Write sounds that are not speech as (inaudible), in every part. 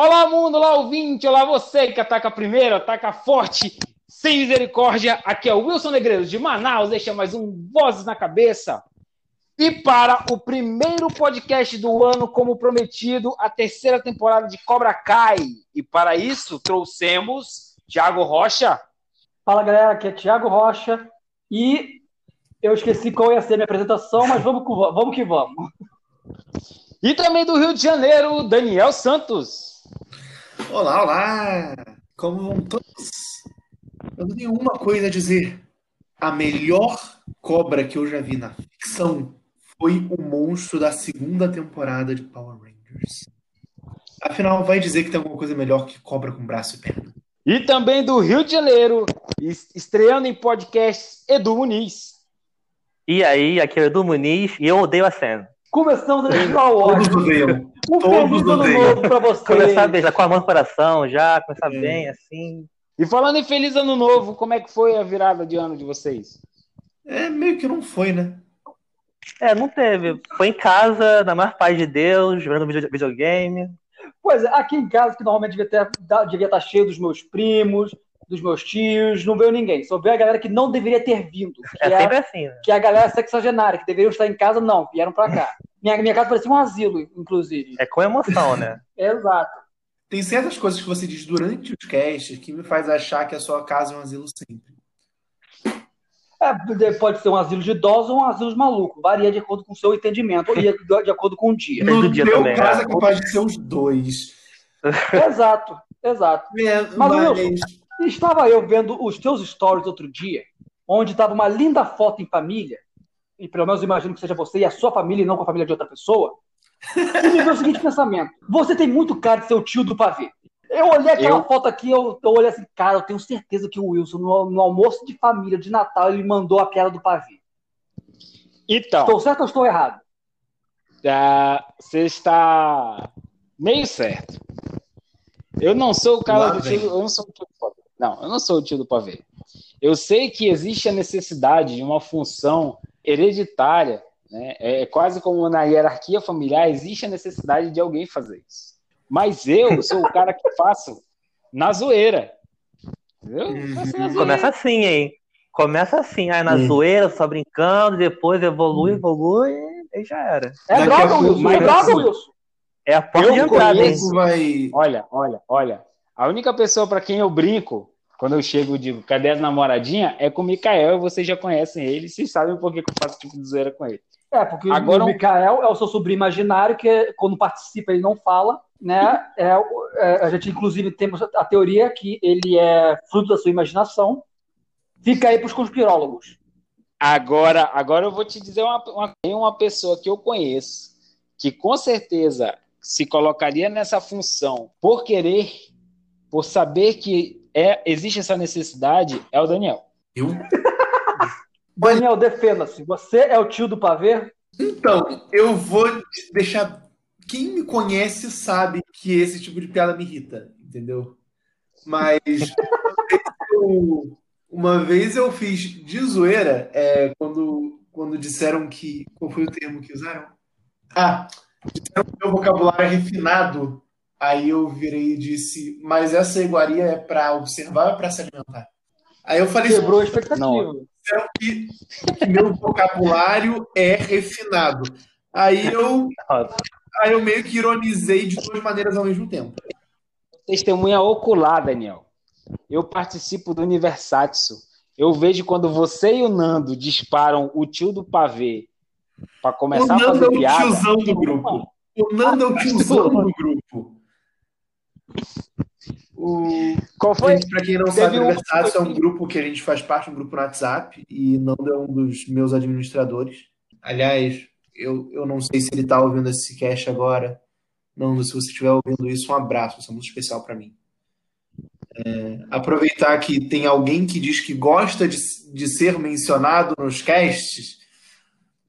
Olá, mundo, olá, ouvinte, olá, você que ataca primeiro, ataca forte, sem misericórdia. Aqui é o Wilson Negreiro de Manaus, deixa mais um Vozes na Cabeça. E para o primeiro podcast do ano, como prometido, a terceira temporada de Cobra Kai. E para isso, trouxemos Thiago Rocha. Fala, galera, aqui é Thiago Rocha. E eu esqueci qual ia ser a minha apresentação, mas vamos, vamos que vamos. E também do Rio de Janeiro, Daniel Santos. Olá, olá! Como vão todos? Eu tenho uma coisa a dizer. A melhor cobra que eu já vi na ficção foi o monstro da segunda temporada de Power Rangers. Afinal, vai dizer que tem alguma coisa melhor que cobra com braço e perna. E também do Rio de Janeiro, estreando em podcast, Edu Muniz. E aí, aqui é o Edu Muniz e eu odeio a cena. Começamos a Star Wars. Todos odeiam. Um Todos feliz ano odeiam. novo pra vocês. Começar bem, já com a mão no coração, já, começar É. bem, assim. E falando em Feliz Ano Novo, como é que foi a virada de ano de vocês? É, meio que não foi, né? É, não teve. Foi em casa, na maior paz de Deus, jogando video- videogame. Pois é, aqui em casa, que normalmente devia, ter, devia estar cheio dos meus primos, dos meus tios, não veio ninguém. Só veio a galera que não deveria ter vindo. Que É é, sempre assim, né? que é a galera sexagenária, que deveriam estar em casa, não, vieram pra cá. Minha, minha casa parecia um asilo, inclusive. É com emoção, né? (laughs) Exato. Tem certas coisas que você diz durante os casts que me faz achar que a sua casa é um asilo sempre. É, pode ser um asilo de idosos ou um asilo de maluco. Varia de acordo com o seu entendimento e de, acordo com o dia. No do dia meu também, caso né? é capaz de ser os dois. Exato, exato. É, Mas, mas- Wilson, Estava eu vendo os teus stories outro dia, onde estava uma linda foto em família, e pelo menos eu imagino que seja você e a sua família, e não com a família de outra pessoa, e me veio o seguinte pensamento: você tem muito cara de ser o tio do pavê. Eu olhei aquela Eu? foto aqui, eu, eu olhei assim, cara, eu tenho certeza que o Wilson, no, no almoço de família de Natal, ele mandou a piada do pavê. Então, Estou certo ou estou errado? ah, você está meio certo. Eu não sou o cara Lá do tio, eu não sou o tio do pavê. Não, eu não sou o tio do pavê. Eu sei que existe a necessidade de uma função hereditária, né? É quase como na hierarquia familiar existe a necessidade de alguém fazer isso. Mas eu sou o cara que faço na zoeira. Entendeu? Na zoeira. Começa assim, hein? Começa assim, aí na Hum. zoeira, só brincando, depois evolui, evolui, e já era. É droga, Wilson, é droga, assim, Wilson. É a porta Eu de entrada, hein? conheço- vai. Olha, olha, olha. A única pessoa para quem eu brinco, quando eu chego e digo, cadê as namoradinha? É com o Mikael, e vocês já conhecem ele, vocês sabem por que que eu faço tipo de zoeira com ele. É, porque Agora o Mikael é o seu sobrinho imaginário, que quando participa ele não fala, né? (laughs) É, é, a gente, inclusive, temos a teoria que ele é fruto da sua imaginação. Fica aí para os conspirólogos. Agora, agora eu vou te dizer uma, uma, tem uma pessoa que eu conheço que com certeza se colocaria nessa função por querer, por saber que é, existe essa necessidade, é o Daniel. Eu? (laughs) Daniel, defenda-se. Você é o tio do pavê? Então, eu vou deixar. Quem me conhece sabe que esse tipo de piada me irrita, entendeu? Mas uma vez eu, uma vez eu fiz de zoeira é, quando, quando disseram que. Qual foi o termo que usaram? Ah, disseram que meu vocabulário é refinado. Aí eu virei e disse, mas essa iguaria é para observar ou é para se alimentar? Aí eu falei, Quebrou a expectativa. Não. que, que meu vocabulário é refinado. Aí eu, aí eu meio que ironizei de duas maneiras ao mesmo tempo. Testemunha ocular, Daniel. Eu participo do Universatsu. Eu vejo quando você e o Nando disparam o tio do pavê para O começar a Nando é fazer o piada. tiozão do grupo. O Nando é o tiozão (laughs) do grupo. O... Qual foi? Gente, pra quem não Teve sabe, o um- Universados é um grupo que a gente faz parte, um grupo no WhatsApp, e Nando é um dos meus administradores. Aliás, eu, eu não sei se ele tá ouvindo esse cast agora. Nando, se você estiver ouvindo isso, um abraço, isso é muito especial para mim. É, aproveitar que tem alguém que diz que gosta de, de ser mencionado nos casts,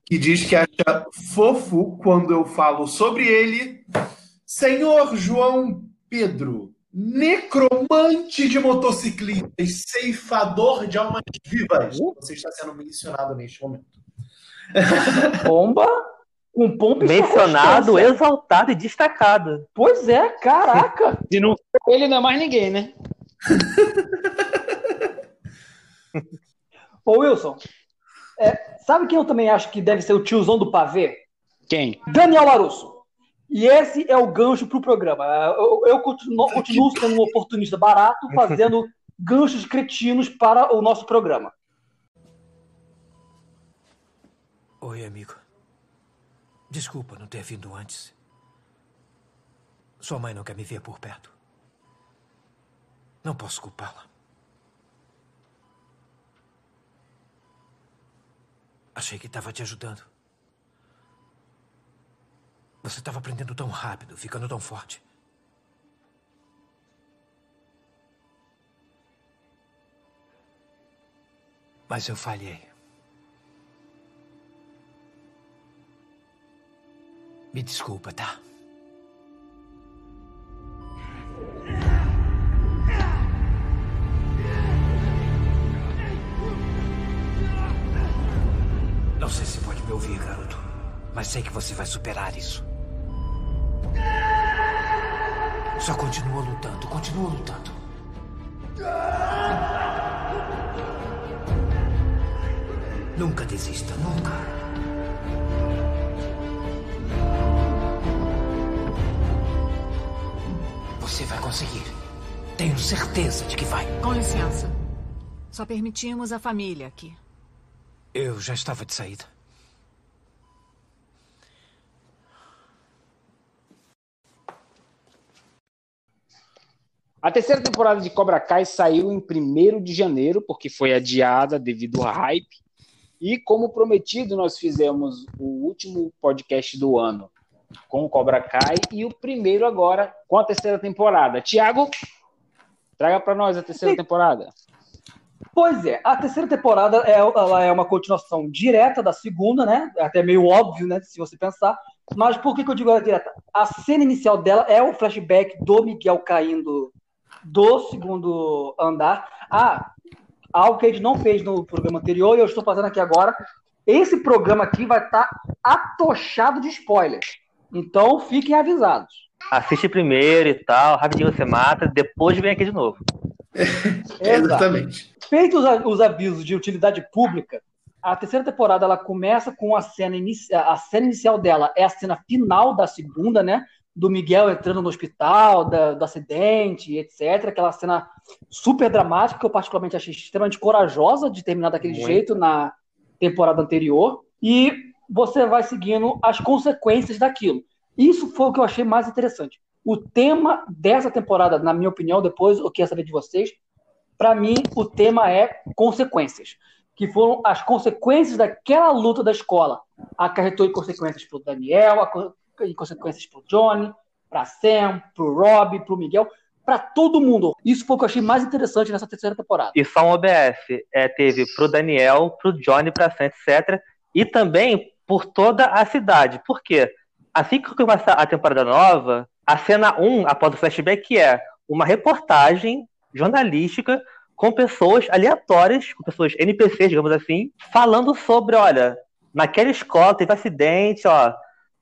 que diz que acha fofo quando eu falo sobre ele. Senhor João Pedro, necromante de motociclistas, ceifador de almas vivas. Você está sendo mencionado neste momento. Bomba? Com pompa e Mencionado, exaltado e destacado. Pois é, caraca. (laughs) Se não for ele, não é mais ninguém, né? (laughs) Ô, Wilson, é, sabe quem eu também acho que deve ser o tiozão do pavê? Quem? Daniel Larusso. E esse é o gancho pro programa. Eu, eu continuo, continuo sendo um oportunista barato, fazendo (laughs) ganchos cretinos para o nosso programa. Oi, amigo. Desculpa não ter vindo antes. Sua mãe não quer me ver por perto. Não posso culpá-la. Achei que estava te ajudando. Você estava aprendendo tão rápido, ficando tão forte. Mas eu falhei. Me desculpa, tá? Não sei se pode me ouvir, garoto, mas sei que você vai superar isso. Só continua lutando, continua lutando. Nunca desista, nunca. Você vai conseguir. Tenho certeza de que vai. Com licença. Só permitimos a família aqui. Eu já estava de saída. A terceira temporada de Cobra Kai saiu em 1 de janeiro, porque foi adiada devido ao hype. E como prometido, nós fizemos o último podcast do ano com o Cobra Kai e o primeiro agora com a terceira temporada. Tiago, traga para nós a terceira Sim. temporada. Pois é, a terceira temporada é, ela é uma continuação direta da segunda, né? É até meio óbvio, né? Se você pensar. Mas por que, que eu digo ela direta? A cena inicial dela é o flashback do Miguel caindo do segundo andar. Ah, algo que a gente não fez no programa anterior e eu estou fazendo aqui agora. Esse programa aqui vai estar atochado de spoilers. Então fiquem avisados. Assiste primeiro e tal, rapidinho você mata, depois vem aqui de novo. (laughs) Exato. Exatamente. Feitos os, os avisos de utilidade pública, a terceira temporada ela começa com a cena inicial. A cena inicial dela é a cena final da segunda, né? Do Miguel entrando no hospital, da- do acidente, etc. Aquela cena super dramática que eu particularmente achei extremamente corajosa de terminar daquele Muito. jeito na temporada anterior. E você vai seguindo as consequências daquilo. Isso foi o que eu achei mais interessante. O tema dessa temporada, na minha opinião, depois eu quero saber de vocês, para mim o tema é consequências, que foram as consequências daquela luta da escola. Acarretou em consequências para o Daniel, em consequências para o Johnny, para Sam, para o Rob, para o Miguel, para todo mundo. Isso foi o que eu achei mais interessante nessa terceira temporada. E só um OBS. É, teve pro Daniel, pro Johnny, pra Sam, etc. E também por toda a cidade. Por quê? Assim que começa a temporada nova, a cena 1, após o flashback, é uma reportagem jornalística com pessoas aleatórias, com pessoas NPCs, digamos assim, falando sobre, olha, naquela escola teve acidente, ó,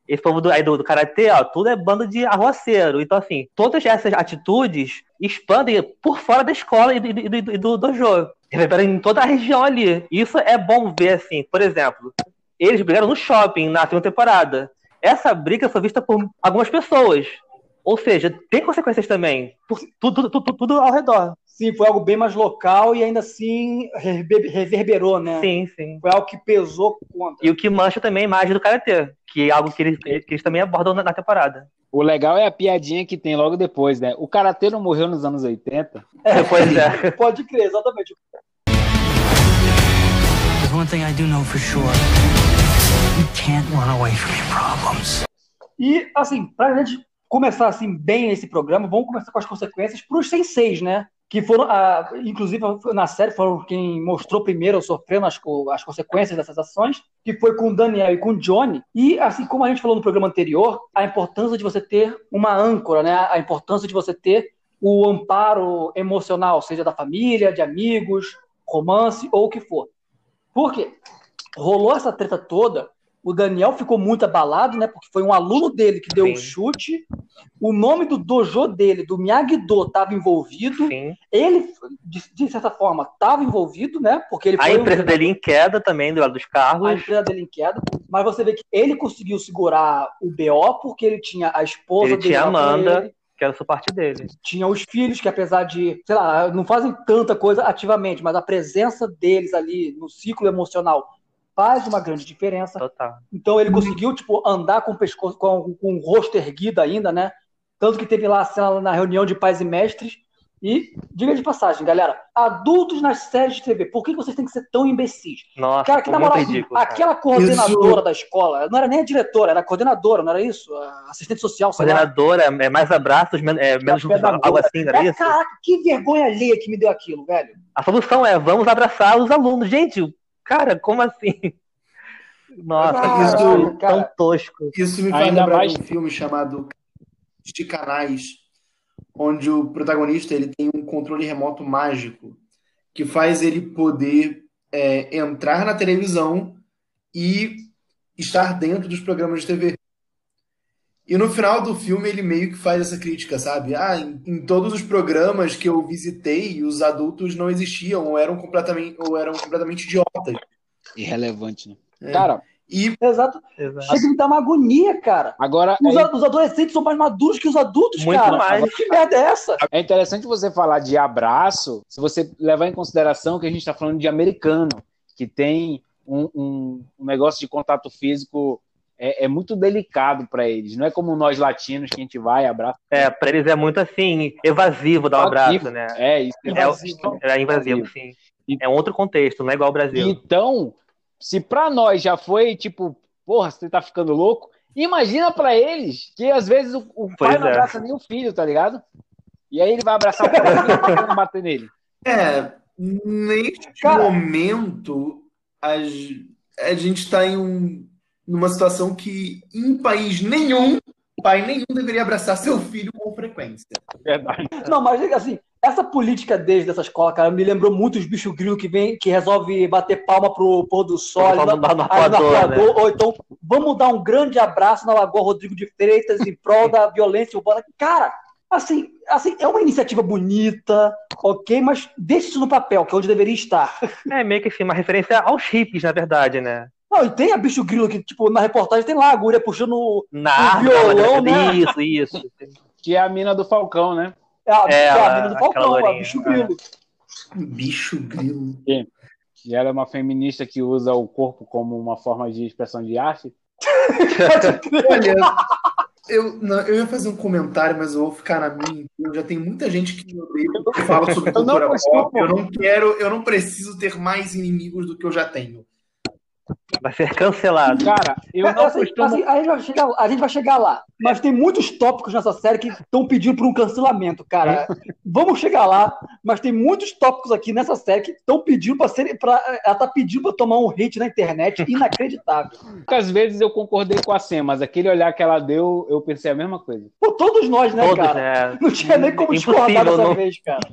esse povo do, aí do, do Karatê, ó, tudo é bando de arroceiro. Então, assim, todas essas atitudes expandem por fora da escola e do, e do, e do, do dojo. Reverberam em toda a região ali. Isso é bom ver, assim, por exemplo, eles brigaram no shopping na segunda temporada. Essa briga foi vista por algumas pessoas. Ou seja, tem consequências também. Por tudo, tudo, tudo, tudo ao redor. Sim, foi algo bem mais local e ainda assim rever- reverberou, né? Sim, sim. Foi algo que pesou contra. E o que mancha também a imagem do Karatê, que é algo que eles, que eles também abordam na, na temporada. O legal é a piadinha que tem logo depois, né? O Karatê não morreu nos anos 80. Pois é. (laughs) Pode crer, exatamente. There's one thing I do know for sure. You can't run away from your problems. E, assim, pra gente começar assim bem esse programa, vamos começar com as consequências pros senseis, né? Que foram, ah, inclusive na série, foram quem mostrou primeiro sofrendo as, as consequências dessas ações, que foi com o Daniel e com o Johnny. E, assim como a gente falou no programa anterior, a importância de você ter uma âncora, né? A importância de você ter o amparo emocional, seja da família, de amigos, romance ou o que for. Por quê? Rolou essa treta toda O Daniel ficou muito abalado, né? Porque foi um aluno dele que deu o um chute. O nome do dojo dele, do Miyagi-Do, estava envolvido. Sim. Ele, de, de certa forma, estava envolvido, né? Porque ele A foi um empresa dele em queda também, do lado dos a carros. empresa dele em queda, mas você vê que ele conseguiu segurar o BO porque ele tinha a esposa Ele dele tinha a Amanda. ele, Que era só parte dele. tinha os filhos que apesar de, sei lá, não fazem tanta coisa ativamente, mas a presença deles ali no ciclo emocional faz uma grande diferença. Total. Então ele conseguiu, tipo, andar com o pescoço, com, com o rosto erguido ainda, né? Tanto que teve lá a cena na reunião de pais e mestres. E, diga de passagem, galera, adultos nas séries de TV, por que vocês têm que ser tão imbecis? Nossa, Cara, que na moral, ridículo. cara. aquela coordenadora Isso- da escola, não era nem a diretora, era a coordenadora, não era isso? A assistente social, sei lá. Coordenadora é mais abraços, men- é, menos pedagoga. algo assim, não era É, isso? caraca, que vergonha alheia que me deu aquilo, velho. A solução é vamos abraçar os alunos. Gente, cara, como assim? Nossa, Caralho, isso é cara. tão tosco. Isso me faz Ainda lembrar mais- de um filme chamado de Canais, onde o protagonista ele tem um controle remoto mágico que faz ele poder é, entrar na televisão e estar dentro dos programas de TV. E no final do filme ele meio que faz essa crítica, sabe? Ah, em, em todos os programas que eu visitei, os adultos não existiam ou eram completamente, ou eram completamente idiotas. Irrelevante, né? É. Cara, E Exato. Exato. Chega a me dar uma agonia, cara. agora Os, é, os adolescentes são mais maduros que os adultos, Muito cara. mais. Que merda é essa? é interessante você falar de abraço, se você levar em consideração que a gente está falando de americano, que tem um, um- um negócio de contato físico é, é muito delicado para eles. Não é como nós latinos que a gente vai, abraça. É, pra eles é muito assim, evasivo dar um abraço, né? É isso. É, Evasivo. é invasivo, sim. É um outro contexto, não é igual ao Brasil. Então, se pra nós já foi tipo, porra, você tá ficando louco, imagina pra eles que às vezes o, o pai não é. abraça nem o filho, tá ligado? E aí ele vai abraçar o filho pra não bater nele. É, neste Cara. momento, a, a gente está em um, numa situação que, em país nenhum, pai nenhum deveria abraçar seu filho com frequência. Verdade. Não, mas assim, essa política deles dessa escola, cara, me lembrou muito os bichos grilos que vem, que resolve bater palma pro pôr do sol, no no arpoador, arpoador, ou então vamos dar um grande abraço na Lagoa Rodrigo de Freitas em prol da violência urbana. Cara, assim, assim, é uma iniciativa bonita, ok, mas deixa isso no papel, que é onde deveria estar. É meio que assim, uma referência aos hippies, na verdade, né? Não, e tem a bicho grilo que, tipo, na reportagem tem lá a agulha puxando o- Na arma, violão, né? né? Isso, isso. Que é a mina do Falcão, né? é a, É, é a ela- mina do Falcão, a bicho é. grilo. Bicho grilo. Que ela é uma feminista que usa o corpo como uma forma de expressão de arte. Olha, eu, não, eu ia fazer um comentário, mas eu vou ficar na minha. Eu já tem muita gente que me odeia que fala sobre Eu não cultura pop. Eu não quero, eu não preciso ter mais inimigos do que eu já tenho. Vai ser cancelado. Cara, eu É, não assim, costumo. assim, a, gente vai chegar, a gente vai chegar lá. Mas tem muitos tópicos nessa série que estão pedindo por um cancelamento, cara. Vamos chegar lá, mas tem muitos tópicos aqui nessa série que estão pedindo para ser. Pra, ela tá pedindo para tomar um hate na internet inacreditável. (laughs) Muitas vezes eu concordei com a Sam, mas aquele olhar que ela deu, eu pensei a mesma coisa. Por todos nós, né, Todos, cara? né? Não tinha nem como discordar dessa não. vez, cara.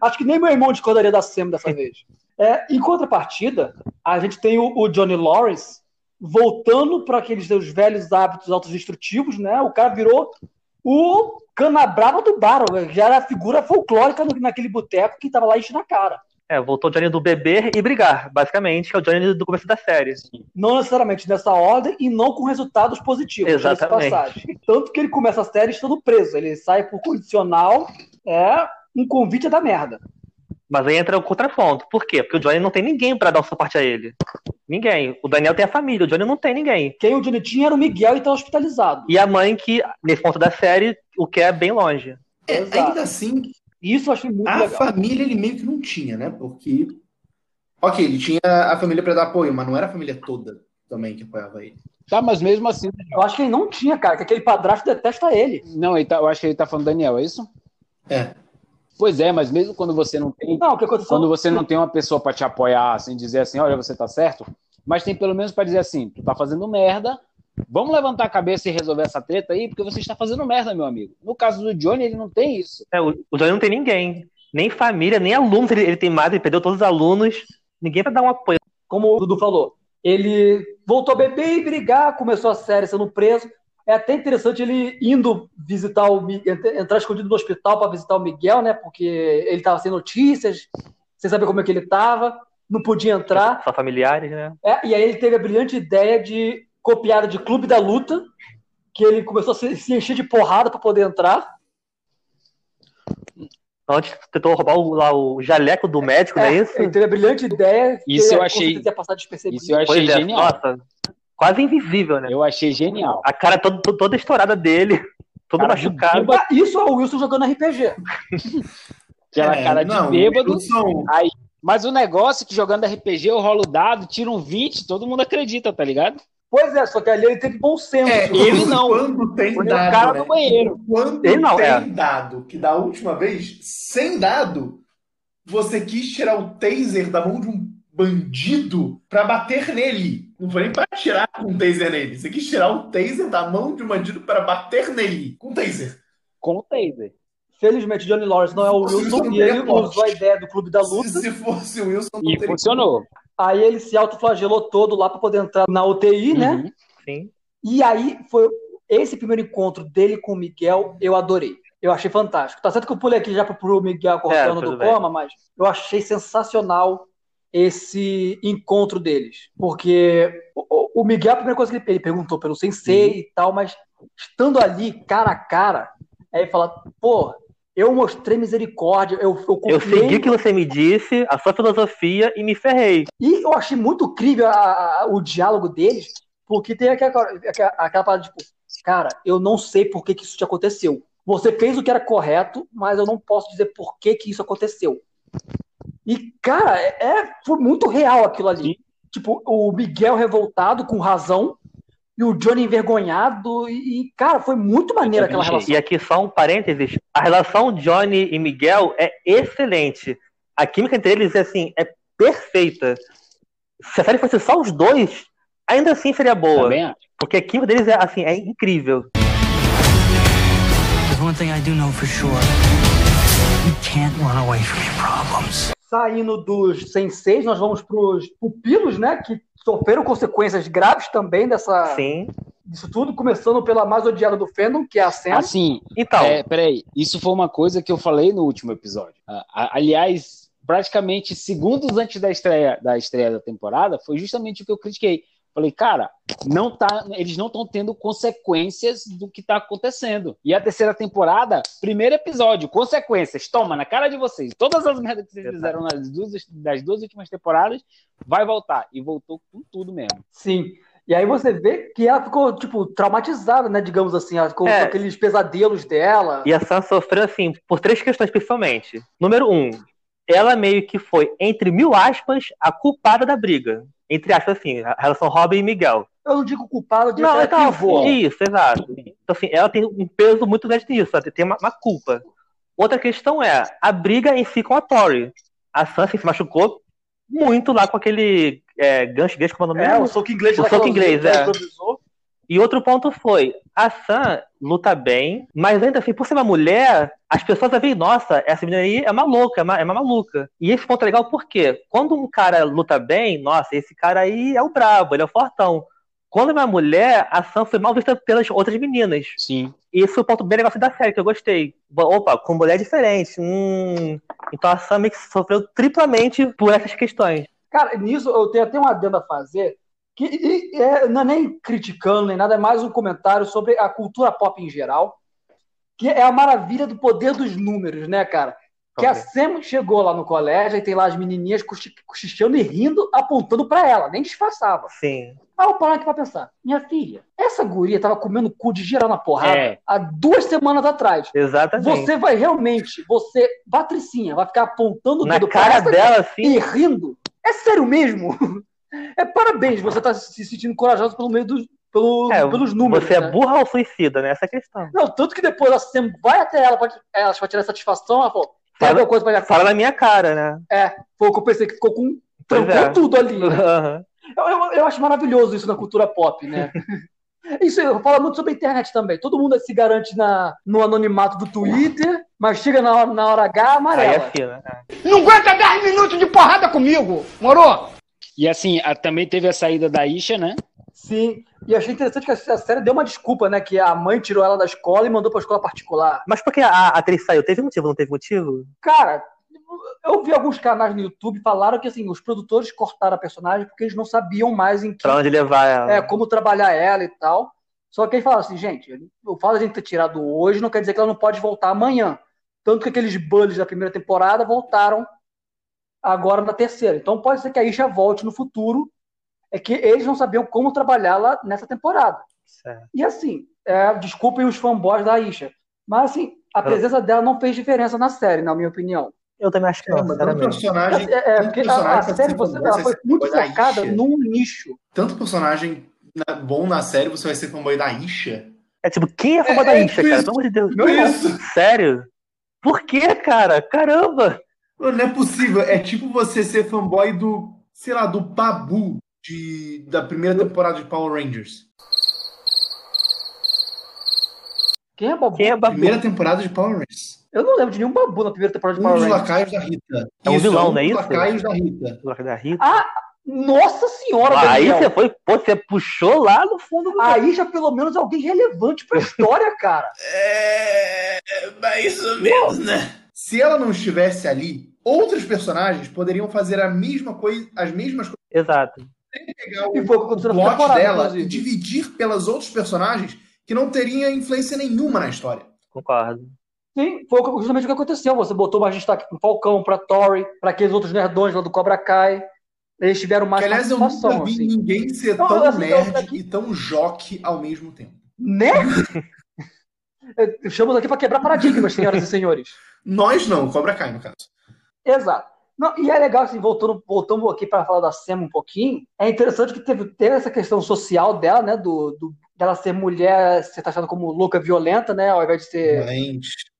Acho que nem meu irmão discordaria da Sam dessa vez. É, em contrapartida, a gente tem o, o Johnny Lawrence voltando para aqueles seus velhos hábitos autodestrutivos, né? O cara virou o canabrava do bar, já era a figura folclórica no- naquele boteco que tava lá enchendo a cara. É, voltou o Johnny do beber e brigar, basicamente, que é o Johnny do começo da série. Não necessariamente nessa ordem e não com resultados positivos. Exatamente. passagem. Tanto que ele começa a série estando preso. Ele sai por condicional, é um convite a dar merda. Mas aí entra o contraponto. Por quê? Porque o Johnny não tem ninguém pra dar o suporte a ele. Ninguém. O Daniel tem a família, o Johnny não tem ninguém. Quem o Johnny tinha era o Miguel e tá hospitalizado. E a mãe que, nesse ponto da série, o quer bem longe. É, ainda assim, Isso eu achei muito a legal. família ele meio que não tinha, né? Porque. Ok, ele tinha a família para dar apoio, mas não era a família toda também que apoiava ele. Tá, mas mesmo assim. Eu acho que ele não tinha, cara, que aquele padrasto detesta ele. Não, ele tá- eu acho que ele tá falando Daniel, é isso? É. Pois é, mas mesmo quando você não tem. Não, o que aconteceu? Quando você não tem uma pessoa pra te apoiar, assim, dizer assim, olha, você tá certo, mas tem pelo menos pra dizer assim, tu tá fazendo merda, vamos levantar a cabeça e resolver essa treta aí, porque você está fazendo merda, meu amigo. No caso do Johnny, ele não tem isso. É, o, Johnny não tem ninguém. Nem família, nem alunos ele, ele tem mais, ele perdeu todos os alunos. Ninguém pra dar um apoio. Como o Dudu falou, Ele voltou a beber e brigar, começou a série sendo preso. É até interessante ele indo visitar o entrar escondido no hospital para visitar o Miguel, né? Porque ele estava sem notícias, sem saber como é que ele estava, não podia entrar. Só familiares, né? É, e aí ele teve a brilhante ideia de copiar de Clube da Luta, que ele começou a se, se encher de porrada para poder entrar. Antes tentou roubar o, lá o jaleco do médico, não é isso? Ele teve a brilhante ideia. que Isso eu achei-. Isso eu achei Pois é, genial. nossa, quase invisível, né? Eu achei genial. A cara toda, toda estourada dele, (laughs) todo Cara de machucado. Ah, Isso é o Wilson jogando RPG. (laughs) Aquela É, cara de não, bêbado. Wilson- Mas o negócio é que jogando RPG, eu rolo o dado, tiro um 20, todo mundo acredita, tá ligado? Pois é, só que ali ele teve bom senso. É, Ele não. Quando tem Foi o dado, cara né? do banheiro. Quando Ele não, tem é. dado, que da última vez, sem dado, você quis tirar o taser da mão de um bandido pra bater nele. Não foi nem pra tirar com o taser nele. Você quis tirar o taser da mão de um bandido para bater nele. Com taser. Com o taser. Felizmente, Johnny Lawrence não é o Wilson e ele usou a ideia do Clube da Luta. Se, se fosse o Wilson, não E teria- funcionou. Aí ele se autoflagelou todo lá para poder entrar na UTI, né? Uhum. Sim. E aí foi esse primeiro encontro dele com o Miguel, eu adorei. Eu achei fantástico. Tá certo que eu pulei aqui já pro- Miguel acordando É, do bem. coma, mas eu achei sensacional esse encontro deles. Porque o, o Miguel, a primeira coisa que ele, ele perguntou pelo sensei Uhum. e tal, mas estando ali cara a cara, aí ele fala, pô, eu mostrei misericórdia, eu, eu Eu segui o que você me disse, a sua filosofia, e me ferrei. e eu achei muito incrível a- a- o diálogo deles, porque tem aquela, aquela, aquela parada, tipo, cara, eu não sei por que, que isso te aconteceu. Você fez o que era correto, mas eu não posso dizer por que, que isso aconteceu. E, cara, é, é- foi muito real aquilo ali. Tipo, o Miguel revoltado, com razão, e o Johnny envergonhado, e, cara, foi muito maneira aquela relação. E aqui só um parênteses, a relação Johnny e Miguel é excelente. A química entre eles assim, é perfeita. Se a série fosse só os dois, ainda assim seria boa. Também acho. Porque a química deles é assim, é incrível. There's one thing I do know for sure. You can't run away from your problems. Saindo dos senseis, nós vamos pros pupilos, né, que sofreram consequências graves também dessa, Sim. disso tudo, começando pela mais odiada do fandom, que é a Sam. Assim, Então, é, peraí, isso foi uma coisa que eu falei no último episódio. Ah, aliás, praticamente segundos antes da estreia, da estreia da temporada, foi justamente o que eu critiquei. Falei, cara, não tá, eles não estão tendo consequências do que tá acontecendo. E a terceira temporada, primeiro episódio, consequências, toma na cara de vocês. Todas as merdas que vocês fizeram nas duas, das duas últimas temporadas, vai voltar. E voltou com tudo mesmo. Sim. E aí você vê que ela ficou, tipo, traumatizada, né, digamos assim, ela ficou É. com aqueles pesadelos dela. e a Sam sofreu assim, por três questões principalmente. Número um, ela meio que foi, entre mil aspas, a culpada da briga. Entre aspas, assim, a relação Robin e Miguel. Eu não digo culpada, eu digo Não, que ela então, é pivô. isso, exato. Então, assim, ela tem um peso muito grande nisso, ela tem uma, uma culpa. Outra questão é a briga em si com a Tori. A Sansa se machucou muito lá com aquele é, gancho, gancho, como é o nome É, o soco inglês O soco inglês, é. improvisou. E outro ponto foi, a Sam luta bem, mas ainda assim, por ser uma mulher, as pessoas veem, nossa, essa menina aí é uma louca, é uma, é uma maluca. E esse ponto é legal porque quando um cara luta bem, nossa, esse cara aí é o brabo, ele é o fortão. Quando é uma mulher, a Sam foi mal vista pelas outras meninas. Sim. E esse foi o ponto bem legal da série, que eu gostei. Opa, com mulher diferente. Hum. Então a Sam meio que sofreu triplamente por essas questões. Cara, nisso eu tenho até uma adenda a fazer, que e, é, não é nem criticando nem nada, é mais um comentário sobre a cultura pop em geral, que é a maravilha do poder dos números, né, cara? Que a. Sam chegou lá no colégio e tem lá as menininhas cochi- cochichando e rindo, apontando pra ela, nem disfarçava. Sim. Aí eu paro aqui pra pensar, minha filha, essa guria tava comendo cu de geral na porrada É. há duas semanas atrás. Exatamente. Você vai realmente, você, Patricinha, vai ficar apontando Na cara dela, assim, e rindo. É sério mesmo? (laughs) É parabéns, você tá se sentindo corajoso pelo meio dos, pelo, É, pelos números. você é né? burra ou suicida, né? Essa é a questão. Não, tanto que depois a Sam vai até ela pra, ela pra tirar satisfação, ela falou, tem Fala- alguma coisa pra minha Fala na minha cara, né? É, foi o que eu pensei que ficou com. Pois Trancou é. tudo ali. né? (laughs) Aham. Eu, eu, eu acho maravilhoso isso na cultura pop, né? (laughs) Isso eu falo muito sobre a internet também. Todo mundo se garante na, no anonimato do Twitter, mas chega na hora, na hora H, Aí é amarela. fina. é. Não aguenta 10 minutos de porrada comigo, moro? E assim, a- também teve a saída da Isha, né? Sim. E achei interessante que a a série deu uma desculpa, né? Que a mãe tirou ela da escola e mandou pra escola particular. Mas por que a a atriz saiu? Teve motivo, não teve motivo? Cara, eu vi alguns canais no YouTube falaram que assim, os produtores cortaram a personagem porque eles não sabiam mais em que Pra onde levar ela? é, como trabalhar ela e tal. Só que eles falaram assim, gente, o fato de a gente ter tirado hoje não quer dizer que ela não pode voltar amanhã. Tanto que aqueles bullies da primeira temporada voltaram agora na terceira. Então pode ser que a Isha volte no futuro. É que eles não sabiam como trabalhá-la nessa temporada. Certo. E assim, é, desculpem os fanboys da Isha. Mas assim, a presença dela não fez diferença na série, na minha opinião. Eu também acho que não, Caramba, tanto personagem, É, é, tanto porque a, personagem a série você, fanboy, ela foi muito fanboy da focada num nicho. Tanto personagem na- bom na série, você vai ser fanboy da Isha. É tipo, quem é fã É, da é Isha, cara? Pelo amor de Deus. Não é isso. Sério? Por que, cara? Caramba! Não é possível. É tipo você ser fanboy do, sei lá, do Babu de, da primeira temporada de Power Rangers. Quem é Babu? Quem é Babu? Primeira temporada de Power Rangers. Eu não lembro de nenhum Babu na primeira temporada de Um Power dos Rangers. lacaios da Rita. É um vilão, um não é dos isso? lacaios da Rita. Da Rita. Ah, nossa senhora, Aí Daniel. você foi, pô, você puxou lá no fundo do. Aí já pelo menos alguém relevante pra história, cara. É, mais ou menos, né? Se ela não estivesse ali, outros personagens poderiam fazer a mesma coisa, as mesmas coisas, Exato. pegar E o foi o que aconteceu na plot dela inclusive. e dividir pelas outros personagens que não teria influência nenhuma na história. Concordo. Sim, foi justamente o que aconteceu. Você botou mais destaque pro Falcão, pra Tori, pra aqueles outros nerdões lá do Cobra Kai. Eles tiveram mais Que, aliás, eu nunca vi assim. ninguém ser Não, tão assim, eu- nerd e tão joque ao mesmo tempo. Né? (laughs) Estamos aqui pra quebrar paradigmas, senhoras e senhores. Nós não, Cobra Kai, no caso. Exato. Não, e é legal, assim, voltando, voltando aqui para falar da Sam um pouquinho, é interessante que teve, teve essa questão social dela, né, do, do- dela ser mulher, ser taxada como louca violenta, né, ao invés de ser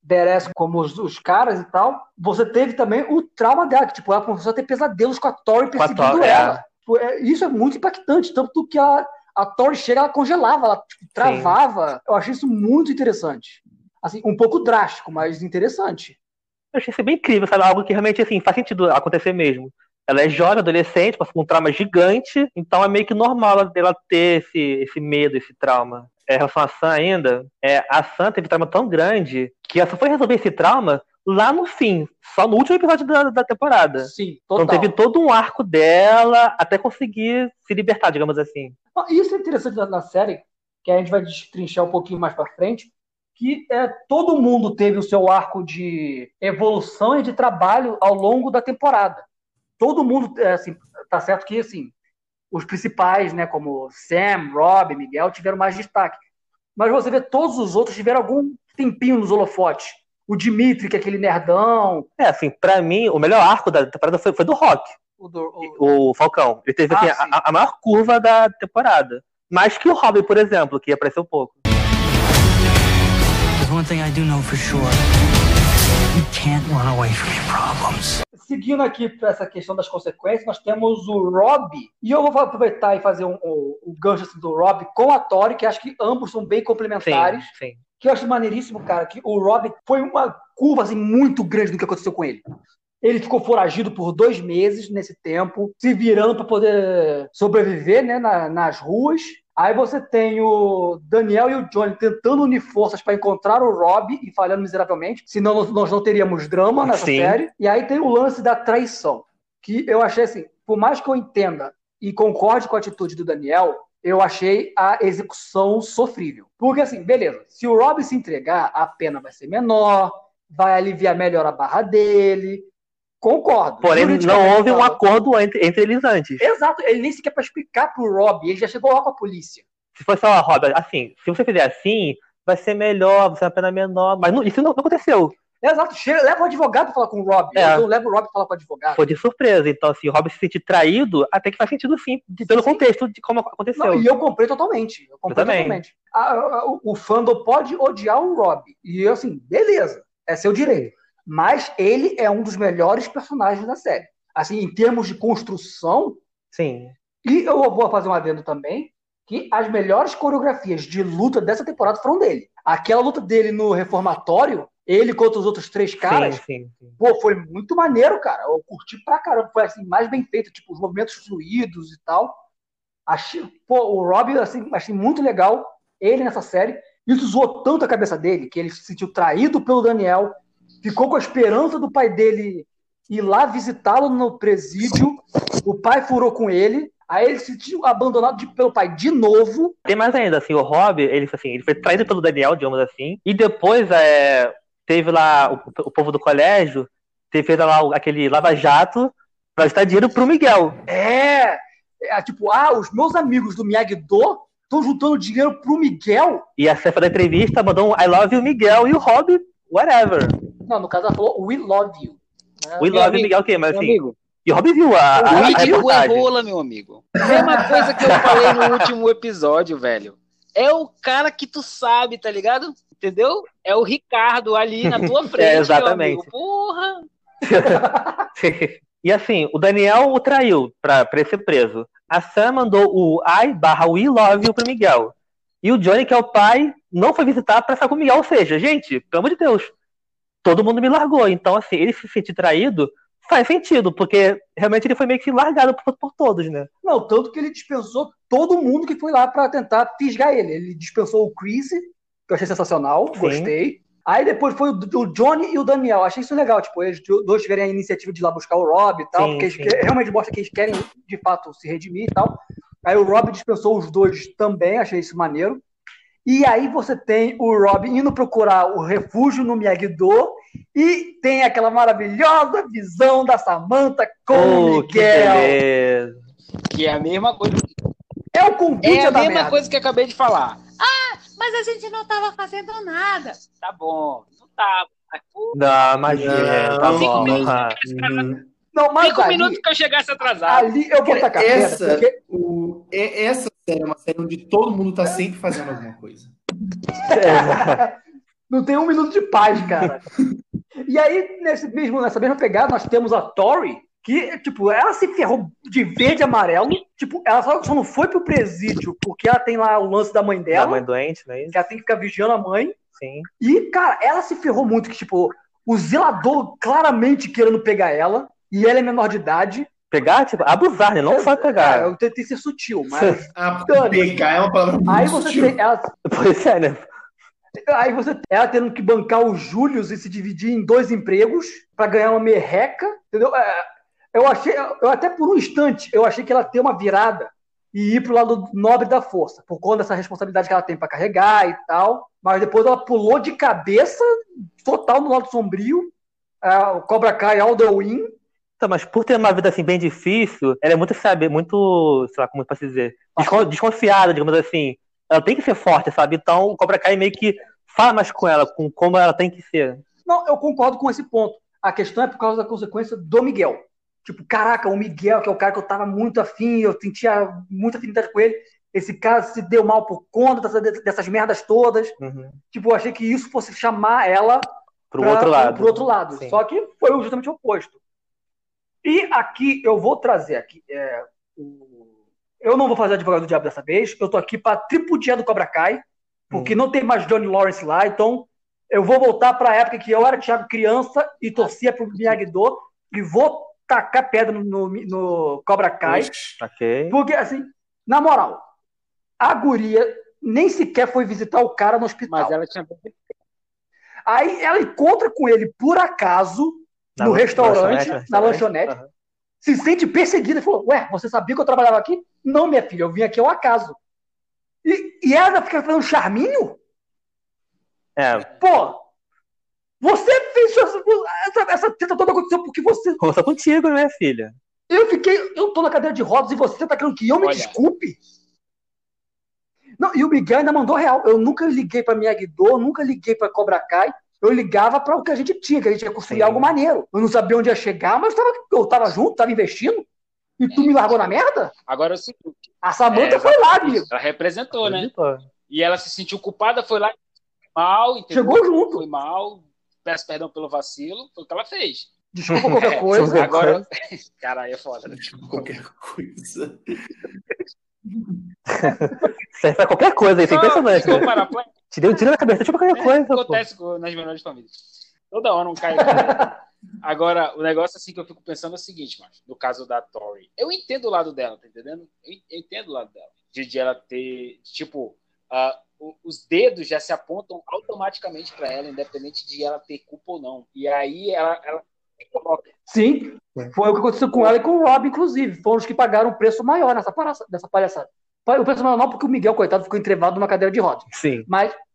badass como os, os caras e tal. Você teve também o trauma dela, que, tipo, ela começou a ter pesadelos com a Tori Com a perseguindo Tori, é. ela. Tipo, é- isso é muito impactante, tanto que a, a Tori chega, ela congelava, ela tipo, travava. Eu achei isso muito interessante. Assim, um pouco drástico, mas interessante. Eu achei isso bem incrível, sabe? Algo que realmente, assim, faz sentido acontecer mesmo. Ela é jovem, adolescente, passa por um trauma gigante, então é meio que normal ela- ter esse, esse medo, esse trauma. É, em relação a Sam ainda, é, a Sam teve um trauma tão grande que ela só foi resolver esse trauma lá no fim, só no último episódio da, da temporada. Sim, total. Então teve todo um arco dela até conseguir se libertar, digamos assim. Ah, Isso é interessante na, na série, que a gente vai destrinchar um pouquinho mais pra frente, que é, todo mundo teve o seu arco de evolução e de trabalho ao longo da temporada. Todo mundo, é, assim, tá certo que, assim, os principais, né, como Sam, Rob, Miguel, tiveram mais destaque. Mas você vê todos os outros tiveram algum tempinho nos holofotes. O Dimitri, que é aquele nerdão, É, assim, pra mim, o melhor arco da temporada foi, foi do Rock, o, do- o- o Falcão. Ele teve Ah, assim, sim. a, a maior curva da temporada. Mais que o Robin, por exemplo, que apareceu pouco. There's one thing I do know for sure. You can't run away from your problems. Seguindo aqui para essa questão das consequências, nós temos o Rob, e eu vou aproveitar e fazer um, um, um gancho assim, do Rob com a Tori, que acho que ambos são bem Sim, complementares. sim. Que eu acho maneiríssimo, cara, que o Rob foi uma curva assim, muito grande do que aconteceu com ele. Ele ficou foragido por dois meses nesse tempo, se virando para poder sobreviver né, na- nas ruas. Aí você tem o Daniel e o Johnny tentando unir forças para encontrar o Rob e falhando miseravelmente, senão nós- não teríamos drama nessa Sim. série. E aí tem o lance da traição, que eu achei assim, por mais que eu entenda e concorde com a atitude do Daniel, eu achei a execução sofrível. Porque assim, beleza, se o Rob se entregar, a pena vai ser menor, vai aliviar melhor a barra dele. Concordo. Porém, não houve um acordo entre, entre eles antes. Exato, ele nem sequer para explicar pro Rob, ele já chegou lá com a polícia. Se fosse só, Robert, assim, se você fizer assim, vai ser melhor, vai ser uma pena menor. Mas não- isso não, não aconteceu. Exato, chega, leva o advogado para falar com o Rob. É. Então leva o Rob para falar com o advogado. Foi de surpresa. Então, assim, o Robert se sentir traído, até que faz sentido sim, pelo Sim. contexto de como aconteceu. Não, e eu comprei totalmente. Eu comprei Eu totalmente. A- a- o- o fandom pode odiar o Rob. E eu, assim, beleza, é seu direito. Mas ele é um dos melhores personagens da série. Assim, em termos de construção, Sim. e eu vou fazer um adendo também, que as melhores coreografias de luta dessa temporada foram dele. Aquela luta dele no reformatório ele contra os outros três caras, sim, sim, sim. pô, foi muito maneiro, cara. Eu curti pra caramba. Foi assim, mais bem feito, tipo, os movimentos fluidos e tal. Achei, pô, o Rob, assim, achei muito legal ele nessa série. Isso zoou tanto a cabeça dele que ele se sentiu traído pelo Daniel, ficou com a esperança do pai dele ir lá visitá-lo no presídio. O pai furou com ele. Aí ele se sentiu abandonado de- pelo pai de novo. Tem mais ainda, assim, o Rob, ele, assim, ele foi traído pelo Daniel, digamos assim, e depois é, teve lá o, o povo do colégio, teve lá aquele lava-jato pra estar dinheiro pro Miguel. É, é tipo, ah, os meus amigos do Miyagi-Do estão juntando dinheiro pro Miguel. E a chefe da entrevista mandou um I love you, Miguel, e o Rob, whatever. Não, no caso ela falou We love you. né? We Meu love you, Miguel, quê? Mas Meu assim, amigo, e o Rob viu a, a, o a ridículo é reportagem. rola, meu amigo. Mesma coisa que eu falei no último episódio, velho. É o cara que tu sabe, tá ligado? Entendeu? É o Ricardo ali na tua (laughs) frente, meu exatamente. amigo. Porra! (laughs) e assim, o Daniel o traiu pra, pra ser preso. A Sam mandou o I barra We Love You pro Miguel. E o Johnny, que é o pai, não foi visitar pra estar com o Miguel. Ou seja, gente, pelo amor de Deus, todo mundo me largou. Então, assim, ele se sentir traído faz sentido, porque realmente ele foi meio que largado por, por todos, né? Não, tanto que ele dispensou todo mundo que foi lá pra tentar fisgar ele. Ele dispensou o Chris, que eu achei sensacional, Sim. gostei. Aí depois foi o, Johnny e o Daniel. Achei isso legal, tipo, eles dois tiverem a iniciativa de ir lá buscar o Rob e tal, Sim, porque sim. realmente mostra que eles querem, de fato, se redimir e tal. Aí o Rob dispensou os dois também, achei isso maneiro. E aí você tem o Rob indo procurar o refúgio no Miyagi-Do e tem aquela maravilhosa visão da Samantha com o Oh, que Miguel. beleza. Que é a mesma coisa. É o convite É a da mesma merda. coisa que eu acabei de falar. Mas a gente não tava fazendo nada. Tá bom, não tá. Mas, pô, Não, imagina, tá Não, bom. mas- Ah, Hum, Não, mas Cinco ali, minutos que eu chegasse atrasado. ali eu vou tacar essa, porque o, é- essa série é uma série onde todo mundo tá sempre fazendo alguma coisa. (laughs) não tem um minuto de paz, cara. (laughs) e aí, nesse mesmo, nessa mesma pegada, nós temos a Tori, que, tipo, ela se ferrou de verde e amarelo. Tipo, ela só, só não foi pro presídio porque ela tem lá o lance da mãe da dela, mãe doente, não é isso? que ela tem que ficar vigiando a mãe. Sim. E, cara, ela se ferrou muito, que, tipo, o zelador claramente querendo pegar ela, e ela é menor de idade. Pegar, tipo, abusar, né? Não só Ah, pegar. eu tentei ser sutil, mas. (laughs) Ah, pegar é uma palavra muito Aí você sutil. tem. Ela, Pois é, né? Aí você ela tendo que bancar o Július e se dividir em dois empregos para ganhar uma merreca, entendeu? É, Eu achei, eu até por um instante, eu achei que ela ter uma virada e ir pro lado nobre da força, por conta dessa responsabilidade que ela tem para carregar e tal. Mas depois ela pulou de cabeça total no lado sombrio. O Cobra Kai all the win. Então, mas por ter uma vida assim bem difícil, ela é muito, sabe, muito, sei lá, como posso dizer, descon- desconfiada, digamos assim. Ela tem que ser forte, sabe? Então o Cobra Kai meio que fala mais com ela, com como ela tem que ser. Não, eu concordo com esse ponto. A questão é por causa da consequência do Miguel. Tipo, caraca, o Miguel, que é o cara que eu tava muito afim, eu sentia muita afinidade com ele. Esse cara se deu mal por conta dessa- dessas merdas todas. Uhum. Tipo, eu achei que isso fosse chamar ela Pro pra- outro lado. pro outro lado. Sim. Só que foi justamente o oposto. E aqui eu vou trazer aqui. é, o- Eu não vou fazer advogado do diabo dessa vez. Eu tô aqui para tripudiar do Cobra Kai, porque Hum. não tem mais Johnny Lawrence lá. Então eu vou voltar para a época que eu era Thiago criança e torcia pro Miyagi-Do e vou tacar pedra no, no- no Cobra Kai. Ok. Porque, assim, na moral, a guria nem sequer foi visitar o cara no hospital. Mas ela tinha. Aí ela encontra com ele por acaso Na no restaurante, lanchonete, na lanchonete, se sente perseguida e falou: Ué, você sabia que eu trabalhava aqui? Não, minha filha, eu vim aqui ao acaso. E, e ela fica fazendo charminho? É, Pô, você fez essa, essa, treta toda aconteceu porque você. conversou contigo, né, filha? Eu fiquei. Eu tô na cadeira de rodas e você tá querendo que eu me Olha. desculpe? Não, e o Miguel ainda mandou real. Eu nunca liguei pra Miyagi-Do, nunca liguei pra Cobra Kai. Eu ligava para o que a gente tinha, que a gente ia construir Sim. algo maneiro. Eu não sabia onde ia chegar, mas eu tava, eu tava junto, tava investindo. E tu me largou na merda? Agora é o seguinte: A Samanta É, foi lá, amigo. ela representou, né? E ela se sentiu culpada, foi lá mal, entendeu? Chegou junto. Foi mal, peço perdão pelo vacilo, foi o que ela fez. Desculpa qualquer É, coisa. (laughs) Agora, (laughs) caralho, é foda. né? Tipo, qualquer coisa. (laughs) Serve pra qualquer coisa, isso é impressionante. ficou Né? Te deu um tiro na cabeça, tipo qualquer coisa. pô. Acontece com- nas menores famílias. Toda hora um cai. Agora, o negócio assim que eu fico pensando é o seguinte, mano. No caso da Tori, eu entendo o lado dela, tá entendendo? Eu en- eu entendo o lado dela. De, de ela ter, tipo, o- os dedos já se apontam automaticamente pra ela, independente de ela ter culpa ou não. E aí ela, ela se coloca. Sim, foi o que aconteceu com ela e com o Rob, inclusive. Foram os que pagaram o preço maior nessa, palhaça- nessa palhaçada. O preço maior não, porque o Miguel, coitado, ficou entrevado numa cadeira de rodas. Sim. Mas é, é,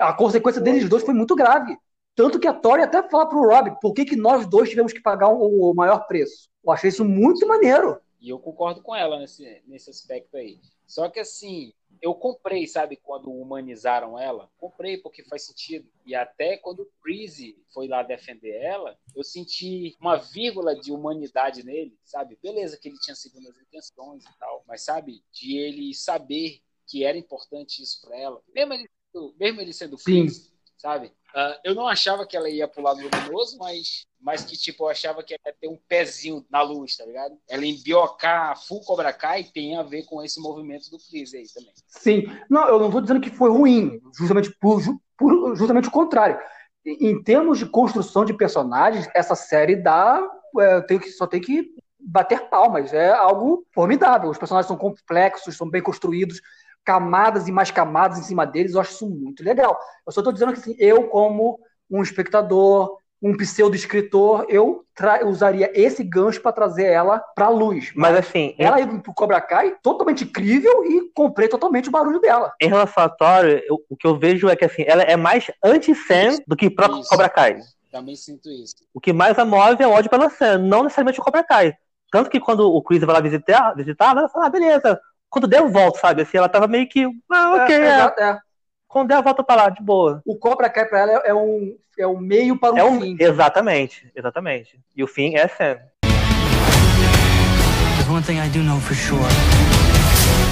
a consequência deles dois foi muito grave. Tanto que a Tori até fala pro Rob, por que, que nós dois tivemos que pagar o, maior preço? Eu achei isso muito maneiro. E eu concordo com ela nesse, nesse aspecto aí. Só que assim, eu comprei, sabe, quando humanizaram ela? Comprei porque faz sentido. E até quando o Breezy foi lá defender ela, eu senti uma vírgula de humanidade nele, sabe? Beleza que ele tinha segundas intenções e tal, mas sabe, de ele saber que era importante isso pra ela, mesmo ele, mesmo ele sendo Sim. Breezy, sabe? Ah, eu não achava que ela ia pro lado luminoso, mas, mas que, tipo, eu achava que ia ter um pezinho na luz, tá ligado? Ela embiocar full Cobra Kai tem a ver com esse movimento do Chris aí também. Sim. Não, eu não estou dizendo que foi ruim, justamente por, por- justamente o contrário. Em em termos de construção de personagens, essa série dá. é, tem que, só tem que bater palmas. É algo formidável. Os personagens são complexos, são bem construídos, camadas e mais camadas em cima deles. Eu acho isso muito legal. Eu só estou dizendo que assim, eu, como um espectador, um pseudo-escritor, eu tra- usaria esse gancho para trazer ela para a luz. Mas assim, em, Ela indo pro Cobra Kai, totalmente incrível e comprei totalmente o barulho dela. em relação à Tori, eu- o que eu vejo é que assim, ela é mais anti-Sam do que próprio Isso. Cobra Kai. Também sinto isso. O que mais a move é o ódio pela Sam, não necessariamente o Cobra Kai. Tanto que quando o Chris vai lá visitar, visitar ela fala, ah, beleza. Quando der, eu volto, sabe? Assim, ela tava meio que, ah, ok, É, é. é. Quando der, eu volto pra lá, de boa. O Cobra Kai pra ela é, é um, é um meio para o É um, fim. exatamente, exatamente. E o fim é Sam. There's one thing I do know for sure.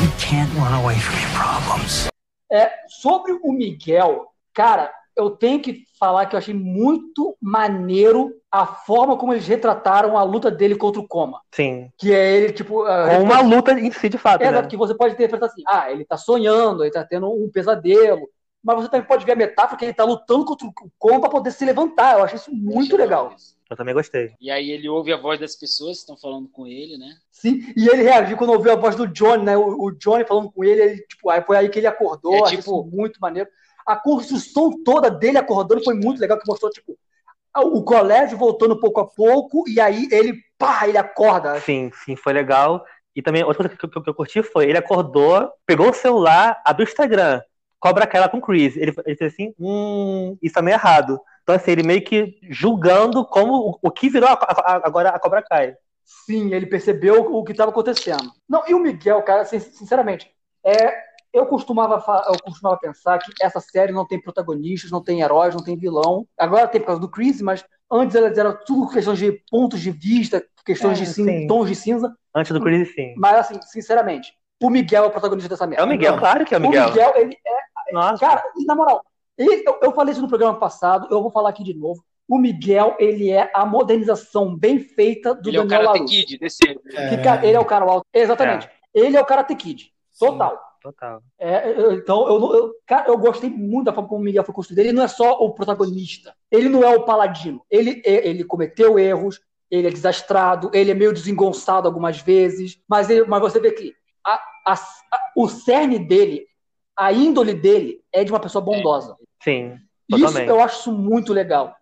You can't run away from your problems. É, sobre o Miguel, cara, eu tenho que falar que eu achei muito maneiro a forma como eles retrataram a luta dele contra o Coma. Sim. Que é ele, tipo. ah, Com uma luta em si, de fato, É, né? exato, que você pode interpretar assim, ah, ele tá sonhando, ele tá tendo um pesadelo. Mas você também pode ver a metáfora que ele tá lutando contra o Coma pra poder se levantar. Eu achei isso muito legal. isso. Eu também gostei. E aí ele ouve a voz das pessoas que estão falando com ele, né? Sim, e ele reagiu quando ouviu a voz do Johnny, né? O, o Johnny falando com ele, ele, tipo, aí foi aí que ele acordou, É, achei tipo- isso muito maneiro. A construção toda dele acordando foi muito legal, que mostrou, tipo, o colégio voltando pouco a pouco, e aí ele, pá, ele acorda. Sim, sim, foi legal. E também, outra coisa que, que- que eu curti foi, ele acordou, pegou o celular, abriu o Instagram, cobra aquela com o Chris. Ele, ele fez assim, hum, isso tá meio errado. Então, assim, ele meio que julgando como o, o que virou a- a- agora a Cobra Kai. Sim, ele percebeu o que estava acontecendo. Não, e o Miguel, cara, sin- sinceramente, é, eu costumava, eu costumava pensar que essa série não tem protagonistas, não tem heróis, não tem vilão. Agora tem por causa do Chris, mas antes elas eram tudo questões de pontos de vista, questões É, de sim. tons de cinza. Antes do Chris, sim. Mas assim, sinceramente, o Miguel é o protagonista dessa merda. É o Miguel, Não. claro que é o O Miguel. Miguel, ele é. Nossa, Cara, e na moral, ele- eu, eu falei isso no programa passado, eu vou falar aqui de novo. O Miguel, ele é a modernização bem feita do ele é o Daniel LaRusso. Kid desse. Que ca- Ele é o cara alto. Exatamente. Ele é o Karate Kid. Total. Total. É, eu- então, eu, não- eu, cara, eu gostei muito da forma como o Miguel foi construído. Ele não é só o protagonista. Ele não é o paladino. Ele, é- ele cometeu erros, ele é desastrado, ele é meio desengonçado algumas vezes, mas, ele- mas você vê que a- a- a- o cerne dele, a índole dele, é de uma pessoa bondosa. Sim, Isso totalmente. eu acho isso muito legal.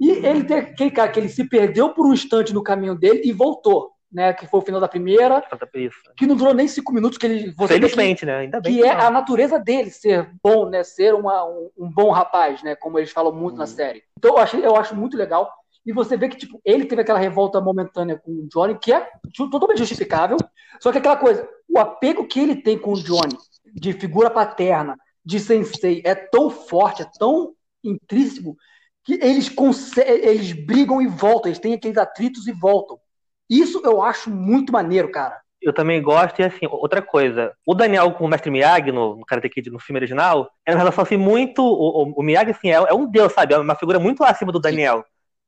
E ele tem aquele cara que ele se perdeu por um instante no caminho dele e voltou, né? Que foi o final da primeira, Isso. que não durou nem cinco minutos, que ele você vê que- Felizmente, né? Ainda bem que é não. a natureza dele ser bom, né? Ser uma- um, um bom rapaz, né? Como eles falam muito na série. Então eu, achei, eu acho muito legal. E você vê que, tipo, ele teve aquela revolta momentânea com o Johnny, que é totalmente justificável. Só que aquela coisa, o apego que ele tem com o Johnny, de figura paterna, de sensei, é tão forte, é tão intrínseco, que eles, eles brigam e voltam, eles têm aqueles atritos e voltam. Isso eu acho muito maneiro, cara. Eu também gosto, e assim, outra coisa. O Daniel com o Mestre Miyagi no, no Karate Kid, no filme original, é uma relação assim muito. O, o, o Miyagi, assim, é, é um deus, sabe? É uma figura muito acima do Daniel.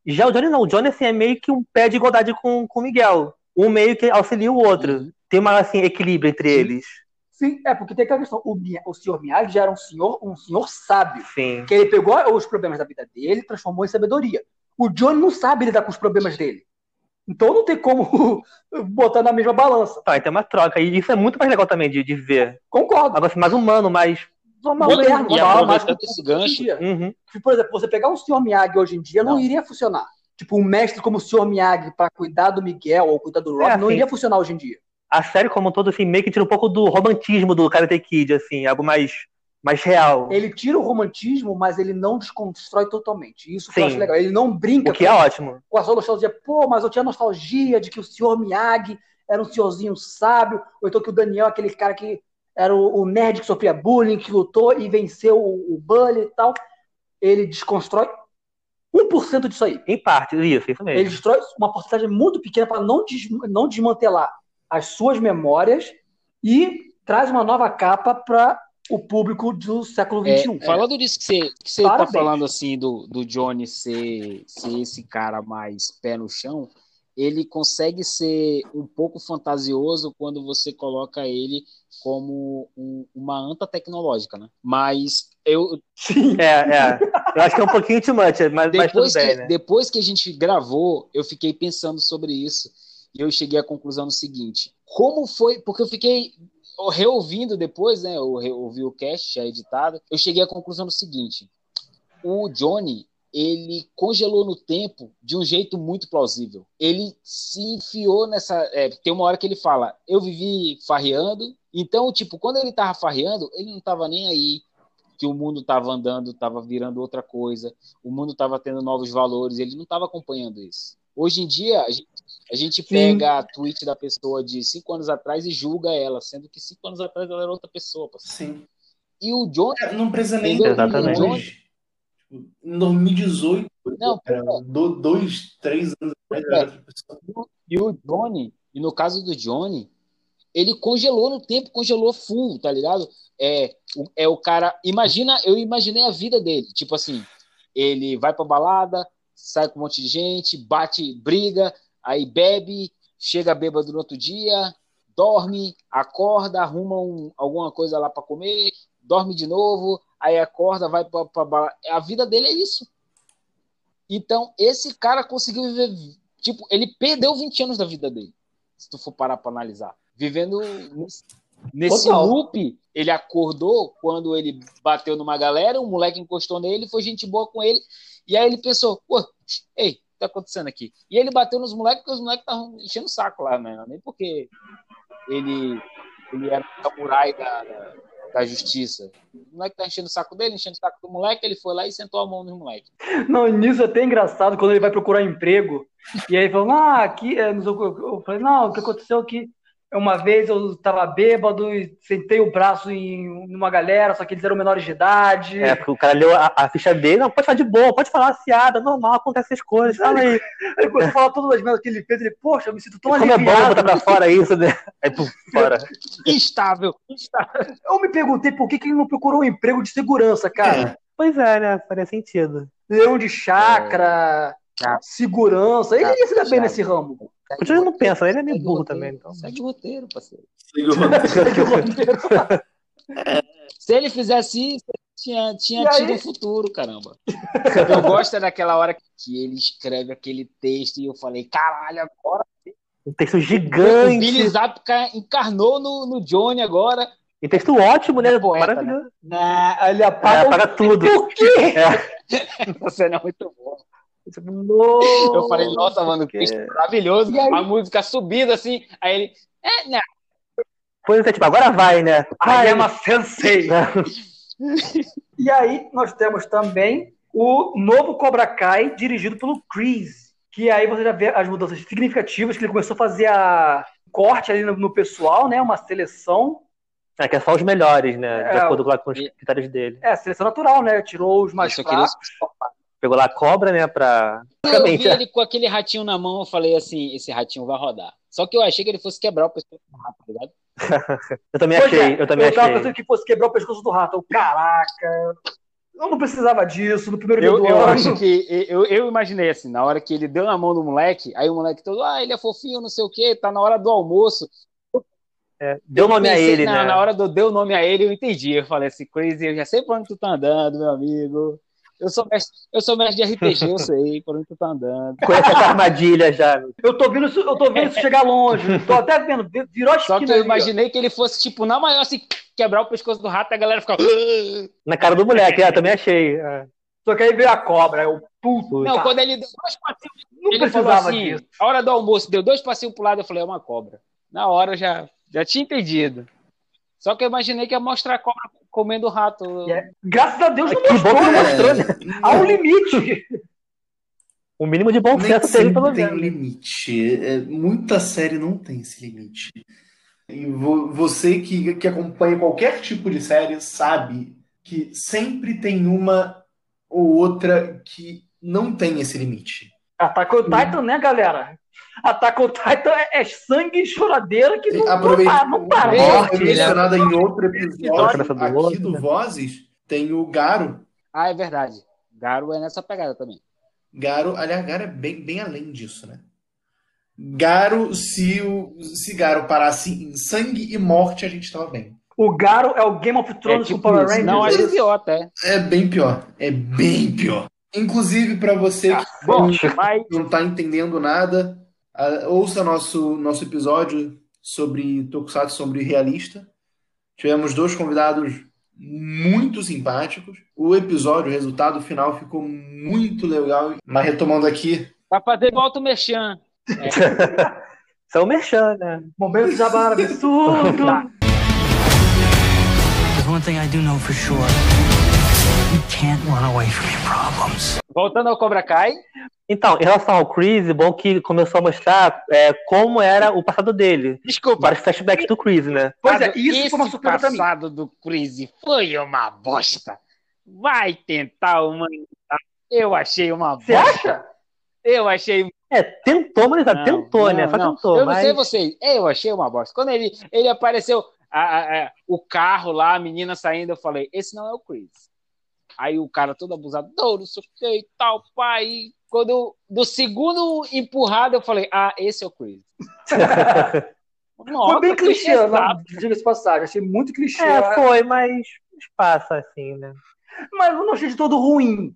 Já o Johnny não. O Johnny, assim, é meio que um pé de igualdade com, o Miguel. Um meio que auxilia o outro. Tem uma, assim, equilíbrio entre Sim. eles. Sim, é porque tem aquela questão. O, o senhor Miyagi já era um senhor, um senhor sábio. Sim. Que ele pegou os problemas da vida dele e transformou em sabedoria. O Johnny não sabe lidar com os problemas dele. Então não tem como (laughs) botar na mesma balança. Tá, tem uma troca. E isso é muito mais legal também de, de ver. Concordo. Agora, assim, mais humano, mais normal Moderno. E normal, com- esse gancho. Uhum. Tipo, Por exemplo, você pegar um senhor Miyagi hoje em dia não, Não. iria funcionar. Tipo, um mestre como o senhor Miyagi para cuidar do Miguel ou cuidar do Rob É, não sim. iria funcionar hoje em dia. A série como um todo, assim, meio que tira um pouco do romantismo do Karate Kid, assim, algo mais, mais real. Ele tira o romantismo, mas ele não desconstrói totalmente. Isso que eu acho legal. Ele não brinca O que é com, ótimo. com a sua nostalgia. Pô, mas eu tinha nostalgia de que o senhor Miyagi era um senhorzinho sábio, ou então que o Daniel, aquele cara que era o, o nerd que sofria bullying, que lutou e venceu o, o bully e tal. Ele desconstrói 1% disso aí. Em parte, isso, isso mesmo. Ele destrói uma porcentagem muito pequena para não, des- não desmantelar as suas memórias e traz uma nova capa para o público do século É, XXI. falando disso que você, que você tá Parabéns. falando assim do, do Johnny ser, ser esse cara mais pé no chão, ele consegue ser um pouco fantasioso quando você coloca ele como um- uma anta tecnológica, né? Mas eu (laughs) Sim. É, é. Eu acho que é um pouquinho too much, mas, mas tudo depois que, bem, né? depois que a gente gravou, eu fiquei pensando sobre isso e eu cheguei à conclusão do seguinte: como foi? Porque eu fiquei reouvindo depois, né? Eu ouvi o cast já editado. Eu cheguei à conclusão do seguinte: o Johnny ele congelou no tempo de um jeito muito plausível. Ele se enfiou nessa. é, tem uma hora que ele fala: eu vivi farreando. Então, tipo, quando ele tava farreando, ele não tava nem aí que o mundo estava andando, estava virando outra coisa, o mundo estava tendo novos valores, ele não estava acompanhando isso. Hoje em dia, a gente, a gente pega a tweet da pessoa de cinco anos atrás e julga ela, sendo que cinco anos atrás ela era outra pessoa. parceiro. Sim. E o John, É, Não precisa nem? Exatamente. hoje. Tipo, Em 2018, Não, era do- dois, três anos atrás, pessoa. e o Johnny, e no caso do Johnny, ele congelou no tempo, congelou full, tá ligado? É o, é o cara. Imagina, eu imaginei a vida dele. Tipo assim, ele vai pra balada, sai com um monte de gente, bate, briga, aí bebe, chega bêbado no outro dia, dorme, acorda, arruma um- alguma coisa lá pra comer, dorme de novo, aí acorda, vai balada. A vida dele é isso. Então, esse cara conseguiu viver. Tipo, ele perdeu 20 anos da vida dele. Se tu for parar pra analisar. Vivendo nesse, Total. loop, ele acordou quando ele bateu numa galera, um moleque encostou nele, foi gente boa com ele. E aí ele pensou, pô, ei, que tá acontecendo aqui? E ele bateu nos moleques porque os moleques estavam enchendo o saco lá, né? Nem porque ele, ele era o samurai da, da, justiça. O moleque tá enchendo o saco dele, enchendo o saco do moleque, ele foi lá e sentou a mão nos moleques. Não, nisso é até engraçado quando ele vai procurar emprego. E aí falou, ah, aqui. é, que- Eu falei, não, o que aconteceu aqui? Uma vez eu tava bêbado e sentei o braço em uma galera, só que eles eram menores de idade. É, porque o cara leu a, a ficha dele, não, pode falar de boa, pode falar aciada, normal, acontece essas coisas, fala aí. (laughs) Aí começou a falar todas as merdas que ele fez. Ele, poxa, eu me sinto tão Como é bom aliviado. botar pra fora isso, né? Aí, por fora. (laughs) Instável, instável. (laughs) Eu me perguntei por que, que ele não procurou um emprego de segurança, cara. Pois é, né? Faria sentido. Leão de chácara, É. segurança. Ele iria se dar bem Chato. nesse ramo. O Tio não pensa, ele é meio Segue o burro roteiro, também, então. Segue o roteiro, parceiro. Ligou. (laughs) Se ele fizesse isso, tinha, tinha aí? tido um futuro, caramba. Eu gosto é daquela hora que ele escreve aquele texto e eu falei, caralho, agora Um texto o gigante. Billy Zapka encarnou no, no Johnny agora. E texto ótimo, né? Poeta, Maravilhoso. Né? Aí ele É, apaga. apaga tudo. Por quê? (laughs) Você não é muito bom. Nossa, Eu falei, nossa, mano, que texto maravilhoso. Aí? A música subindo assim. Aí ele, é, né? Pois é, tipo, agora vai, né? Ai, am a sensei. E aí nós temos também o novo Cobra Kai, dirigido pelo Chris. Que aí você já vê as mudanças significativas, que ele começou a fazer a corte ali no, no pessoal, né? Uma seleção. É, que é só os melhores, né? De É, acordo com, os critérios dele. É, seleção natural, né? Tirou os mais Isso eu queria- fracos. Pegou lá a cobra, né? Pra. Eu vi ele com aquele ratinho na mão, eu falei assim, esse ratinho vai rodar. Só que eu achei que ele fosse quebrar o pescoço do rato, tá ligado? (laughs) Eu também Pois achei, é, eu também tava achei. pensando que fosse quebrar o pescoço do rato. Eu, caraca, eu não precisava disso no primeiro dia Eu, do eu ano. acho que eu, eu imaginei assim, na hora que ele deu na mão do moleque, aí o moleque todo, ah, ele é fofinho, não sei o quê, tá na hora do almoço. É, deu Eu nome a pensei- ele, não, né? Na hora do deu nome a ele, eu entendi. Eu falei assim, Crazy, eu já sei por onde tu tá andando, meu amigo. Eu sou mestre, eu sou mestre de RPG, eu sei por onde tu tá andando. Conhece essa armadilha já. Eu tô vendo isso, eu tô vendo isso chegar longe. Tô até vendo, virou a Só que esquina eu imaginei que ele fosse, tipo, na maior, assim, quebrar o pescoço do rato e a galera ficava. "Ah". Na cara do moleque, é, também achei. é. Só que aí veio a cobra, eu puto. Não, cara, quando ele deu dois passinhos, não ele falou precisava assim, disso. a hora do almoço, deu dois passinhos pro lado, eu falei, é uma cobra. Na hora eu já, já tinha entendido. Só que eu imaginei que ia mostrar a cobra comendo o rato. É- Graças a Deus não Que bom mostrou, que não né? mostrou, né? Há um limite. O mínimo de bom senso teve, sempre pelo tem menos. limite. É, muita série não tem esse limite. E vo- você que, que acompanha qualquer tipo de série sabe que sempre tem uma ou outra que não tem esse limite. Attack on Titan, né, galera? Attack on Titan é, é sangue e choradeira que não, não, Aproveita- para, não para. Ei, Ó, Morte, foi mencionada em outro episódio aqui do né? Vozes, tem o Garo. Ah, é verdade. Garo é nessa pegada também. Garo, aliás, Garo é bem, bem além disso, né? Garo, se, o, se Garo parasse em sangue e morte, a gente tava bem. O Garo é o Game of É Thrones tipo com Power isso. Rangers. Não, é pior até. É bem pior. É bem pior. Inclusive, para você que Bom, mas não tá entendendo nada, ah, ouça nosso, nosso episódio sobre Tokusatsu, sobre realista. Tivemos dois convidados muito simpáticos. O episódio, o resultado final ficou muito legal. Mas retomando aqui, pra fazer volta o Merchan. (laughs) É o Merchan, né? Momento de Jabara absurdo. (laughs) There's one thing I do know for sure. You can't run away from your problems. Voltando ao Cobra Kai. Então, em relação ao Chris, bom que começou a mostrar é, como era o passado dele. Desculpa. Vários flashbacks do Chris, né? Pois é, Esse isso foi uma surpresa pra mim. passado do Chris foi uma bosta. Vai tentar humanizar. Eu achei uma Você bosta. acha? Eu achei. É, tentou, mas Não, tentou, né? não, Só não. tentou, Eu não mas... sei vocês. Eu achei uma bosta. Quando ele, ele apareceu, a- a- a- o carro lá, a menina saindo, eu falei: esse não é o Chris. Aí o cara todo abusado, não, não sei o que e tal, pai. Quando eu- do segundo empurrado, eu falei: ah, esse é o Chris. (laughs) Nossa, Foi bem clichê, não, diga-se passagem. Achei muito clichê. É, foi, mas passa assim, né? Mas eu não achei de todo ruim.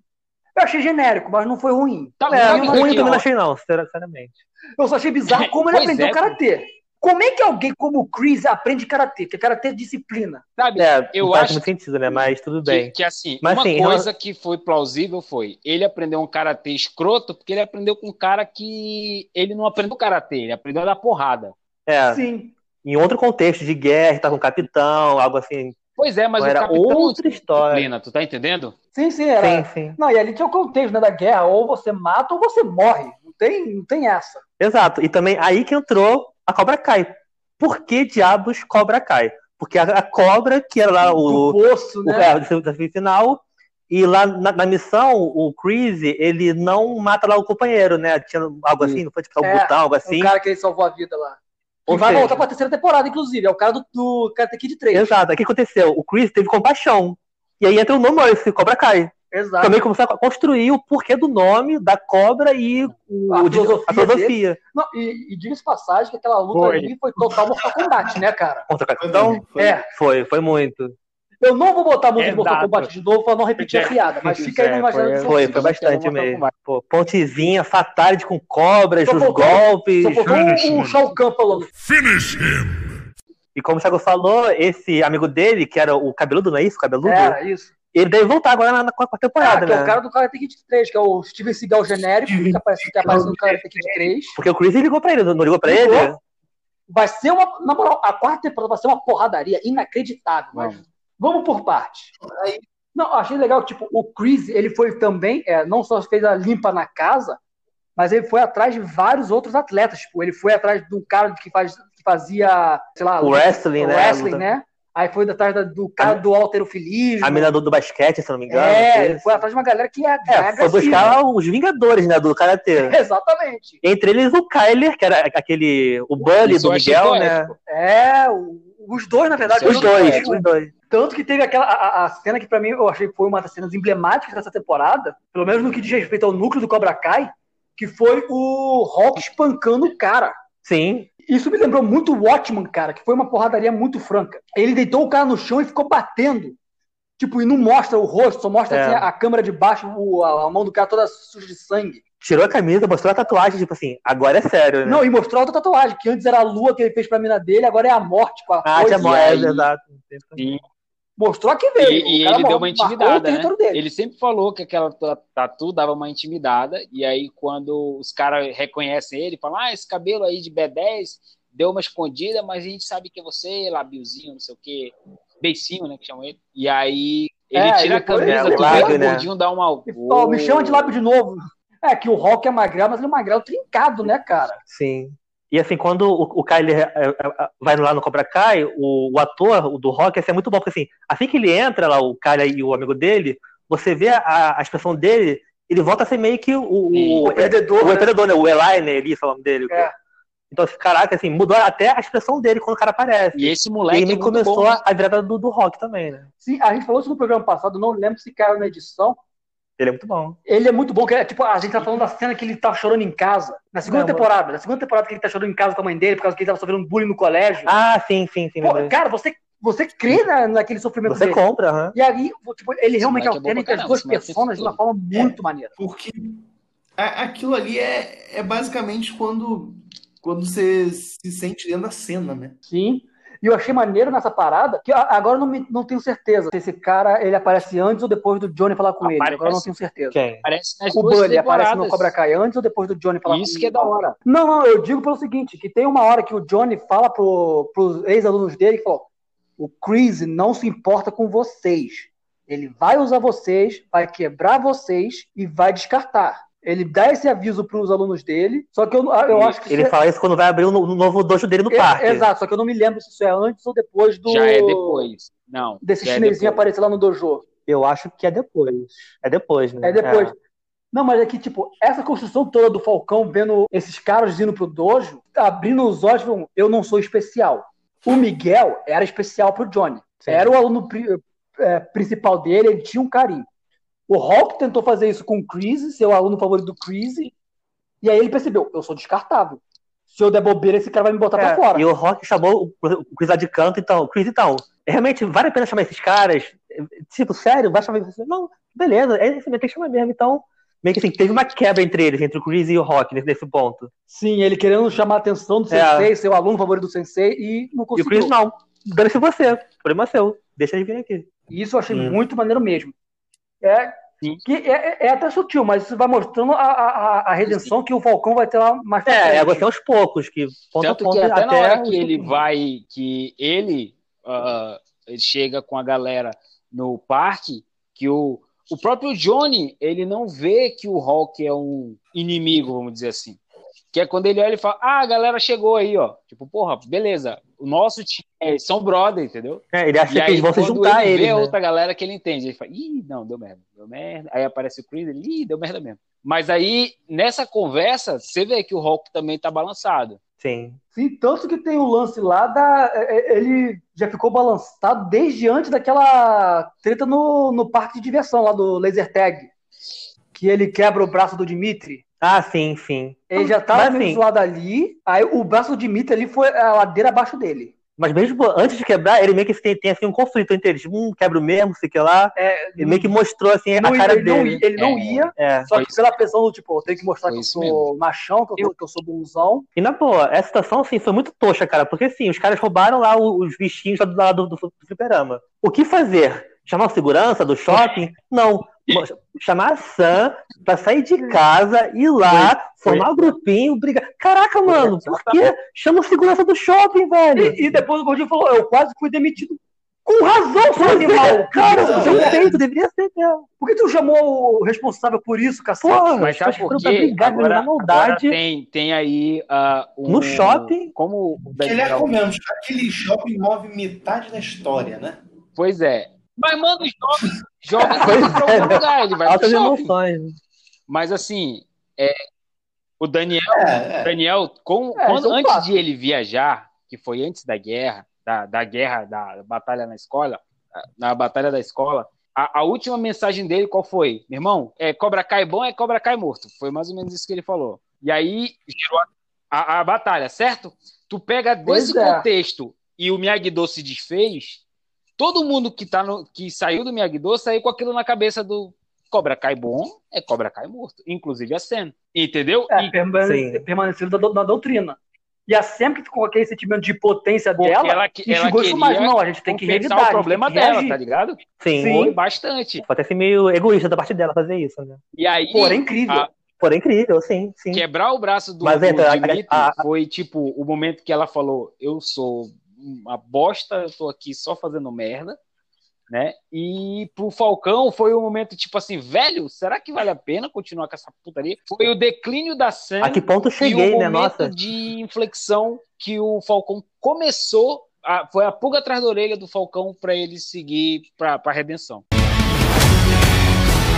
Eu achei genérico, mas não foi ruim. Tá, É, sabe ruim que- também não achei não, sinceramente. Eu só achei bizarro como ele (laughs) Pois aprendeu é, karatê. Como é que alguém como o Chris aprende karatê? Porque karatê é disciplina. Sabe, É, eu não faz acho muito sentido, né? Mas tudo que, bem. que, assim, Mas, uma assim, coisa que foi plausível foi ele aprendeu um karatê escroto porque ele aprendeu com um cara que ele não aprendeu karatê, ele aprendeu a dar porrada. É, Sim. em outro contexto de guerra, tá com o capitão, algo assim. Pois é, mas Era o capitão não outra história. disciplina, tu tá entendendo? Sim, sim, era. Sim, sim. Não, e ali tinha o contexto né, da guerra. Ou você mata ou você morre. Não tem, não tem essa. Exato. E também aí que entrou a Cobra Kai. Por que diabos Cobra Kai? Porque a, a cobra, que era lá o, poço, o, né? é, o desafio final, e lá na, na missão, o Chris, ele não mata lá o companheiro, né? Tinha algo assim, não foi tipo um É, botão, algo O assim. cara que ele salvou a vida lá. Ou E vai seja- voltar pra terceira temporada, inclusive. É o cara do, do Karate Kid 3. Exato. O que aconteceu? O Chris teve compaixão. E aí entra o nome esse Cobra Kai. Exato. Também começou a construir o porquê do nome da cobra e o, A filosofia a filosofia. Não, e, e diga-se passagem que aquela luta Foi. ali foi total Mortal Kombat, né, cara? Contra o capitão? Foi. É. Foi, foi muito. Eu não vou botar a música de Mortal. Kombat de novo pra não repetir a piada, mas fica aí no É, imaginário foi- do Foi, foi Sim, bastante mesmo. Pô, pontezinha, fatality com cobras, Só os faltou- golpes. Só faltou o, o Shao Kahn falando. E como o Thiago falou, esse amigo dele, que era o cabeludo, não é isso? O cabeludo? É, isso. Ele deve voltar agora na, na quarta Ah, temporada, que é né? o cara do Karate Kid 3, que é o Steven Seagal genérico, que aparece, que aparece no Karate Kid 3. Porque o Chris ligou pra ele, não ligou pra Ligou. ele? Vai ser uma. Na moral, a quarta temporada vai ser uma porradaria inacreditável. Mas Vamos. vamos por parte. Não, achei legal que tipo, o Chris, ele foi também, é, não só fez a limpa na casa, mas ele foi atrás de vários outros atletas. Tipo, ele foi atrás do cara que, faz, que fazia, sei lá, O wrestling, né? wrestling, né? Aí foi atrás da- do cara do alterofilismo. A mina do, do basquete, se não me engano. É, foi atrás de uma galera que é, É, foi buscar os Vingadores, né, do Karatê. (laughs) Exatamente. Entre eles o Kyler, que era aquele. O Bully Isso do Miguel, né? É, os dois, na verdade. Os dois, os dois. Tanto que teve aquela a, a cena que pra mim eu achei que foi uma das cenas emblemáticas dessa temporada, pelo menos no que diz respeito ao núcleo do Cobra Kai, que foi o Rock espancando o cara. Sim. Isso me lembrou muito o Watchman, cara, que foi uma porradaria muito franca. Ele deitou o cara no chão e ficou batendo. Tipo, e não mostra o rosto, só mostra É. assim, a, câmera de baixo, o- a, a mão do cara toda suja de sangue. Tirou a camisa, mostrou a tatuagem, tipo assim, agora é sério, né? Não, e mostrou a outra tatuagem, que antes era a lua que ele fez pra mina dele, agora é a morte com a Ah, coisa. aí- exato. Sim. Mostrou a que veio. E, e ele deu uma intimidada, né? Ele sempre falou que aquela ta- tatu dava uma intimidada, e aí quando os caras reconhecem ele, falam, ah, esse cabelo aí de B10 deu uma escondida, mas a gente sabe que é você, labiozinho, não sei o quê, beicinho, né, que chamam ele. E aí ele É, tira a depois- camisa, é, lábio, vê o né? gordinho dá uma... E, ó, me chama de lábio de novo. É que o Rock é magrelo, mas ele é um magrelo trincado, né, cara? Sim. E assim, quando o, o ele, é, é, é, vai lá no Cobra Kai, o, o ator o do Rock assim, é muito bom, porque assim, assim que ele entra lá, o cara e o amigo dele, você vê a, a expressão dele, ele volta a ser meio que o, o, O perdedor, o né? perdedor, né? O Eli, né? Eli, é o nome dele. É. Então, assim, caraca, assim, mudou até a expressão dele quando o cara aparece. E esse E moleque aí é começou bom. a, a virada do, do Rock também, né? Sim, a gente falou isso no programa passado, não lembro se caiu na edição. Ele é muito bom. Ele é muito bom, que é, tipo, a gente tá falando da cena que ele tá chorando em casa. Na segunda Não, temporada, na segunda temporada que ele tá chorando em casa com a mãe dele, por causa que ele tava sofrendo bullying no colégio. Ah, sim, sim, sim. Pô, cara, você, você crê na, naquele sofrimento Você dele. compra, aham. E aí, tipo, ele realmente é pra entre as duas personas de uma forma muito maneira. Porque a- aquilo ali é, é basicamente quando, quando você se sente dentro da cena, né? Sim. E eu achei maneiro nessa parada, que agora eu não, me- não tenho certeza se esse cara ele aparece antes ou depois do Johnny falar com ele. Aparece. Agora eu não tenho certeza. Quem? Aparece nas O duas Bully aparece no. Cobra Kai antes ou depois do Johnny falar Isso com que é ele? da hora. Não, não, eu digo pelo seguinte, que tem uma hora que o Johnny fala pro, pros ex-alunos dele que falou, o Chris não se importa com vocês. Ele vai usar vocês, vai quebrar vocês e vai descartar. Ele dá esse aviso pros alunos dele, só que eu, eu acho que Ele isso fala isso quando vai abrir o o novo dojo dele no é, parque. Exato, só que eu não me lembro se isso é antes ou depois do... Já é depois. Não. Desse é chinesinho depois. aparecer lá no dojo. Eu acho que é depois. É depois, né? É depois. Não, mas é que, tipo, essa construção toda do Falcão vendo esses caras indo pro dojo, abrindo os olhos, falando, eu não sou especial. O Miguel era especial pro Johnny. Sim. Era o aluno pri- é, principal dele, ele tinha um carinho. O Hulk tentou fazer isso com o Chris, ser o aluno favorito do Chris, e aí ele percebeu, eu sou descartável. Se eu der bobeira, esse cara vai me botar É, pra fora. E o Rock chamou o Chris lá de canto, então, Chris, então, realmente vale a pena chamar esses caras? Tipo, sério, vai chamar? Não, beleza, é isso tem que chamar mesmo. Então, meio que assim, teve uma quebra entre eles, entre o Chris e o Rock nesse, nesse ponto. Sim, ele querendo chamar a atenção do É. sensei, ser o aluno favorito do sensei, e não E o conseguiu. Chris não, dane-se você, problema seu, deixa eles virem aqui. E isso eu achei Hum. muito maneiro mesmo. É, Sim. que é, é até sutil, mas isso vai mostrando a, a, a redenção que o Falcão vai ter lá mais pra É, frente. é agora tem aos poucos, que ponto a Tanto ponto que até, na hora que ele vai, que ele, ah, ele chega com a galera no parque, que o, o próprio Johnny, ele não vê que o Hulk é um inimigo, vamos dizer assim. Que é quando ele olha e fala, ah, a galera chegou aí, ó. Tipo, porra, beleza, o nosso time, eles são brother, entendeu? É, ele acha E que aí, eles vão se juntar a ele ele, vê né? outra galera que ele entende, ele fala, ih, não, deu merda, deu merda. Aí aparece o Chris, ele, ih, deu merda mesmo. Mas aí, nessa conversa, você vê que o Hulk também tá balançado. Sim. Sim, tanto que tem o lance lá da. é, é, Ele já ficou balançado desde antes daquela treta no, no parque de diversão lá do Laser Tag. Que ele quebra o braço do Dimitri. Ah, sim, sim. Ele já tava Mas, meio assim, zoado ali, aí o braço do Dimitri ali foi a ladeira abaixo dele. Mas mesmo antes de quebrar, ele meio que tem, tem assim, um conflito entre eles. Um quebra o mesmo, sei que lá. É, Ele meio que mostrou assim não a cara ele, não, dele. ia- ele não É. ia, É. só que pela pressão do tipo, eu tenho que mostrar que eu sou mesmo. machão, que eu, sou- que eu sou bonzão. E na boa, essa situação assim, foi muito toxa, cara. Porque assim, os caras roubaram lá os bichinhos lá do lado do, do, do fliperama. O que fazer? Chamar o segurança do shopping? Não. Chamar a Sam pra sair de casa, ir lá, Foi- formar um grupinho, brigar. Caraca, mano, por quê? Chama o segurança do shopping, velho. E, e depois o Gordinho falou, eu quase fui demitido. Com razão, seu animal! é, cara, seu peito deveria ser mesmo. Por que tu chamou o responsável por isso, cacete? Porra, Mas sabe os por caras foram pra quê? brigar Agora, na maldade. agora tem, tem aí ah, um- No shopping? Como o Que, aliás, Daniel... convenhamos, aquele shopping move metade da história, né? Pois é. Mas, mano, jovem, jovem (laughs) Pois vai pra é, algum lugar, ele vai pro Altas shopping. emoções. Mas assim, é, o Daniel, É, é. Daniel com, É, quando, antes de ele viajar, que foi antes da guerra, da, da guerra, da batalha na escola, na batalha da escola, a, a última mensagem dele qual foi? Meu irmão, é Cobra Kai bom, é Cobra Kai morto. Foi mais ou menos isso que ele falou. E aí gerou a, a- a batalha, certo? Tu pega Pois desse é. contexto e o Miyagi-Do se desfez, todo mundo que, tá no, que saiu do Miyagi-Do saiu com aquilo na cabeça do Cobra Kai bom é Cobra Kai morto, inclusive a Sen. Entendeu? É, E permane- permanecendo da, na doutrina. E a Sam que ficou com aquele sentimento de potência porque dela, ela, que- ela instigou isso mais. Não, a gente tem que revidar. o problema dela, reagir. tá ligado? Sim. Foi bastante. Pode até ser meio egoísta da parte dela fazer isso, né? E aí, era incrível. a- Porém, incrível, sim, sim. quebrar o braço do, Mas, do então, a- a- foi tipo o momento que ela falou: Eu sou uma bosta, eu tô aqui só fazendo merda, né? E pro Falcão foi um momento tipo assim, velho, será que vale a pena continuar com essa putaria? Foi o declínio da Sam A que ponto eu e cheguei, o né? momento Nossa. de inflexão que o Falcão começou. a- foi a pulga atrás da orelha do Falcão pra ele seguir pra, pra redenção.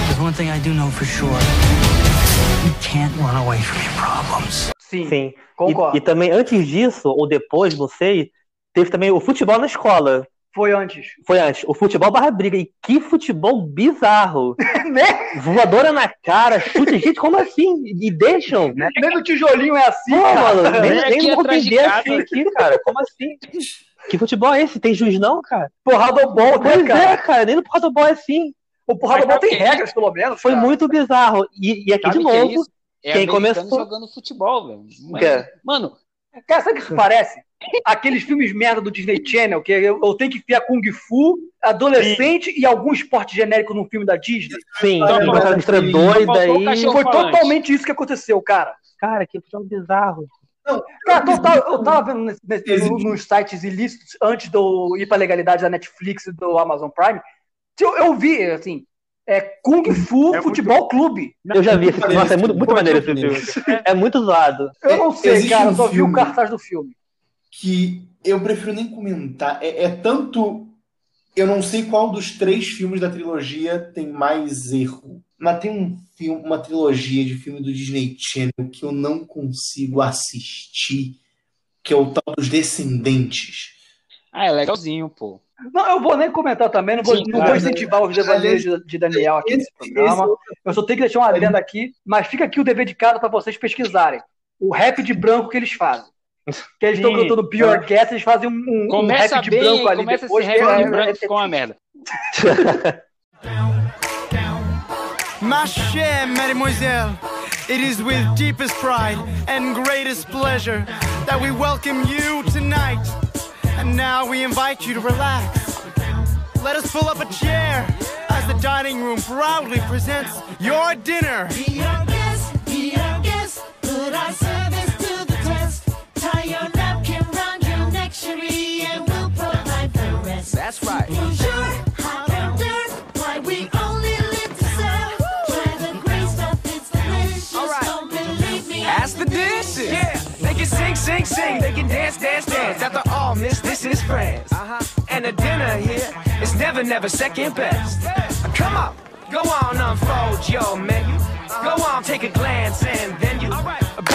There's one thing I do know for sure. You can't run away from your problems. Sim, Sim. concordo. E, e também, antes disso, ou depois, não sei, teve também o futebol na escola. Foi antes. Foi antes. O futebol barra briga. E que futebol bizarro. (laughs) né? Voadora na cara, chute. Gente, como assim? E deixam? Né? Nem no tijolinho é assim, Pô, cara. mano, nem, Vem nem vou assim aqui, cara. Como assim? Que futebol é esse? Tem juiz não, cara? Porradobol, né, Pois cara? é, cara. Nem no porradobol é assim. O porradobol Mas tem o que- regras, pelo menos. Foi cara. muito bizarro. E, e aqui Sabe de o que é novo. É quem começou- jogando futebol, velho. O quê? Mano, Cara, sabe o que isso parece? Aqueles filmes merda do Disney Channel, que eu, eu tenho que enfiar Kung Fu, adolescente e algum esporte genérico num filme da Disney. Sim, Então, uma mistura doida aí. Foi totalmente isso que aconteceu, cara. Cara, que futebol bizarro. Cara, total, eu tava vendo nesse- nesse- nos sites ilícitos antes de eu ir pra legalidade da Netflix e do Amazon Prime. Eu, eu vi, assim, é Kung Fu É Futebol Clube. Eu já vi esse filme. Nossa, é esse muito, muito maneiro esse muito filme. É muito zoado. Eu não sei, existe cara, um eu só vi o cartaz do filme. que eu prefiro nem comentar. É, é tanto. Eu não sei qual dos três filmes da trilogia tem mais erro. Mas tem um filme, uma trilogia de filme do Disney Channel que eu não consigo assistir, que é o tal dos Descendentes. ah, é legalzinho, pô. Não, eu vou nem comentar também, não vou, Sim, não claro. vou incentivar os devaneios de, de Daniel aqui nesse programa. Eu só tenho que deixar uma adenda aqui, mas fica aqui o dever de casa para vocês pesquisarem. O rap de branco que eles fazem. Que eles estão cantando Pure Gas, eles fazem um, um Começa rap de bem, branco ali começa depois. esse rap que de é- branco é- ficou uma merda. (laughs) Ma chère mademoiselle, it is with deepest pride and greatest pleasure that we welcome you tonight. And now we invite you to relax. Let us pull up a chair as the dining room proudly presents your dinner. Be our guest, be our guest, put our service to the test. Tie your napkin round your neck, cherie, and we'll provide the rest. That's right. Bonjour, hot hors d'oeuvre, why we only live to serve. Try the great stuff, it's delicious. All right. Don't believe me, Ask the dishes. Yeah, they can sing, sing, sing. They can dance, dance, dance. After all, miss, this is France. Uh-huh. And the dinner here is never, never second best. Come on, go on, unfold your menu. Go on, take a glance and then you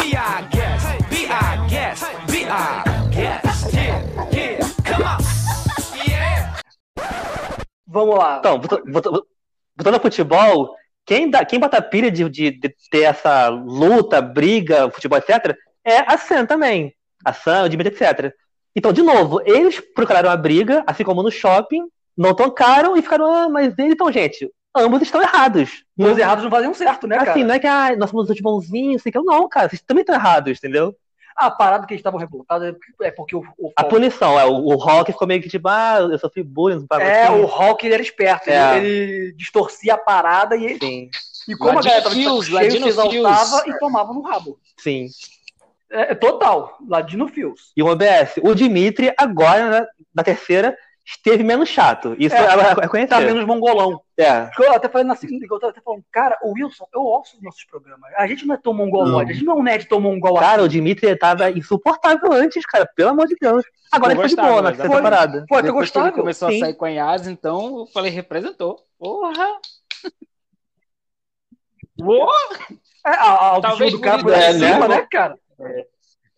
be our guest. Be our guest. Be our guest. Yeah, yeah. Come on. Yeah. Vamos lá. Então, volta- volta- voltando ao futebol, quem, dá, quem bota a pilha de, de- de ter essa luta, briga, futebol, etc., é a Sam também. A Sam, o Dimitri, etc. Então, de novo, eles procuraram a briga, assim como no shopping, não tocaram e ficaram, ah, mas eles, então, gente, ambos estão errados. Os errados não fazem um certo, né, cara? Assim, não é que ah, nós somos os bonzinhos, assim, que eu não, cara, vocês também estão errados, entendeu? A parada que eles estavam revoltados é porque o, o A punição, é, o, o Rock ficou meio que tipo, ah, eu sofri bullying, não É, assim. o Hulk ele era esperto, É. ele, ele distorcia a parada e, Sim, e como a Ladino galera tava Fios, cheio, Ladino se exaltava Fios. e tomava no rabo. sim. É, é total, Ladino Fios. E o OBS, o Dimitri, agora, na, na terceira, esteve menos chato. Isso É, é, é, é. Tá menos mongolão. É. Eu até falei na segunda, eu tava até falando, cara, o Wilson, eu ouço os nossos programas. A gente não é tão mongolóide, a gente não é um nerd tão mongol Cara, o assim. Dimitri tava insuportável antes, cara, pelo amor de Deus. Agora Eu ele tá de gostava, boa na terceira temporada. Pô, até gostável. começou sim. a sair com a Yas, então eu falei, representou. Porra! Boa! É, a, a Talvez do cara é, em né? cima, né, cara?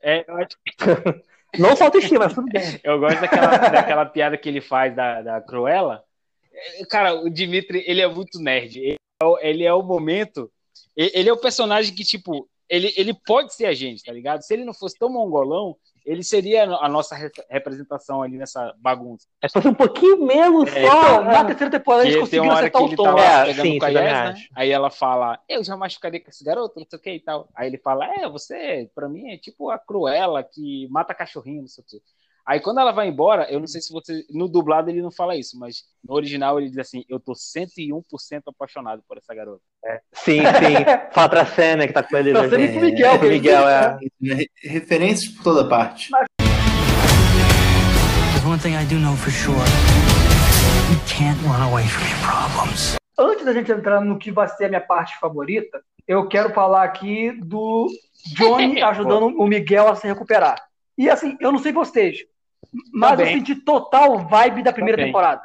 É, eu, acho- (laughs) Não só autoestima, mas tudo bem. eu gosto daquela, daquela piada que ele faz da, da Cruella. É, Cara, o Dimitri, ele é muito nerd. Ele é o, ele é o momento. Ele é o personagem que, tipo, ele, ele pode ser a gente, tá ligado? Se ele não fosse tão mongolão, Ele seria a nossa re- representação ali nessa bagunça. É fosse um pouquinho menos É, só. na terceira temporada uma hora que acertar o tom. tá lá É, sim, a também né? Aí ela fala, eu jamais ficaria com esse garoto, não sei o que e tal. Aí ele fala, é, você, pra mim, é tipo a Cruella que mata cachorrinho, não sei o que. Aí quando ela vai embora, eu não sei se você. No dublado ele não fala isso, mas no original ele diz assim: Eu tô 101% apaixonado por essa garota. Sim, sim. (laughs) Fala pra cena que tá com ele. Pra cena e pro Miguel, É, Miguel, é. Re- Referências por toda parte. There's one thing I do know for sure. You can't run away from your problems. Antes da gente entrar no que vai ser a minha parte favorita, eu quero falar aqui do Johnny (laughs) ajudando o Miguel a se recuperar. E assim, eu não sei vocês, mas Também. eu senti total vibe da primeira Também. temporada.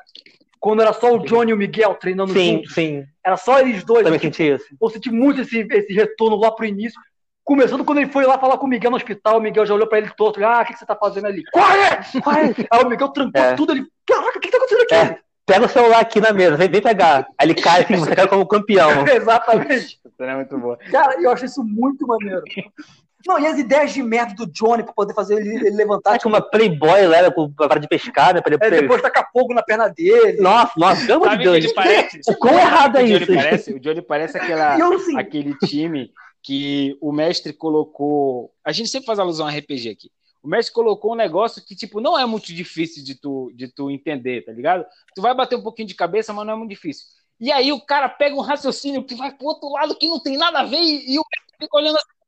Quando era só o Johnny e o Miguel treinando Sim, juntos. sim. Era só eles dois. Também Eu senti isso. eu senti muito esse, esse retorno lá pro início. Começando quando ele foi lá falar com o Miguel no hospital, o Miguel já olhou pra ele torto. Ah, o que, que você tá fazendo ali? Corre! Corre! (laughs) Aí o Miguel trancou É. tudo ali. Caraca, o que, que tá acontecendo aqui? É. Pega o celular aqui na mesa, vem, vem pegar. Aí ele cai assim, você (laughs) cai como campeão. Exatamente. Isso é muito boa. Cara, eu achei isso muito maneiro. Não, e as ideias de merda do Johnny pra poder fazer ele, ele levantar. Acho que uma Playboy leva com a vara de pescar, né? Pra ele... Aí depois tacar fogo na perna dele. Nossa, nossa, pelo amor de Deus. parece? O quão errado é o Johnny isso? Parece, o Johnny parece aquela, eu, assim, aquele time que o mestre colocou. A gente sempre faz alusão a RPG aqui. O mestre colocou um negócio que, tipo, não é muito difícil de tu, de tu entender, tá ligado? Tu vai bater um pouquinho de cabeça, mas não é muito difícil. E aí o cara pega um raciocínio que vai pro outro lado que não tem nada a ver e, e o mestre fica olhando assim.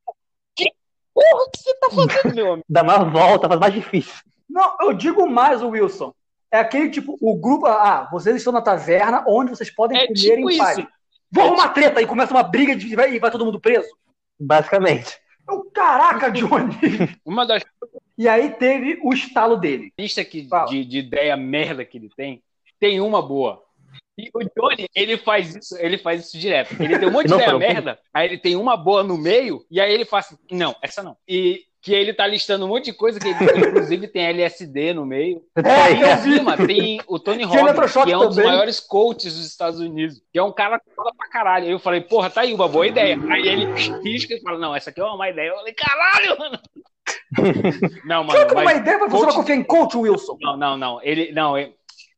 Porra que você tá fazendo, meu amigo? (laughs) Dá mais volta, faz mais difícil. Não, eu digo mais, o Wilson. É aquele tipo, o grupo. Ah, vocês estão na taverna onde vocês podem É comer tipo em paz. isso. Vou arrumar treta e começa uma briga de, e vai, e vai todo mundo preso. Basicamente. Eu, caraca, Johnny! (laughs) Uma das E aí teve o estalo dele. listas que, de, de ideia merda que ele tem, tem uma boa. E o Johnny, ele faz isso, ele faz isso direto. Ele tem um monte (laughs) de Não, ideia não. merda, aí ele tem uma boa no meio, e aí ele faz assim, não, essa não. E que ele tá listando um monte de coisa, que ele, inclusive tem LSD no meio. (laughs) É, E em cima tem o Tony Robbins, que é um dos também. maiores coaches dos Estados Unidos, que é um cara que fala pra caralho. Aí eu falei, porra, tá aí uma boa ideia. Aí ele risca e fala, não, essa aqui é uma má ideia. Eu falei, caralho, mano. (laughs) Não, mano, Tinha uma mas- ideia pra você coach- vai confiar em coach, Wilson. não, não, não. Ele. Não, ele...